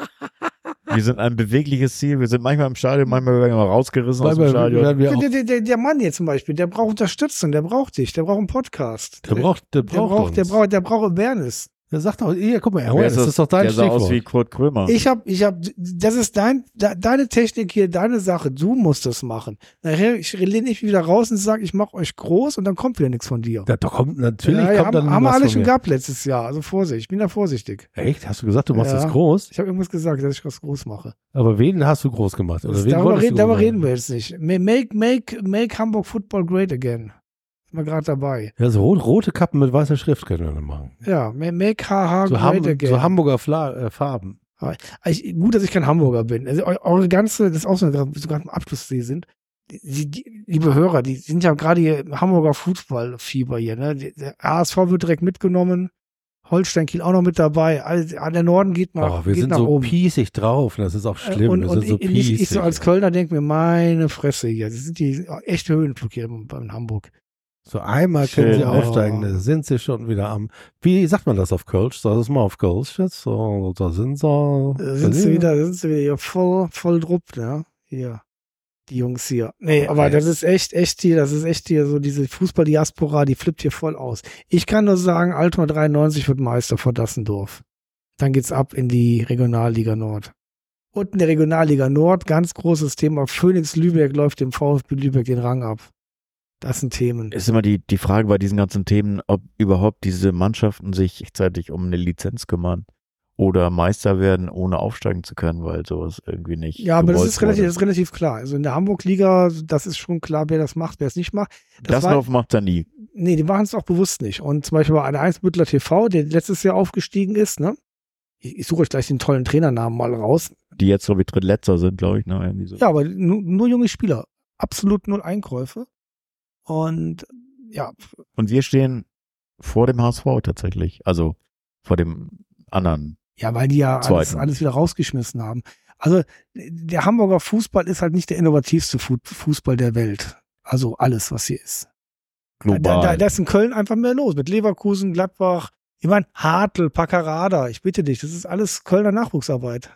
Speaker 2: Wir sind ein bewegliches Ziel. Wir sind manchmal im Stadion, manchmal werden wir rausgerissen aus dem Stadion.
Speaker 3: Der, der, der, der Mann hier zum Beispiel, der braucht Unterstützung, der braucht dich, der braucht einen Podcast.
Speaker 1: der braucht, der
Speaker 3: der
Speaker 1: braucht,
Speaker 3: braucht, der
Speaker 1: uns.
Speaker 3: braucht, der braucht Awareness.
Speaker 1: Der sagt doch, hier, guck mal,
Speaker 2: Wer
Speaker 1: Awareness, das ist doch dein
Speaker 2: der sah
Speaker 1: Stichwort.
Speaker 2: aus wie Kurt Krömer.
Speaker 3: Ich hab, ich hab, das ist dein, de, deine Technik hier, deine Sache. Du musst das machen. Nachher, ich lehne mich wieder raus und sage, ich mache euch groß und dann kommt wieder nichts von dir.
Speaker 1: da, da kommt, natürlich
Speaker 3: ja, ja,
Speaker 1: kommt
Speaker 3: haben,
Speaker 1: dann
Speaker 3: haben wir alle schon
Speaker 1: mir.
Speaker 3: gehabt letztes Jahr. Also Vorsicht, ich bin da vorsichtig.
Speaker 1: Echt? Hast du gesagt, du machst
Speaker 3: Ja.
Speaker 1: das groß?
Speaker 3: Ich habe irgendwas gesagt, dass ich was groß mache.
Speaker 1: Aber wen hast du groß gemacht? Oder
Speaker 3: Das,
Speaker 1: wen
Speaker 3: darüber reden, darüber reden wir jetzt nicht. Ma- Make, make, make Hamburg Football great again. Wir gerade dabei.
Speaker 1: Ja, so rot, rote Kappen mit weißer Schrift können wir dann machen.
Speaker 3: Ja, ma- make HH
Speaker 1: So,
Speaker 3: great
Speaker 1: Ham
Speaker 3: again.
Speaker 1: so Hamburger Fla äh, Farben.
Speaker 3: ich, gut, dass ich kein Hamburger bin. Also eu- eure ganze, das ist auch so, so gerade im Abschlusssee sind. Die, die, liebe Hörer, die sind ja gerade hier im Hamburger Fußballfieber hier. Ne? Der HSV wird direkt mitgenommen. Holstein Kiel auch noch mit dabei. All der Norden geht nach,
Speaker 1: Oh, wir
Speaker 3: geht
Speaker 1: sind
Speaker 3: nach
Speaker 1: so
Speaker 3: oben.
Speaker 1: piesig drauf. Das ist auch schlimm.
Speaker 3: Und,
Speaker 1: wir
Speaker 3: und
Speaker 1: sind so
Speaker 3: ich, ich,
Speaker 1: piesig.
Speaker 3: ich so als Kölner denke mir, meine Fresse hier. Das sind die echte Höhenflug hier in Hamburg.
Speaker 1: So einmal können
Speaker 2: Schön,
Speaker 1: sie
Speaker 2: ne?
Speaker 1: aufsteigen, da sind sie schon wieder am. Wie sagt man das auf Kölsch? Das mal auf Kölsch jetzt. So, da sind sie.
Speaker 3: Da sind sie wieder, sind sie wieder hier voll, voll drupp, ne? Hier. Die Jungs hier. Nee, aber
Speaker 1: Okay.
Speaker 3: das ist echt, echt hier, das ist echt hier so diese Fußball-Diaspora, die flippt hier voll aus. Ich kann nur sagen, Altona 93 wird Meister vor Dassendorf. Dann geht's ab in die Regionalliga Nord. Und in der Regionalliga Nord, ganz großes Thema, Phoenix Lübeck läuft dem VfB Lübeck den Rang ab. Das sind Themen.
Speaker 2: ist immer die, die Frage bei diesen ganzen Themen, ob überhaupt diese Mannschaften sich rechtzeitig um eine Lizenz kümmern oder Meister werden, ohne aufsteigen zu können, weil sowas irgendwie nicht.
Speaker 3: Ja, aber das ist relativ, das ist relativ klar. Also in der Hamburg-Liga, das ist schon klar, wer das macht, wer es nicht macht. Das war-
Speaker 2: Dasslauf macht er nie.
Speaker 3: Nee, die machen es auch bewusst nicht. Und zum Beispiel bei einer Eisbüttler TV, der letztes Jahr aufgestiegen ist, ne? Ich, ich suche euch gleich den tollen Trainernamen mal raus.
Speaker 2: Die jetzt, glaube ich, drittletzter sind, glaube ich. Ne? Irgendwie so.
Speaker 3: Ja, aber nur, nur junge Spieler. Absolut null Einkäufe. Und ja,
Speaker 2: Und wir stehen vor dem HSV tatsächlich. Also vor dem anderen.
Speaker 3: ja, weil die ja alles, alles wieder rausgeschmissen haben. Also der Hamburger Fußball ist halt nicht der innovativste Fu- Fußball der Welt. Also alles, was hier ist.
Speaker 2: Global.
Speaker 3: Da, da, da ist in Köln einfach mehr los. Mit Leverkusen, Gladbach, ich meine, Hartl, Paccarada, ich bitte dich, das ist alles Kölner Nachwuchsarbeit.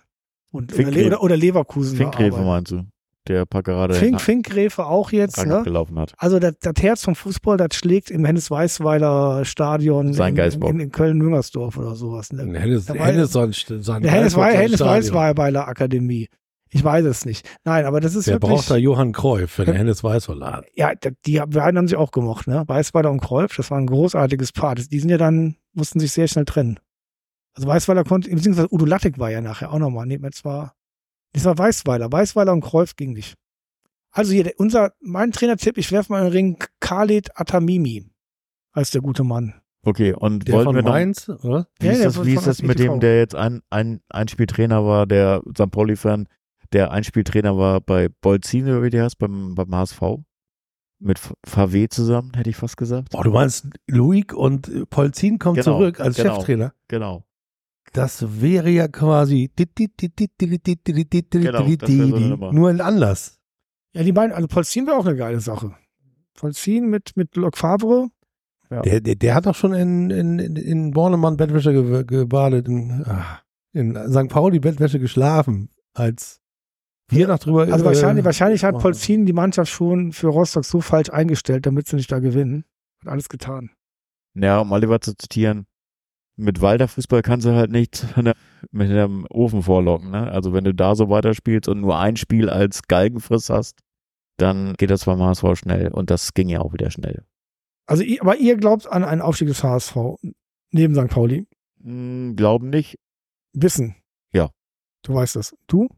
Speaker 3: Und, oder. Le oder Leverkusen.
Speaker 2: Finkgräfe meinst du? Der Packerade
Speaker 3: Fink, Finkgräfe auch jetzt. Ne?
Speaker 2: abgelaufen hat.
Speaker 3: Also das, das Herz vom Fußball, das schlägt im Hennes-Weißweiler Stadion
Speaker 2: Sein
Speaker 3: in, in, in Köln-Müngersdorf oder sowas. Ne?
Speaker 1: Hennes,
Speaker 3: war-
Speaker 1: Hennes, sein, sein
Speaker 3: Der Hennes, Hennes. Weißweiler Akademie. Ich weiß es nicht. Nein, aber das ist
Speaker 1: Wer
Speaker 3: wirklich.
Speaker 1: braucht da Johann Cruyff, wenn der Hennes Weißweiler
Speaker 3: ja, die beiden haben sich auch gemocht, ne? Weißweiler und Kreuf, das war ein großartiges Paar. Das, die sind ja dann, mussten sich sehr schnell trennen. Also Weißweiler konnte, beziehungsweise Udo Lattek war ja nachher auch nochmal. Nee, das war, das war Weißweiler. Weißweiler und Kreuf ging nicht. Also hier, unser, mein Trainertipp, ich werfe mal in den Ring, Khaled Atamimi. Als der gute Mann.
Speaker 2: Okay, und
Speaker 1: Der
Speaker 2: wollten
Speaker 1: von
Speaker 2: wir noch,
Speaker 1: Mainz, oder?
Speaker 2: wie
Speaker 3: Ja,
Speaker 2: ist das, wie ist das mit dem, der jetzt ein, ein Einspieltrainer war, der St. Pauli-Fan, der Einspieltrainer war bei Bolzin, oder wie der heißt, beim, beim HSV? Mit VW zusammen, hätte ich fast gesagt.
Speaker 1: Boah, du meinst, Luik und Polzin kommt
Speaker 2: Genau,
Speaker 1: zurück als
Speaker 2: genau.
Speaker 1: Cheftrainer?
Speaker 2: Genau.
Speaker 1: Das wäre ja quasi
Speaker 2: Genau, so
Speaker 1: nur ein Anlass.
Speaker 3: Ja, die beiden, also Polzin wäre auch eine geile Sache. Polzin mit, mit Lok Favre.
Speaker 1: Der, der, der hat doch schon in, in, in, Bornemann Bettwäsche ge, gebadet, in, ah, in St. Pauli Bettwäsche geschlafen, als wir noch drüber
Speaker 3: Also
Speaker 1: äh,
Speaker 3: wahrscheinlich, wahrscheinlich hat
Speaker 1: oh.
Speaker 3: Polzin die Mannschaft schon für Rostock so falsch eingestellt, damit sie nicht da gewinnen. Hat alles getan.
Speaker 2: Ja, um Oliver zu zitieren, mit Walder-Fußball kannst du halt nicht mit dem Ofen vorlocken. Ne? Also wenn du da so weiterspielst und nur ein Spiel als Galgenfrist hast, dann geht das beim HSV schnell. Und das ging ja auch wieder schnell.
Speaker 3: Also, aber ihr glaubt an einen Aufstieg des HSV neben St. Pauli?
Speaker 2: Hm, glauben nicht.
Speaker 3: Wissen.
Speaker 2: Ja.
Speaker 3: Du weißt das. Du?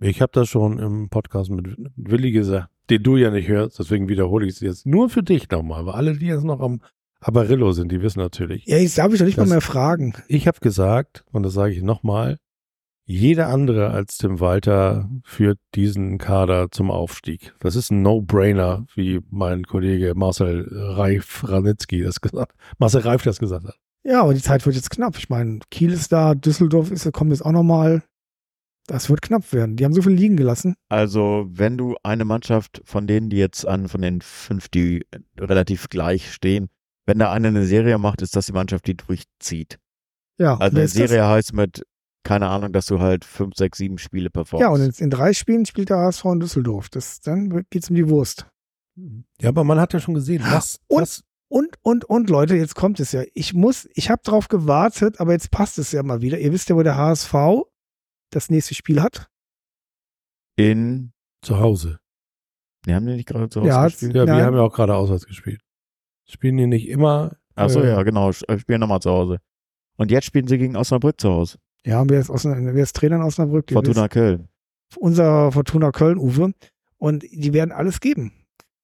Speaker 1: Ich habe das schon im Podcast mit Willi gesagt, den du ja nicht hörst, deswegen wiederhole ich es jetzt nur für dich nochmal, weil alle, die jetzt noch am Aparillo sind, die wissen natürlich.
Speaker 3: Ja, jetzt darf ich doch nicht mal mehr fragen.
Speaker 1: Ich habe gesagt, und das sage ich nochmal, jeder andere als Tim Walter führt diesen Kader zum Aufstieg. Das ist ein No-Brainer, wie mein Kollege Marcel Reif Ranitzky das gesagt Marcel Reif das gesagt hat.
Speaker 3: Ja, aber die Zeit wird jetzt knapp. Ich meine, Kiel ist da, Düsseldorf ist, kommt jetzt auch nochmal. Das wird knapp werden. Die haben so viel liegen gelassen.
Speaker 2: Also, wenn du eine Mannschaft von denen, die jetzt an, von den fünf, die relativ gleich stehen, wenn da eine eine Serie macht, ist das die Mannschaft, die durchzieht.
Speaker 3: Ja,
Speaker 2: Also eine
Speaker 3: ist das?
Speaker 2: Serie heißt mit, keine Ahnung, dass du halt fünf, sechs, sieben Spiele performst.
Speaker 3: Ja, und in, drei Spielen spielt der HSV in Düsseldorf. Das, dann geht's um die Wurst.
Speaker 1: Ja, aber man hat ja schon gesehen, was,
Speaker 3: Und-
Speaker 1: was
Speaker 3: Und, und, und, Leute, jetzt kommt es ja. Ich muss, ich habe drauf gewartet, aber jetzt passt es ja mal wieder. Ihr wisst ja, wo der HSV das nächste Spiel hat.
Speaker 2: In,
Speaker 1: zu Hause.
Speaker 2: die haben die nicht gerade zu Hause
Speaker 3: Ja,
Speaker 2: gespielt?
Speaker 1: Ja,
Speaker 3: Nein.
Speaker 1: wir haben ja auch gerade auswärts gespielt. Spielen die nicht immer.
Speaker 2: Achso,
Speaker 1: äh,
Speaker 2: ja, genau, äh, spielen nochmal zu Hause. Und jetzt spielen sie gegen Osnabrück zu Hause.
Speaker 3: Ja, und wer ist, Osnabrück, wer ist Trainer in Osnabrück?
Speaker 2: Fortuna Köln.
Speaker 3: unser Fortuna Köln, Uwe. Und die werden alles geben.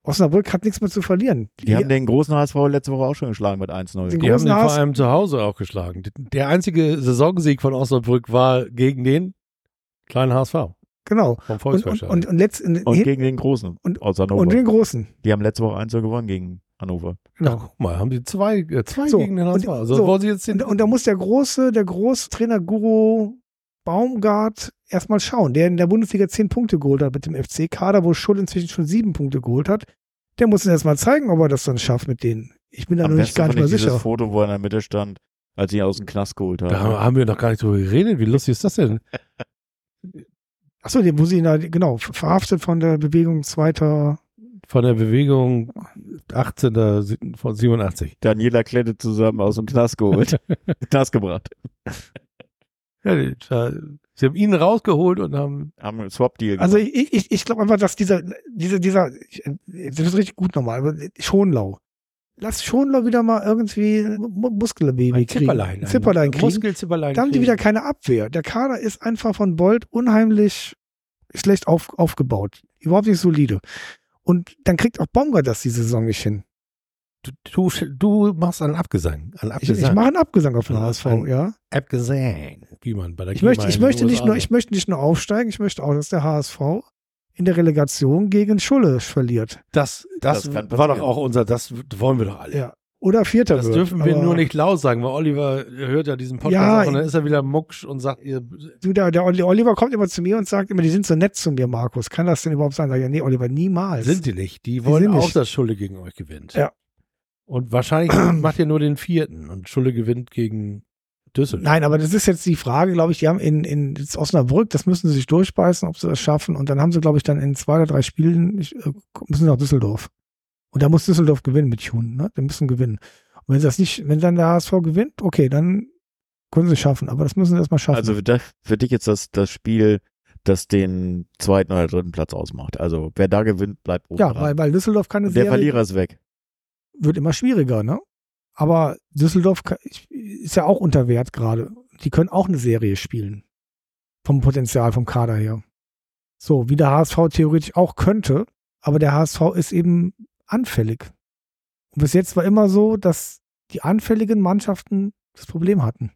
Speaker 3: Osnabrück hat nichts mehr zu verlieren.
Speaker 2: Die haben den großen HSV letzte Woche auch schon geschlagen mit 1-0.
Speaker 3: Den
Speaker 1: Die haben
Speaker 3: großen
Speaker 1: den vor allem zu Hause auch geschlagen. Der einzige Saisonsieg von Osnabrück war gegen den kleinen HSV
Speaker 3: genau.
Speaker 1: vom
Speaker 3: Und, und, und, und, letzt,
Speaker 2: Und gegen den Großen
Speaker 3: und- und den großen.
Speaker 2: die haben letzte Woche 1 gewonnen gegen Hannover.
Speaker 3: Genau.
Speaker 1: Guck mal, haben die zwei, äh, zwei
Speaker 3: So,
Speaker 1: gegen den
Speaker 3: und-
Speaker 1: Also
Speaker 3: so,
Speaker 1: wollen sie jetzt den,
Speaker 3: Und, und da muss der große, der große Trainer Guru Baumgart erstmal schauen, der in der Bundesliga zehn Punkte geholt hat mit dem FC-Kader, wo Schull inzwischen schon sieben Punkte geholt hat. Der muss uns erstmal zeigen, ob er das dann schafft mit denen. Ich bin da
Speaker 2: Am
Speaker 3: noch nicht gar nicht
Speaker 2: ich
Speaker 3: mal
Speaker 2: dieses
Speaker 3: sicher.
Speaker 2: Foto, wo er in der Mitte stand, als sie ihn aus dem Knast geholt haben.
Speaker 1: da haben- haben wir noch gar nicht drüber geredet. Wie lustig ist das denn?
Speaker 3: Achso, wo sie ihn da, genau, verhaftet von der Bewegung zweiter.
Speaker 1: Von der Bewegung 18. sieb- von 87.
Speaker 2: Daniela Klette zusammen aus dem Knast geholt. Knast gebracht.
Speaker 1: Ja, die, sie haben ihn rausgeholt und haben
Speaker 2: Haben einen Swap-Deal
Speaker 3: Also
Speaker 2: gemacht.
Speaker 3: ich, ich, ich glaube einfach, dass dieser, dieser, dieser, das ist richtig gut nochmal, aber Schonlau. Lass Schonlau wieder mal irgendwie Mu- Muskelbaby kriegen.
Speaker 1: Zipperlein.
Speaker 3: Ein Zipperlein kriegen.
Speaker 1: Muskelzipperlein.
Speaker 3: Da haben die wieder keine Abwehr. Der Kader ist einfach von Bolt unheimlich schlecht auf, aufgebaut. Überhaupt nicht solide. Und dann kriegt auch Baumgart das die Saison nicht hin.
Speaker 1: Du, du, du machst einen Abgesang. Einen
Speaker 3: Ich,
Speaker 1: Abgesang.
Speaker 3: ich mache einen Abgesang auf den HSV, ja.
Speaker 1: Abgesang. Wie man bei der
Speaker 3: Ich möchte, ich möchte nicht nur, ich möchte nicht nur aufsteigen, ich möchte auch, dass der HSV in der Relegation gegen Schulle verliert.
Speaker 1: Das, das,
Speaker 2: Das
Speaker 1: war doch auch unser, das wollen wir doch alle.
Speaker 3: Ja. Oder Vierter
Speaker 1: Das
Speaker 3: wird.
Speaker 1: dürfen wir
Speaker 3: Aber
Speaker 1: nur nicht laut sagen, weil Oliver hört ja diesen Podcast
Speaker 3: Ja,
Speaker 1: auch und dann ist er wieder mucksch und sagt ihr,
Speaker 3: Du, der, der Oli- Oliver kommt immer zu mir und sagt immer, die sind so nett zu mir, Markus. Kann das denn überhaupt sein? Sag ich, ja, nee, Oliver, niemals.
Speaker 1: sind die nicht. Die
Speaker 3: Die
Speaker 1: wollen
Speaker 3: sind
Speaker 1: auch,
Speaker 3: nicht.
Speaker 1: dass Schulle gegen euch gewinnt.
Speaker 3: Ja.
Speaker 1: Und wahrscheinlich macht ihr nur den vierten und Schulle gewinnt gegen Düsseldorf.
Speaker 3: Nein, aber das ist jetzt die Frage, glaube ich, die haben in, in Osnabrück, das müssen sie sich durchbeißen, ob sie das schaffen. Und dann haben sie, glaube ich, dann in zwei oder drei Spielen, ich, äh, müssen sie nach Düsseldorf. Und da muss Düsseldorf gewinnen mit Jun, ne? Die müssen gewinnen. Und wenn sie das nicht, wenn dann der HSV gewinnt, okay, dann können sie es schaffen. Aber das müssen sie erstmal schaffen.
Speaker 2: Also für, das, für dich jetzt das, das Spiel, das den zweiten oder dritten Platz ausmacht. Also wer da gewinnt, bleibt oben
Speaker 3: ja,
Speaker 2: dran.
Speaker 3: weil, weil Düsseldorf keine
Speaker 2: Und der Verlierer ist weg.
Speaker 3: wird immer schwieriger, ne? Aber Düsseldorf ist ja auch unter Wert gerade. Die können auch eine Serie spielen. Vom Potenzial, vom Kader her. So, wie der HSV theoretisch auch könnte, aber der HSV ist eben anfällig. Und bis jetzt war immer so, dass die anfälligen Mannschaften das Problem hatten.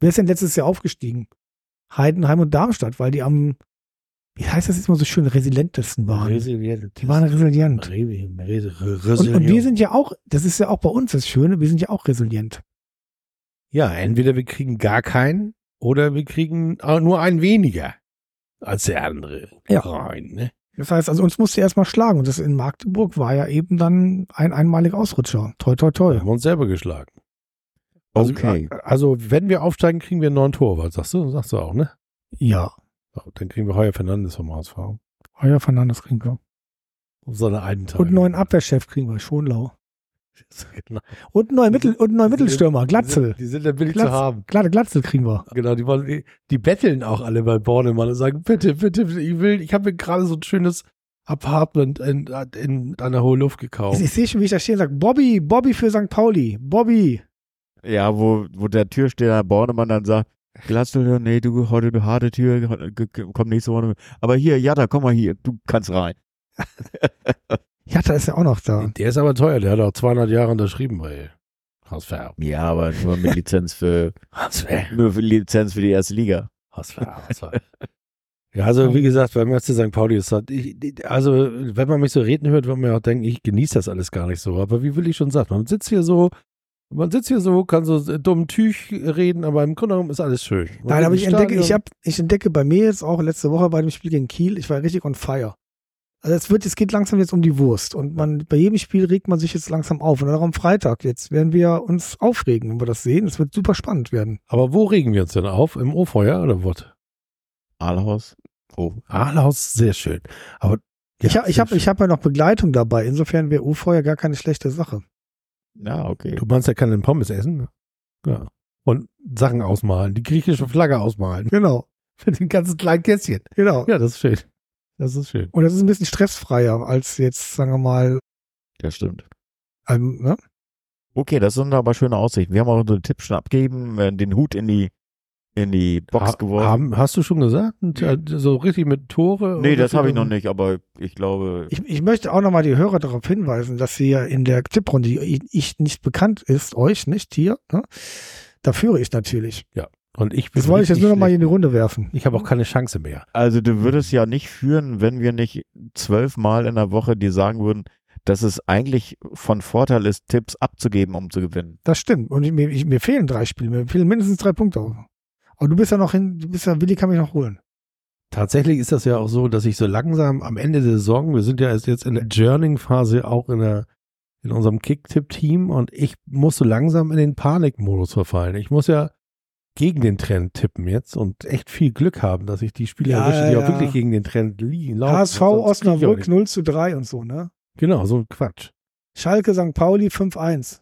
Speaker 3: Wer ist denn letztes Jahr aufgestiegen? Heidenheim und Darmstadt, weil die am, wie heißt das jetzt immer so schön, resilentesten waren.
Speaker 1: Resilient.
Speaker 3: Die waren resilient. Und, und wir sind ja auch, das ist ja auch bei uns das Schöne, wir sind ja auch resilient.
Speaker 1: Ja, entweder wir kriegen gar keinen oder wir kriegen auch nur einen weniger als der andere.
Speaker 3: Ja.
Speaker 1: Rein, ne?
Speaker 3: Das heißt, also uns musste erstmal schlagen und das in Magdeburg war ja eben dann ein einmaliger Ausrutscher. Toi, toi,
Speaker 1: Wir
Speaker 3: toi.
Speaker 1: haben uns selber geschlagen. Also,
Speaker 2: Okay.
Speaker 1: Also, wenn wir aufsteigen, kriegen wir einen neuen Torwart, sagst du? Sagst du auch, ne?
Speaker 3: Ja.
Speaker 1: So, Dann kriegen wir Heuer Fernandes vom HSV.
Speaker 3: Heuer Fernandes kriegen wir.
Speaker 1: Um seine alten Tage.
Speaker 3: Und einen neuen Abwehrchef kriegen wir, Schonlau.
Speaker 1: Genau.
Speaker 3: Und neuen, Mittel, und neuen Mittelstürmer, Glatzel.
Speaker 1: Die sind, ja billig
Speaker 3: Glatz-
Speaker 1: zu haben.
Speaker 3: Klar, Glatzel kriegen wir.
Speaker 1: Genau, die, wollen, die, die betteln auch alle bei Bornemann und sagen, bitte, bitte, ich will, ich habe mir gerade so ein schönes Apartment in, in, an der hohen Luft gekauft.
Speaker 3: Ich, ich sehe schon, wie ich da stehe und sage, Bobby, Bobby für St. Pauli, Bobby.
Speaker 2: Ja, wo, wo der Türsteher Bornemann dann sagt, Glatzel, nee, du, heute eine harte Tür, komm nächste Woche. Aber hier, Jada, komm mal hier, du kannst rein.
Speaker 3: Jatta ist ja auch noch da.
Speaker 1: Der ist aber teuer, der hat auch 200 Jahre unterschrieben bei HSV.
Speaker 2: Ja, aber nur mit Lizenz für, nur für Lizenz für die erste Liga.
Speaker 1: HSV. HSV. Ja, also wie gesagt, beim FC St. Pauli ist das, ich, also wenn man mich so reden hört, wird man ja auch denken, ich genieße das alles gar nicht so. Aber wie will ich schon sagen, man sitzt hier so Man sitzt hier so, kann so dumm Tüch reden, aber im Grunde genommen ist alles schön. Man
Speaker 3: Nein, aber ich entdecke, ich, hab, ich entdecke bei mir jetzt auch letzte Woche bei dem Spiel gegen Kiel, ich war richtig on fire. Also es wird, es geht langsam jetzt um die Wurst und man, bei jedem Spiel regt man sich jetzt langsam auf. Und dann auch am Freitag jetzt werden wir uns aufregen, wenn wir das sehen. Es wird super spannend werden.
Speaker 1: Aber wo regen wir uns denn auf? Im O-Feuer oder was?
Speaker 2: Aalhaus. Oh.
Speaker 1: Ahlhaus, sehr schön. Aber
Speaker 3: ich habe ich
Speaker 1: sehr
Speaker 3: hab, ich ja noch Begleitung dabei. Insofern wäre U-Feuer gar keine schlechte Sache.
Speaker 2: Ja, okay.
Speaker 1: Du meinst, er kann den Pommes essen? Ja. Und Sachen ausmalen, die griechische Flagge ausmalen.
Speaker 3: Genau,
Speaker 1: Mit den ganzen kleinen Kästchen.
Speaker 3: genau.
Speaker 1: Ja, das ist schön. Das ist schön.
Speaker 3: Und das ist ein bisschen stressfreier als jetzt, sagen wir mal,
Speaker 2: Das stimmt.
Speaker 3: ähm, ne?
Speaker 2: Okay, das sind aber schöne Aussichten. Wir haben auch unsere Tipps schon abgegeben, äh, den Hut in die in die Box
Speaker 1: Ha-
Speaker 2: geworfen.
Speaker 1: Haben, hast du schon gesagt? Äh, So richtig mit Tore?
Speaker 2: nee, das habe ich noch nicht, aber ich glaube,
Speaker 3: Ich, ich möchte auch nochmal die Hörer darauf hinweisen, dass sie ja in der Tipprunde, die ich nicht bekannt ist, euch nicht hier, ne? da führe ich natürlich.
Speaker 1: Und ich bin
Speaker 3: Das wollte ich jetzt nur nochmal in
Speaker 1: schlecht.
Speaker 3: die Runde werfen.
Speaker 1: Ich habe auch keine Chance mehr.
Speaker 2: also du würdest ja nicht führen, wenn wir nicht zwölfmal in der Woche dir sagen würden, dass es eigentlich von Vorteil ist, Tipps abzugeben, um zu gewinnen.
Speaker 3: Das stimmt. Und ich, mir, ich, mir fehlen drei Spiele, mir fehlen mindestens drei Punkte. Aber du bist ja noch hin, du bist ja, Willi kann mich noch holen.
Speaker 1: Tatsächlich ist das ja auch so, dass ich so langsam am Ende der Saison, wir sind ja jetzt in der Journing-Phase auch in der in unserem Kick-Tipp-Team und ich muss so langsam in den Panikmodus verfallen. Ich muss ja gegen den Trend tippen jetzt und echt viel Glück haben, dass ich die Spiele
Speaker 3: Ja,
Speaker 1: erwische, die
Speaker 3: ja.
Speaker 1: auch wirklich gegen den Trend liegen. laufen.
Speaker 3: HSV Osnabrück
Speaker 1: nicht.
Speaker 3: 0 zu 3 und so, ne?
Speaker 1: Genau, so ein Quatsch.
Speaker 3: Schalke St. Pauli 5-1.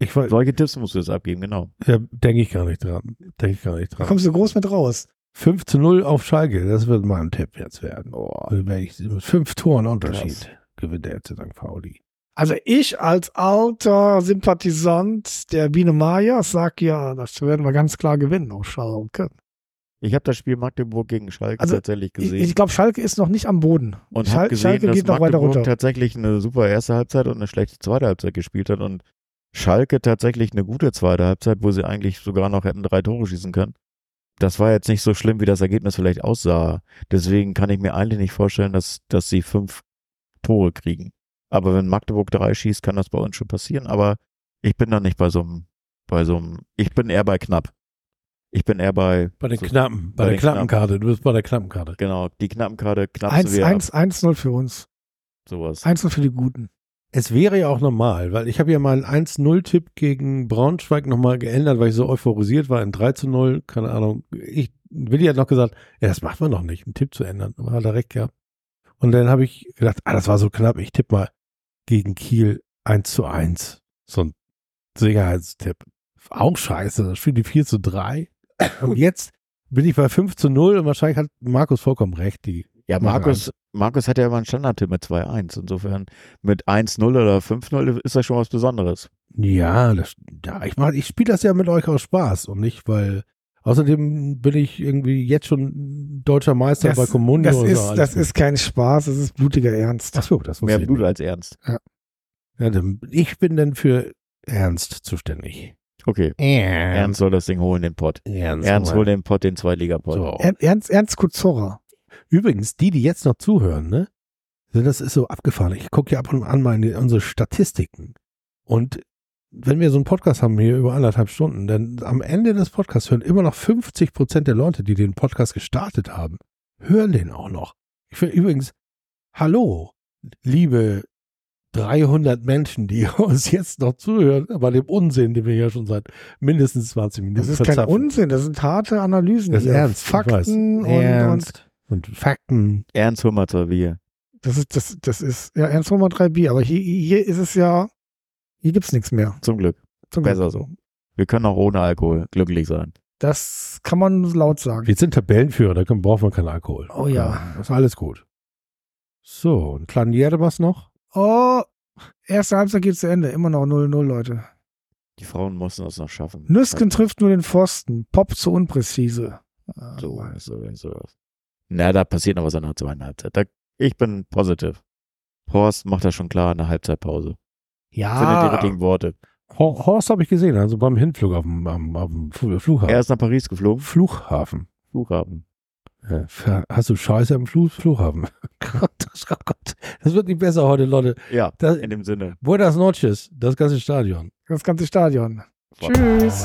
Speaker 1: Ich
Speaker 2: Solche Tipps musst du jetzt abgeben, genau.
Speaker 1: ja, denke ich gar nicht dran. Denke ich gar nicht
Speaker 3: Da
Speaker 1: dran.
Speaker 3: kommst du groß mit raus.
Speaker 1: 5 zu 0 auf Schalke, das wird mein Tipp jetzt werden. Wenn ich mit fünf Toren Unterschied gewinnt der FC St. Pauli.
Speaker 3: Also ich als alter Sympathisant der Biene Maya sag ja, das werden wir ganz klar gewinnen auf Schalke.
Speaker 2: Ich habe das Spiel Magdeburg gegen Schalke
Speaker 3: Also,
Speaker 2: tatsächlich
Speaker 3: Ich,
Speaker 2: gesehen.
Speaker 3: ich glaube, Schalke ist noch nicht am Boden.
Speaker 2: und
Speaker 3: Schal-
Speaker 2: gesehen,
Speaker 3: Schalke geht noch weiter runter.
Speaker 2: tatsächlich eine super erste Halbzeit und eine schlechte zweite Halbzeit gespielt hat und Schalke tatsächlich eine gute zweite Halbzeit, wo sie eigentlich sogar noch hätten drei Tore schießen können. Das war jetzt nicht so schlimm, wie das Ergebnis vielleicht aussah. Deswegen kann ich mir eigentlich nicht vorstellen, dass, dass sie fünf Tore kriegen. Aber wenn Magdeburg drei schießt, kann das bei uns schon passieren. Aber ich bin da nicht bei so einem, bei so einem, ich bin eher bei knapp. Ich bin eher bei,
Speaker 1: Bei den
Speaker 2: so,
Speaker 1: Knappen, bei,
Speaker 2: bei
Speaker 1: der
Speaker 2: Knappen.
Speaker 1: Knappenkarte. Du bist bei der Knappenkarte.
Speaker 2: genau, die knappen gerade knapp
Speaker 3: 1
Speaker 2: wir
Speaker 3: 1 1-0 für uns.
Speaker 2: sowas.
Speaker 3: 1-0 für die Guten.
Speaker 1: Es wäre ja auch normal, weil ich habe ja meinen 1-0-Tipp gegen Braunschweig nochmal geändert, weil ich so euphorisiert war in 3 zu 0. Keine Ahnung. Ich, Willi hat noch gesagt, ja, das macht man doch nicht, einen Tipp zu ändern. Aber hat er recht gehabt. Und dann habe ich gedacht, ah, das war so knapp, ich tippe mal gegen Kiel 1 zu 1. So ein Sicherheitstipp. Auch scheiße, das spielt die 4 zu 3. Und jetzt bin ich bei 5 zu 0 und wahrscheinlich hat Markus vollkommen recht. Die
Speaker 2: Ja, Markus, Markus hat ja immer einen Standardtipp mit 2-1. Insofern mit 1-0 oder 5-0 ist das schon was Besonderes.
Speaker 1: Ja, das, ja ich, mach- ich spiele das ja mit euch aus Spaß und nicht, weil außerdem bin ich irgendwie jetzt schon deutscher Meister bei Comunio.
Speaker 3: das, ist, das ist kein Spaß, das ist blutiger Ernst.
Speaker 1: Ach so, das muss
Speaker 2: Mehr. Blut als Ernst.
Speaker 1: Ja, dann, ich bin dann für Ernst zuständig.
Speaker 2: Okay. Ernst soll das Ding holen, den Pott.
Speaker 1: Ernst.
Speaker 2: Ernst holt den Pott, den Zweitligapott.
Speaker 1: so.
Speaker 3: Er- Ernst, Ernst Kuzorra.
Speaker 1: Übrigens, die, die jetzt noch zuhören, ne? Das ist so abgefahren. Ich gucke ja ab und an mal in die, unsere Statistiken. Und wenn wir so einen Podcast haben hier über anderthalb Stunden, dann am Ende des Podcasts hören immer noch 50 Prozent der Leute, die den Podcast gestartet haben, hören den auch noch. Ich finde übrigens, hallo, liebe 300 Menschen, die uns jetzt noch zuhören, bei dem Unsinn, den wir ja schon seit mindestens 20 Minuten
Speaker 3: Das ist kein
Speaker 1: verzapfen.
Speaker 3: Unsinn, das sind harte Analysen.
Speaker 1: Das ist ernst.
Speaker 3: Fakten und, und
Speaker 1: Ernst. Und Fakten.
Speaker 2: Ernst mal zwei Bier.
Speaker 3: das ist, das, das ist, ja, Ernst Nummer 3 Bier, aber hier, hier ist es ja, hier gibt's nichts mehr.
Speaker 2: Zum Glück.
Speaker 3: Zum Glück.
Speaker 2: Besser so. Wir können auch ohne Alkohol glücklich sein.
Speaker 3: Das kann man laut sagen.
Speaker 1: Wir sind Tabellenführer, da können, brauchen wir keinen Alkohol.
Speaker 3: Oh ja.
Speaker 1: Das ist alles gut. So, ein kleinen was noch?
Speaker 3: Oh, erste Halbzeit geht zu Ende. Immer noch 0-0, Leute.
Speaker 2: Die Frauen mussten das noch schaffen.
Speaker 3: Nüsken trifft nur den Pfosten. Pop zu unpräzise. Ah,
Speaker 2: So, so, so. Na, da passiert noch was an der zweiten Halbzeit. Da, ich bin positiv. Horst macht das schon klar in der Halbzeitpause. Findet die
Speaker 3: Ja,
Speaker 2: richtigen Worte.
Speaker 1: Hor- Horst habe ich gesehen, also beim Hinflug auf dem, am, auf dem Fl- Flughafen.
Speaker 2: Er ist nach Paris geflogen.
Speaker 1: Flughafen.
Speaker 2: Flughafen.
Speaker 1: Ja, hast du Scheiße am Fluch, Flughafen? Gott, das, oh Gott, das wird nicht besser heute, Leute.
Speaker 2: Ja,
Speaker 1: Das,
Speaker 2: in dem Sinne.
Speaker 1: Buenas noches, das ganze Stadion.
Speaker 3: Das ganze Stadion. Tschüss.